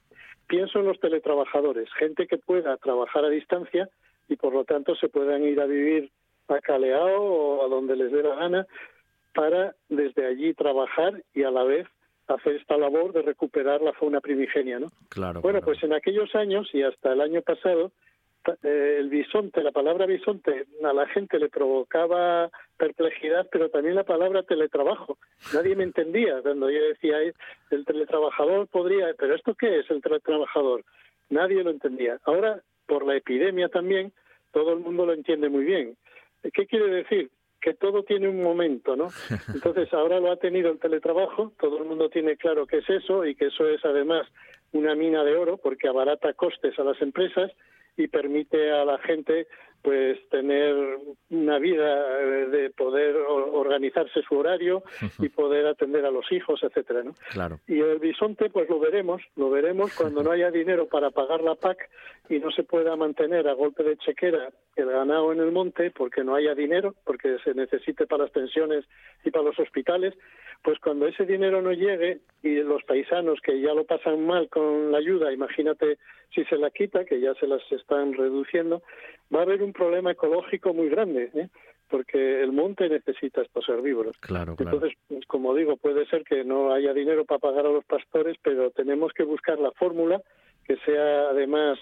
pienso en los teletrabajadores, gente que pueda trabajar a distancia y por lo tanto se puedan ir a vivir a Caleao o a donde les dé la gana para desde allí trabajar y a la vez hacer esta labor de recuperar la fauna primigenia, ¿no? Claro. Bueno, pues en aquellos años y hasta el año pasado el bisonte, la palabra bisonte a la gente le provocaba perplejidad, pero también la palabra teletrabajo. Nadie me entendía cuando yo decía el teletrabajador podría, pero ¿esto qué es el teletrabajador? Nadie lo entendía. Ahora, por la epidemia también, todo el mundo lo entiende muy bien. ¿Qué quiere decir? Que todo tiene un momento, ¿no? [LAUGHS] Entonces, ahora lo ha tenido el teletrabajo, todo el mundo tiene claro qué es eso y que eso es además una mina de oro porque abarata costes a las empresas y permite a la gente pues tener una vida eh, de poder organizarse su horario y poder atender a los hijos, etcétera, ¿no? Claro. Y el bisonte, pues lo veremos, lo veremos [LAUGHS] cuando no haya dinero para pagar la PAC y no se pueda mantener a golpe de chequera el ganado en el monte porque no haya dinero, porque se necesite para las pensiones y para los hospitales, pues cuando ese dinero no llegue y los paisanos que ya lo pasan mal con la ayuda, imagínate si se la quita, que ya se las están reduciendo, va a haber un problema ecológico muy grande, ¿eh? porque el monte necesita estos herbívoros. Claro, Entonces, pues, como digo, puede ser que no haya dinero para pagar a los pastores, pero tenemos que buscar la fórmula que sea además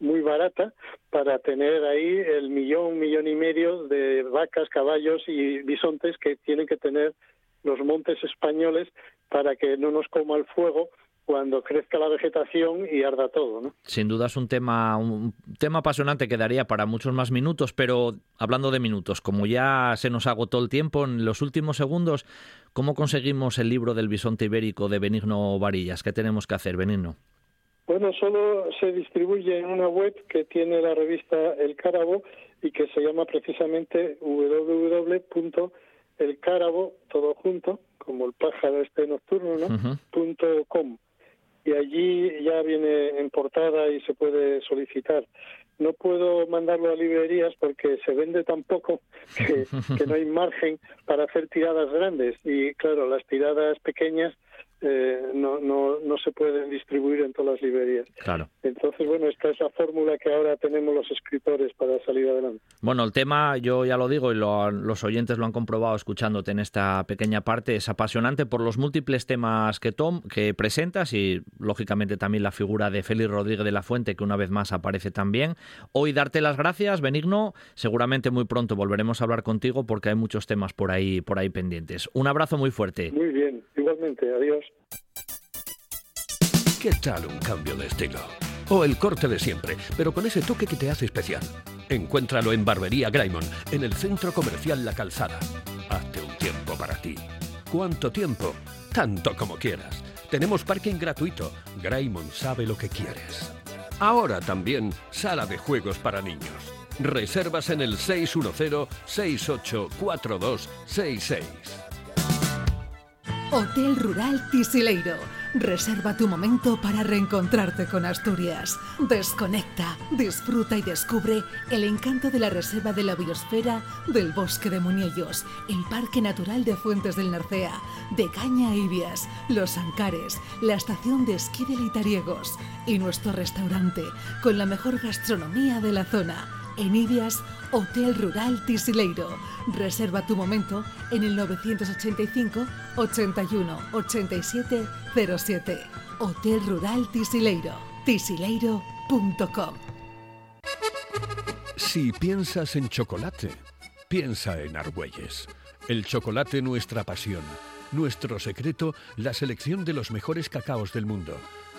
muy barata para tener ahí el millón, millón y medio de vacas, caballos y bisontes que tienen que tener los montes españoles para que no nos coma el fuego cuando crezca la vegetación y arda todo, ¿no? Sin duda es un tema un tema apasionante que daría para muchos más minutos, pero hablando de minutos, como ya se nos agotó el tiempo en los últimos segundos, ¿cómo conseguimos el libro del bisonte ibérico de Benigno Varillas? ¿Qué tenemos que hacer, Benigno? Bueno, solo se distribuye en una web que tiene la revista El Cárabo y que se llama precisamente www el cárabo, todo junto, como el pájaro este nocturno, ¿no? punto com. Y allí ya viene en portada y se puede solicitar. No puedo mandarlo a librerías porque se vende tan poco [LAUGHS] que, que no hay margen para hacer tiradas grandes. Y claro, las tiradas pequeñas eh, no, no, no se pueden distribuir en todas las librerías. Claro. Entonces, bueno, esta es la fórmula que ahora tenemos los escritores para salir adelante. Bueno, el tema, yo ya lo digo y los oyentes lo han comprobado escuchándote en esta pequeña parte, es apasionante por los múltiples temas que, tom, que presentas y, lógicamente, también la figura de Félix Rodríguez de la Fuente, que una vez más aparece también. Hoy darte las gracias, Benigno. Seguramente muy pronto volveremos a hablar contigo porque hay muchos temas por ahí, por ahí pendientes. Un abrazo muy fuerte. Muy bien, Adiós. ¿Qué tal un cambio de estilo? O el corte de siempre, pero con ese toque que te hace especial. Encuéntralo en Barbería Graymon, en el centro comercial La Calzada. Hazte un tiempo para ti. ¿Cuánto tiempo? Tanto como quieras. Tenemos parking gratuito. Graymon sabe lo que quieres. Ahora también sala de juegos para niños. Reservas en el 610-684266. Hotel Rural Tisileiro. Reserva tu momento para reencontrarte con Asturias. Desconecta, disfruta y descubre el encanto de la Reserva de la Biosfera del Bosque de Muniellos, el Parque Natural de Fuentes del Narcea, de Caña Ibias, Los Ancares, la estación de esquí de Litariegos y nuestro restaurante con la mejor gastronomía de la zona. En Ibias, Hotel Rural Tisileiro. Reserva tu momento en el 985 81 87 07. Hotel Rural Tisileiro. tisileiro.com. Si piensas en chocolate, piensa en Argüelles. El chocolate nuestra pasión, nuestro secreto, la selección de los mejores cacaos del mundo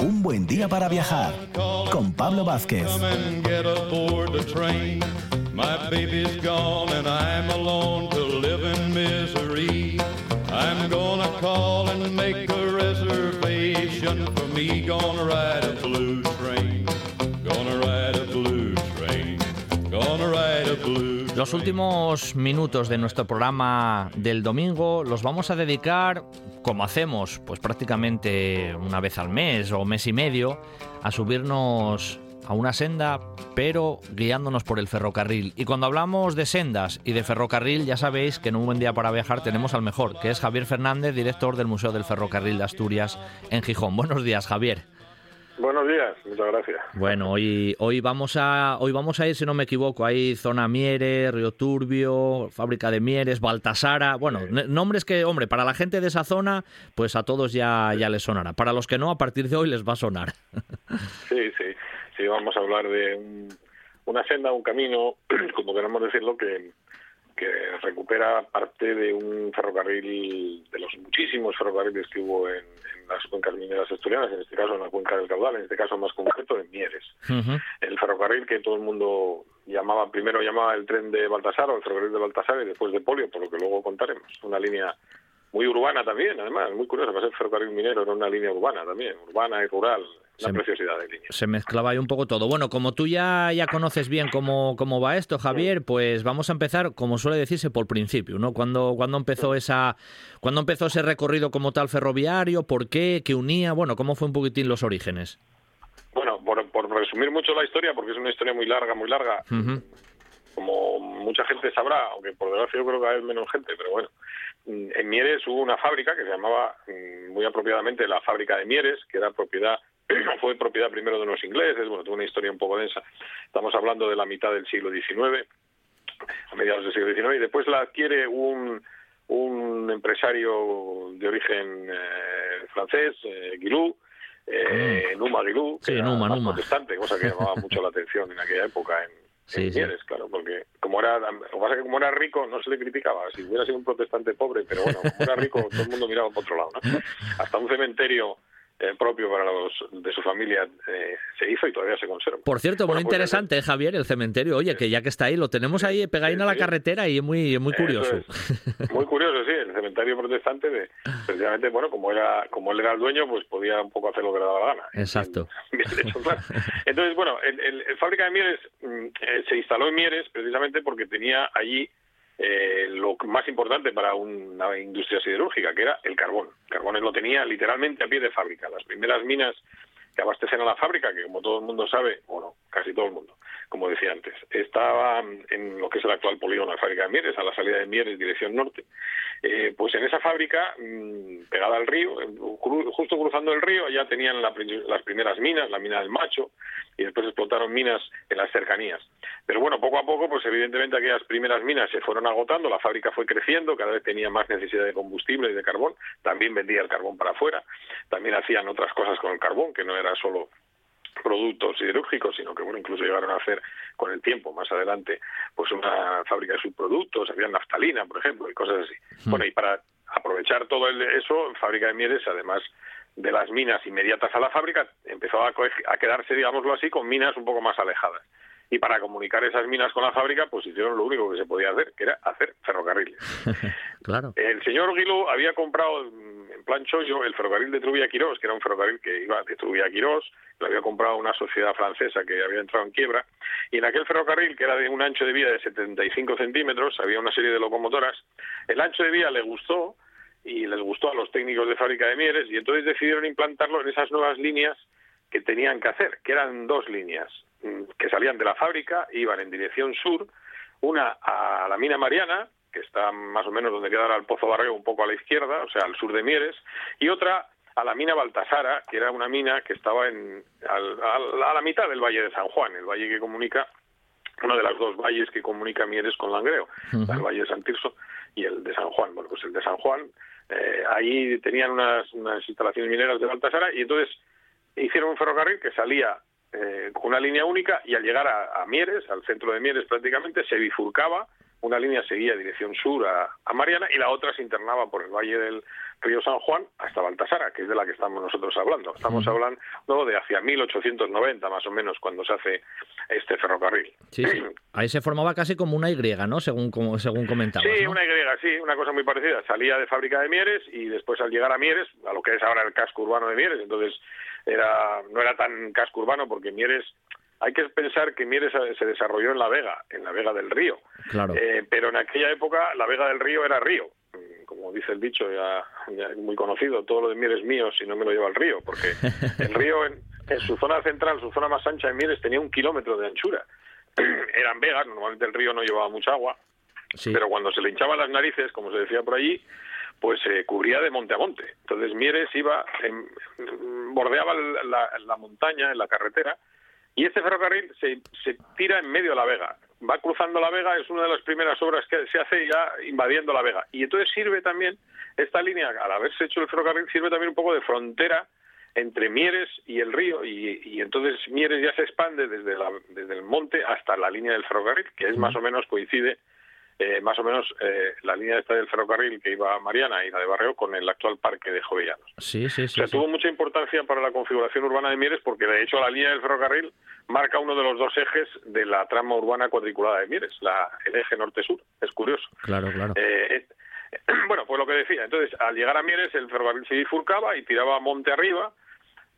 Un buen día para viajar con Pablo Vázquez. On the train my baby's gone and I'm alone to live in misery. I'm gonna call and make a reservation for me. Gonna ride a blue train. Gonna ride a blue train. Gonna ride a blue los últimos minutos de nuestro programa del domingo los vamos a dedicar, como hacemos, pues prácticamente una vez al mes o mes y medio, a subirnos a una senda, pero guiándonos por el ferrocarril. Y cuando hablamos de sendas y de ferrocarril, ya sabéis que en un buen día para viajar tenemos al mejor, que es Javier Fernández, director del Museo del Ferrocarril de Asturias en Gijón. Buenos días, Javier. Buenos días, muchas gracias. Bueno, hoy, hoy, vamos a, hoy vamos a ir, si no me equivoco, ahí Zona Mieres, Río Turbio, Fábrica de Mieres, Baltasara, bueno, nombres que, hombre, para la gente de esa zona, pues a todos ya, ya les sonará. Para los que no, a partir de hoy les va a sonar. [LAUGHS] Sí, sí, sí, vamos a hablar de una senda, un camino, [CLEARS THROAT] como queramos decirlo, que, que recupera parte de un ferrocarril, de los muchísimos ferrocarriles que hubo en, las cuencas mineras asturianas, en este caso en la cuenca del caudal, en este caso más concreto en Mieres. El ferrocarril que todo el mundo llamaba, primero llamaba el tren de Baltasar o el ferrocarril de Baltasar y después de Polio, por lo que luego contaremos. Una línea muy urbana también, además, muy curiosa, para ser ferrocarril minero era una línea urbana también, urbana y rural, la preciosidad de línea. Se mezclaba ahí un poco todo. Bueno, como tú ya, ya conoces bien cómo, cómo va esto, Javier, pues vamos a empezar, como suele decirse, por principio, ¿no? ¿Cuándo, cuando empezó esa, cuando empezó ese recorrido como tal ferroviario? ¿Por qué? ¿Qué unía? Bueno, ¿cómo fue un poquitín los orígenes? Bueno, por, resumir mucho la historia, porque es una historia muy larga, muy larga, como mucha gente sabrá, aunque por desgracia yo creo que hay menos gente, pero bueno, en Mieres hubo una fábrica que se llamaba mm, muy apropiadamente la fábrica de Mieres, que era propiedad [CLEARS THROAT] fue propiedad primero de unos ingleses, bueno, tuvo una historia un poco densa. Estamos hablando de la mitad del siglo XIX, a mediados del siglo XIX, y después la adquiere un, un empresario de origen eh, francés, eh, Guilou, eh, ah. Numa Guilou, que era protestante, cosa que llamaba [LAUGHS] mucho la atención en aquella época en, Sí, claro, porque como era, que como era rico no se le criticaba, si hubiera sido un protestante pobre, pero bueno, como era rico todo el mundo miraba por otro lado, ¿no? [LAUGHS] Hasta un cementerio eh, propio para los de su familia eh, se hizo y todavía se conserva. Por cierto, muy pues, interesante, Javier, el cementerio. Oye, que ya que está ahí, lo tenemos ahí pegadito a la carretera y es muy, muy curioso. Muy curioso, sí, el cementerio protestante, de, precisamente, bueno, como era como él era el dueño, pues podía un poco hacer lo que le daba la gana. Exacto. [LAUGHS] Entonces, bueno, el, fábrica de Mieres mm, eh, se instaló en Mieres precisamente porque tenía allí eh, lo más importante para una industria siderúrgica, que era el carbón. El carbón lo tenía literalmente a pie de fábrica. Las primeras minas que abastecen a la fábrica, que como todo el mundo sabe, bueno, casi todo el mundo, como decía antes, estaba en lo que es el actual polígono de la fábrica de Mieres, a la salida de Mieres, dirección norte. Eh, pues en esa fábrica, mm, pegada al río, justo cruzando el río, ya tenían las primeras minas, la mina del Macho, y después explotaron minas en las cercanías. Pero bueno, poco a poco, pues evidentemente aquellas primeras minas se fueron agotando, la fábrica fue creciendo, cada vez tenía más necesidad de combustible y de carbón, también vendía el carbón para afuera, también hacían otras cosas con el carbón, que no era solo productos siderúrgicos, sino que bueno, incluso llegaron a hacer con el tiempo, más adelante, pues una fábrica de subproductos, había naftalina, por ejemplo, y cosas así. Hmm. Bueno, y para aprovechar todo eso, Fábrica de Mieres, además de las minas inmediatas a la fábrica, empezó a, a quedarse, digámoslo así, con minas un poco más alejadas y para comunicar esas minas con la fábrica, pues hicieron lo único que se podía hacer, que era hacer ferrocarriles. [LAUGHS] claro. El señor Guilú había comprado plan chollo el ferrocarril de Trubia Quirós, que era un ferrocarril que iba de Trubia Quirós, lo había comprado una sociedad francesa que había entrado en quiebra, y en aquel ferrocarril, que era de un ancho de vía de 75 centímetros, había una serie de locomotoras, el ancho de vía le gustó, y les gustó a los técnicos de fábrica de Mieres, y entonces decidieron implantarlo en esas nuevas líneas que tenían que hacer, que eran dos líneas. Mm, que salían de la fábrica, iban en dirección sur, una a la mina Mariana, que está más o menos donde queda el Pozo Barrio, un poco a la izquierda, o sea, al sur de Mieres, y otra a la mina Baltasara, que era una mina que estaba en, a la mitad del Valle de San Juan, el valle que comunica, uno de los dos valles que comunica Mieres con Langreo, el Valle de San Tirso y el de San Juan. Bueno, pues el de San Juan, eh, ahí tenían unas, unas instalaciones mineras de Baltasara y entonces hicieron un ferrocarril que salía eh, con una línea única y al llegar a, Mieres, al centro de Mieres prácticamente, se bifurcaba, una línea seguía dirección sur a, Mariana y la otra se internaba por el valle del río San Juan hasta Baltasara, que es de la que estamos nosotros hablando. Estamos hablando de hacia 1890 más o menos cuando se hace este ferrocarril. Sí, [CLEARS THROAT] ahí se formaba casi como una Y, ¿no? Según, como, según comentabas. Sí, una Y, sí, una cosa muy parecida. Salía de fábrica de Mieres y después al llegar a Mieres, a lo que es ahora el casco urbano de Mieres, entonces era no era tan casco urbano porque Mieres hay que pensar que Mieres se desarrolló en la Vega, en la Vega del Río. Claro. Eh, pero en aquella época la Vega del Río era río. Como dice el dicho, ya, muy conocido, todo lo de Mieres mío si no me lo lleva el río, porque [LAUGHS] el río en, su zona central, su zona más ancha de Mieres tenía un kilómetro de anchura. [CLEARS THROAT] Eran vegas, normalmente el río no llevaba mucha agua, pero cuando se le hinchaban las narices, como se decía por allí, pues se cubría de monte a monte. Entonces Mieres iba, bordeaba la, montaña en la carretera y este ferrocarril se, se tira en medio de la vega. Va cruzando la vega, es una de las primeras obras que se hace ya invadiendo la vega. Y entonces sirve también, esta línea, al haberse hecho el ferrocarril, sirve también un poco de frontera entre Mieres y el río y, entonces Mieres ya se expande desde, la, desde el monte hasta la línea del ferrocarril, que es más o menos coincide eh, más o menos eh, la línea esta del ferrocarril que iba a Mariana y la de Barrio con el actual parque de Jovellanos. Sí, sí, sí. O sea, tuvo mucha importancia para la configuración urbana de Mieres porque de hecho la línea del ferrocarril marca uno de los dos ejes de la trama urbana cuadriculada de Mieres, la, el eje norte-sur. Es curioso. Claro, claro. Eh, [CLEARS THROAT] bueno, pues lo que decía. Entonces, al llegar a Mieres, el ferrocarril se bifurcaba y tiraba monte arriba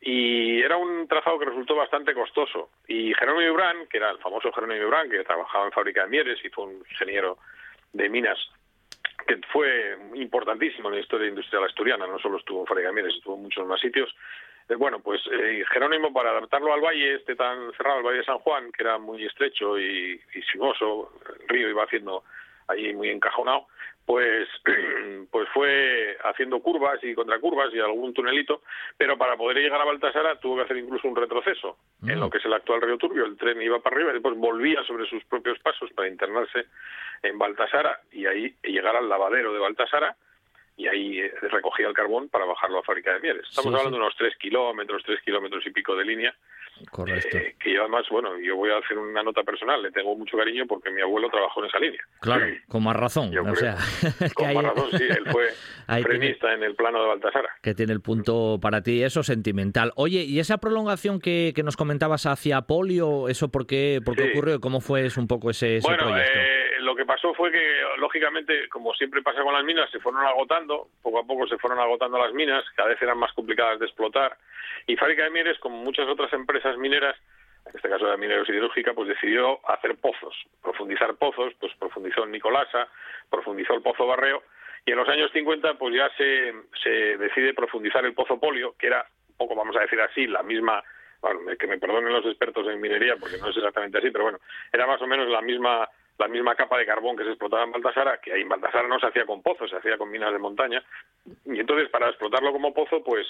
y era un trazado que resultó bastante costoso. Y Jerónimo Ibrán, que era el famoso Jerónimo Ibrán, que trabajaba en fábrica de Mieres y fue un ingeniero de minas que fue importantísimo en la historia industrial asturiana, no solo estuvo en fábrica de Mieres, estuvo en muchos más sitios. Eh, bueno, pues eh, Jerónimo, para adaptarlo al valle, este tan cerrado, el valle de San Juan, que era muy estrecho y, y sinuoso, el río iba haciendo allí muy encajonado, pues, [CLEARS THROAT] pues fue haciendo curvas y contracurvas y algún tunelito, pero para poder llegar a Baltasara tuvo que hacer incluso un retroceso en lo mm. que es el actual río Turbio. El tren iba para arriba y después volvía sobre sus propios pasos para internarse en Baltasara y ahí llegar al lavadero de Baltasara y ahí eh, recogía el carbón para bajarlo a fábrica de mieles. Estamos hablando de unos tres kilómetros, tres kilómetros y pico de línea Correcto. Eh, que además, bueno, yo voy a hacer una nota personal, le tengo mucho cariño porque mi abuelo trabajó en esa línea. Claro, con más razón. o sea, [LAUGHS] con más razón, sí, él fue [LAUGHS] frenista en el plano de Baltasara. Que tiene el punto para ti, eso sentimental. Oye, ¿y esa prolongación que, que nos comentabas hacia Polio, eso por qué, por qué ocurrió? ¿Cómo fue un poco ese, ese bueno, proyecto? Eh, lo que pasó fue que, lógicamente, como siempre pasa con las minas, se fueron agotando, poco a poco se fueron agotando las minas, cada vez eran más complicadas de explotar y Fábrica de Mieres, como muchas otras empresas mineras, en este caso de mineros siderúrgica, pues decidió hacer pozos, profundizar pozos, pues profundizó en Nicolasa, profundizó el pozo Barreo, y en los años 50 pues ya se, se decide profundizar el pozo Polio, que era un poco, vamos a decir así, la misma, bueno, que me perdonen los expertos en minería, porque no es exactamente así, pero bueno, era más o menos la misma la misma capa de carbón que se explotaba en Baltasara, que ahí en Baltasara no se hacía con pozos, se hacía con minas de montaña, y entonces para explotarlo como pozo, pues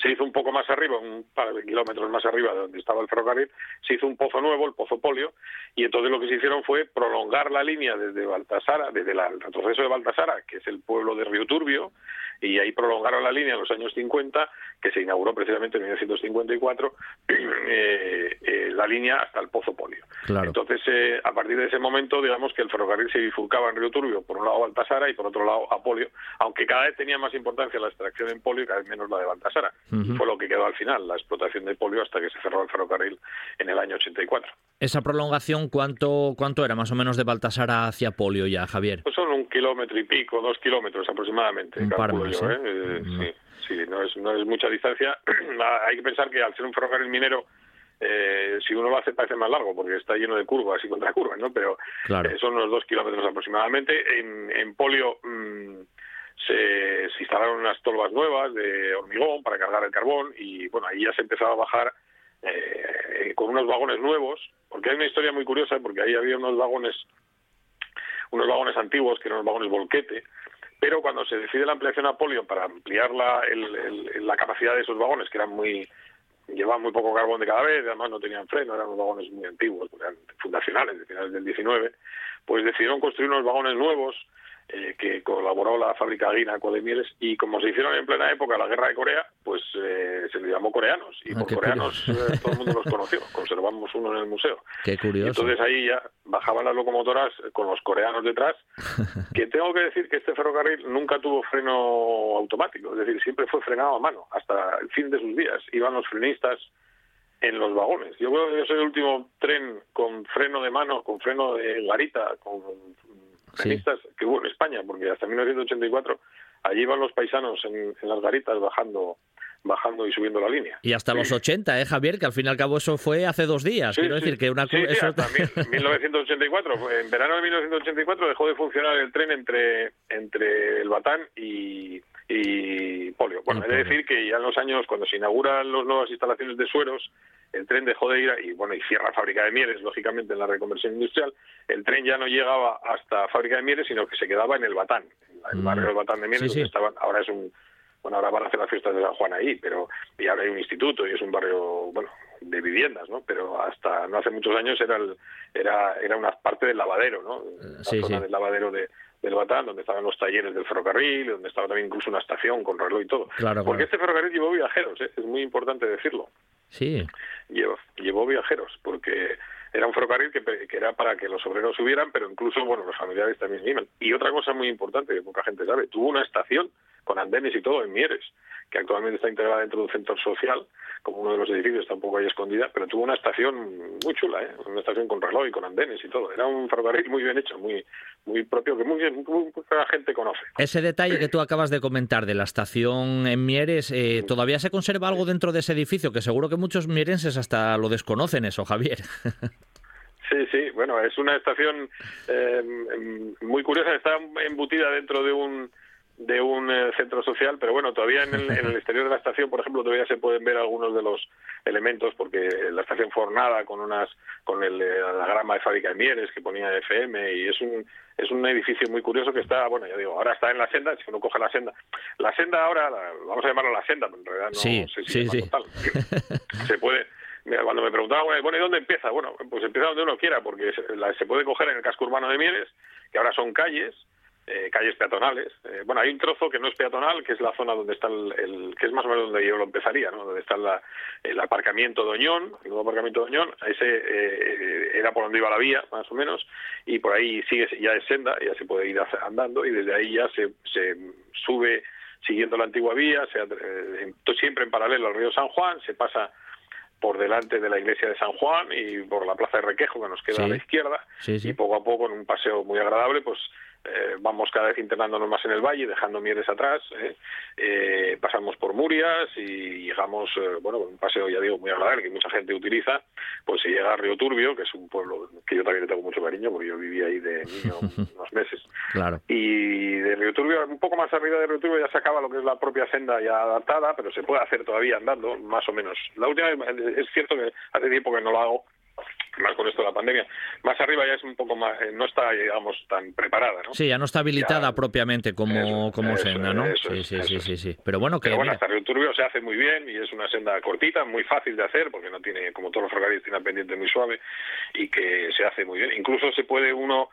se hizo un poco más arriba, un par de kilómetros más arriba de donde estaba el ferrocarril, se hizo un pozo nuevo, el pozo Polio, y entonces lo que se hicieron fue prolongar la línea desde Baltasara, desde el retroceso de Baltasara, que es el pueblo de Río Turbio, y ahí prolongaron la línea en los años 50, que se inauguró precisamente en 1954, [CLEARS THROAT] eh, eh, la línea hasta el Pozo Polio. Entonces, eh, a partir de ese momento, digamos que el ferrocarril se bifurcaba en Río Turbio, por un lado Baltasara y por otro lado a Polio, aunque cada vez tenía más importancia la extracción en Polio y cada vez menos la de Baltasara. Fue lo que quedó al final, la explotación de Polio hasta que se cerró el ferrocarril en el año 84. ¿Esa prolongación cuánto, cuánto era más o menos de Baltasara hacia Polio ya, Javier? Pues son un kilómetro y pico, dos kilómetros aproximadamente. Un par ¿eh? Eh, sí, sí, no es, no es mucha distancia. [CLEARS THROAT] Hay que pensar que al ser un ferrocarril minero, eh, si uno lo hace parece más largo porque está lleno de curvas y contracurvas, ¿no? Pero son unos dos kilómetros aproximadamente. En, en Polio mm, se, se, instalaron unas tolvas nuevas de hormigón para cargar el carbón y bueno, ahí ya se empezaba a bajar con unos vagones nuevos, porque hay una historia muy curiosa, porque ahí había unos vagones unos vagones antiguos, que eran unos vagones volquete, pero cuando se decide la ampliación a polio para ampliar la, la capacidad de esos vagones, que eran muy llevaban muy poco carbón de cada vez, además no tenían freno, eran unos vagones muy antiguos, eran fundacionales de finales del 19, pues decidieron construir unos vagones nuevos eh, que colaboró la fábrica Guinaco de Mieles y como se hicieron en plena época la guerra de Corea, pues eh, se les llamó coreanos y ah, por coreanos eh, todo el mundo los [LAUGHS] conoció, conservamos uno en el museo. Qué curioso. entonces ahí ya bajaban las locomotoras con los coreanos detrás, [LAUGHS] que tengo que decir que este ferrocarril nunca tuvo freno automático, es decir, siempre fue frenado a mano hasta el fin de sus días. Iban los frenistas en los vagones. Yo creo que yo soy el último tren con freno de mano, con freno de garita, con que hubo en España, porque hasta 1984 allí iban los paisanos en, las garitas bajando bajando y subiendo la línea. Y hasta los 80, ¿eh, Javier? Que al fin y al cabo eso fue hace dos días. Quiero decir que una... Sí, eso... hasta 1984. [LAUGHS] En verano de 1984 dejó de funcionar el tren entre, entre el Batán y, y Polio. Bueno, he de decir que ya en los años, cuando se inauguran las nuevas instalaciones de sueros, el tren dejó de ir y bueno y cierra fábrica de mieles lógicamente en la reconversión industrial el tren ya no llegaba hasta fábrica de mieles sino que se quedaba en el Batán el mm. barrio del Batán de Mieles donde estaban ahora es un bueno ahora van a hacer las fiestas de San Juan ahí pero y ahora hay un instituto y es un barrio bueno de viviendas no pero hasta no hace muchos años era el, era era una parte del lavadero no la zona del lavadero de del Batán, donde estaban los talleres del ferrocarril, donde estaba también incluso una estación con reloj y todo. Claro, Porque este ferrocarril llevó viajeros, ¿eh? es muy importante decirlo. Sí. Llevó, llevó viajeros, porque era un ferrocarril que, era para que los obreros subieran, pero incluso, bueno, los familiares también iban. Y otra cosa muy importante que poca gente sabe, tuvo una estación con andenes y todo en Mieres, que actualmente está integrada dentro de un centro social, como uno de los edificios, tampoco ahí escondida, pero tuvo una estación muy chula, ¿eh? una estación con reloj y con andenes y todo. Era un ferrocarril muy bien hecho, muy muy propio, que muy, muy, poca gente conoce. Ese detalle que tú acabas de comentar de la estación en Mieres, eh, ¿todavía se conserva algo dentro de ese edificio? Que seguro que muchos mierenses hasta lo desconocen eso, Javier. [LAUGHS] Sí, sí, bueno, es una estación eh, muy curiosa, está embutida dentro de un de un eh, centro social, pero bueno, todavía en el, en el, exterior de la estación, por ejemplo, todavía se pueden ver algunos de los elementos, porque la estación fornada con unas con el, eh, la grama de fábrica de Mieres que ponía FM y es un es un edificio muy curioso que está, bueno, ya digo, ahora está en la senda, si uno coge la senda, la senda ahora, vamos a llamarla la senda, pero en realidad no sí, sé sí, si sí. Tal, [LAUGHS] se puede Mira, cuando me preguntaban, bueno, ¿y dónde empieza? Bueno, pues empieza donde uno quiera, porque se, la, se puede coger en el casco urbano de Mieres, que ahora son calles, eh, calles peatonales. Eh, bueno, hay un trozo que no es peatonal, que es la zona donde está el, el que es más o menos donde yo lo empezaría, ¿no? Donde está la, el aparcamiento de Oñón, el nuevo aparcamiento de Oñón, ese eh, era por donde iba la vía, más o menos, y por ahí sigue, ya es senda, ya se puede ir andando, y desde ahí ya se, se sube siguiendo la antigua vía, se, siempre en paralelo al río San Juan, se pasa por delante de la iglesia de San Juan y por la plaza de Requejo que nos queda Sí. a la izquierda Sí, sí. y poco a poco en un paseo muy agradable pues eh, vamos cada vez internándonos más en el valle dejando Mieres atrás eh, eh, pasamos por Murias y llegamos bueno un paseo ya digo muy agradable que mucha gente utiliza pues se llega a Río Turbio que es un pueblo que yo también le tengo mucho cariño porque yo viví ahí de niño [LAUGHS] unos meses Claro. y de Río Turbio, un poco más arriba de Río Turbio ya se acaba lo que es la propia senda ya adaptada, pero se puede hacer todavía andando, más o menos. La última vez, es cierto que hace tiempo que no lo hago, más con esto de la pandemia. Más arriba ya es un poco más, eh, no está, digamos, tan preparada, ¿no? Sí, ya no está habilitada Ya- propiamente como, Eso, como eso, senda, ¿no? eso sí, sí, sí, sí, sí. Pero bueno, que Pero bueno, hasta Río Turbio se hace muy bien y es una senda cortita, muy fácil de hacer, porque no tiene, como todos los ferrocarriles, tiene una pendiente muy suave y que se hace muy bien. Incluso se puede uno,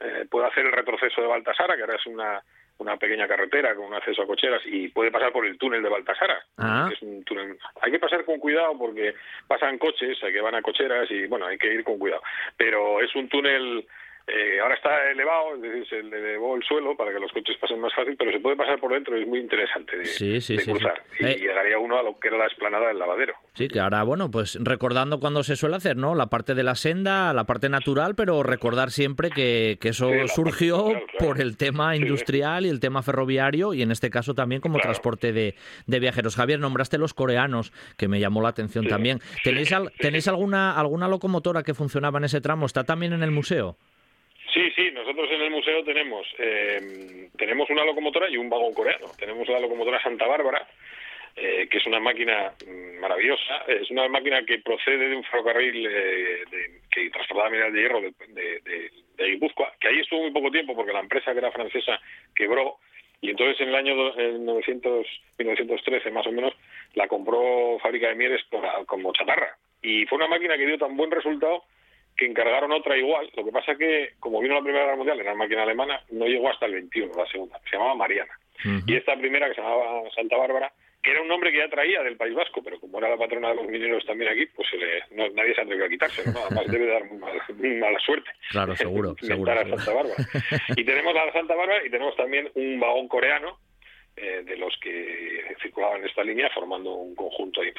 eh, puede hacer el retroceso de Baltasara, que ahora es una una pequeña carretera con un acceso a cocheras y puede pasar por el túnel de Baltasara, Ah. que es un túnel. Hay que pasar con cuidado porque pasan coches eh, que van a cocheras y bueno, hay que ir con cuidado. Pero es un túnel eh, ahora está elevado, es decir, se elevó el suelo para que los coches pasen más fácil, pero se puede pasar por dentro, es muy interesante de, Sí, sí, de sí, cruzar. Y Eh. llegaría uno a lo que era la explanada del lavadero. sí, que ahora, bueno, pues recordando cuando se suele hacer, ¿no? La parte de la senda, la parte natural, pero recordar siempre que, que eso surgió natural, claro. por el tema industrial y el tema ferroviario y en este caso también como Claro. transporte de, de viajeros. Javier, nombraste los coreanos, que me llamó la atención también. ¿Tenéis, al-. ¿tenéis alguna, alguna locomotora que funcionaba en ese tramo? ¿Está también en el museo? Sí, sí, nosotros en el museo tenemos eh, tenemos una locomotora y un vagón coreano. Tenemos la locomotora Santa Bárbara, eh, que es una máquina mm, maravillosa. Es una máquina que procede de un ferrocarril eh, de- que transportaba mineral de hierro de, de, de- Guipúzcoa, que ahí estuvo muy poco tiempo porque la empresa que era francesa quebró y entonces en el año do- en 900, 1913 más o menos la compró Fábrica de Mieres como chatarra. Y fue una máquina que dio tan buen resultado que encargaron otra igual. Lo que pasa que, como vino la Primera Guerra Mundial, era máquina alemana, no llegó hasta el 21, la segunda. Se llamaba Mariana. Y esta primera, que se llamaba Santa Bárbara, que era un nombre que ya traía del País Vasco, pero como era la patrona de los mineros también aquí, pues se le- no- nadie se atrevió a quitárselo. ¿no? Además, debe dar mala, [LAUGHS] mala suerte. Claro, seguro, [LAUGHS] seguro, a. Santa Bárbara. Y tenemos a la Santa Bárbara y tenemos también un vagón coreano eh, de los que circulaban en esta línea formando un conjunto de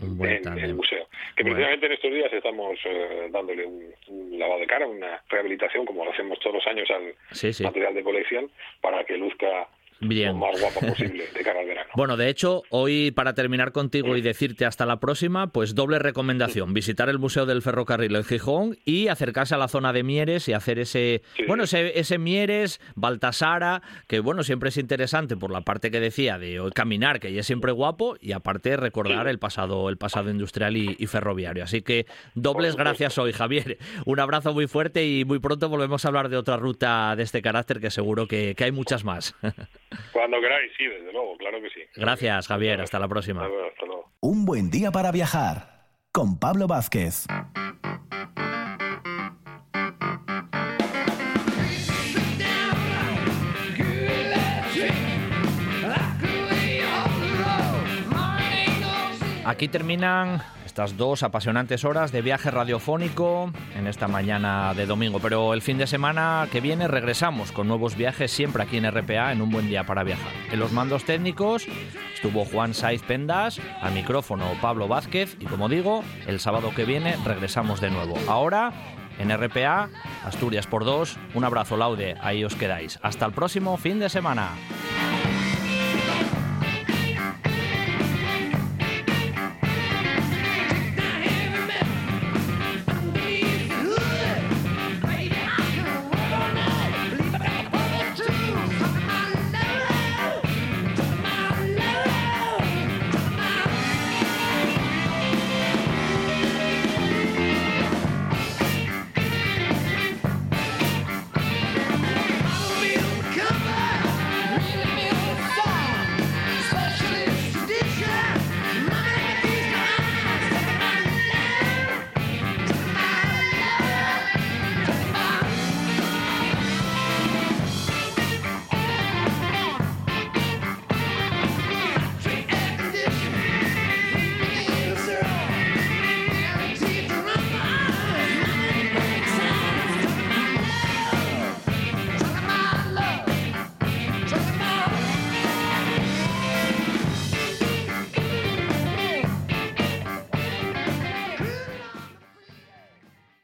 buen en, el museo. Que Bueno. precisamente en estos días estamos eh, dándole un, un lavado de cara, una rehabilitación, como lo hacemos todos los años al Sí, sí. material de colección, para que luzca Bien. lo más guapo posible de cara al verano. Bueno, de hecho, hoy para terminar contigo y decirte hasta la próxima, pues doble recomendación, visitar el Museo del Ferrocarril en Gijón y acercarse a la zona de Mieres y hacer ese, Sí. bueno, ese, ese Mieres, Baltasara, que bueno, siempre es interesante por la parte que decía de caminar, que ya es siempre guapo, y aparte recordar Sí. el pasado, el pasado industrial y, y ferroviario. Así que dobles gracias hoy, Javier. Un abrazo muy fuerte y muy pronto volvemos a hablar de otra ruta de este carácter que seguro que, que hay muchas más. [LAUGHS] Cuando queráis, sí, desde luego, claro que sí. Gracias, Javier. Hasta la próxima. Un buen día para viajar con Pablo Vázquez. Aquí terminan estas dos apasionantes horas de viaje radiofónico en esta mañana de domingo, pero el fin de semana que viene regresamos con nuevos viajes siempre aquí en RPA en un buen día para viajar. En los mandos técnicos estuvo Juan Saiz Pendas, al micrófono Pablo Vázquez y como digo, el sábado que viene regresamos de nuevo. Ahora en RPA, Asturias por dos, un abrazo laude, ahí os quedáis. Hasta el próximo fin de semana.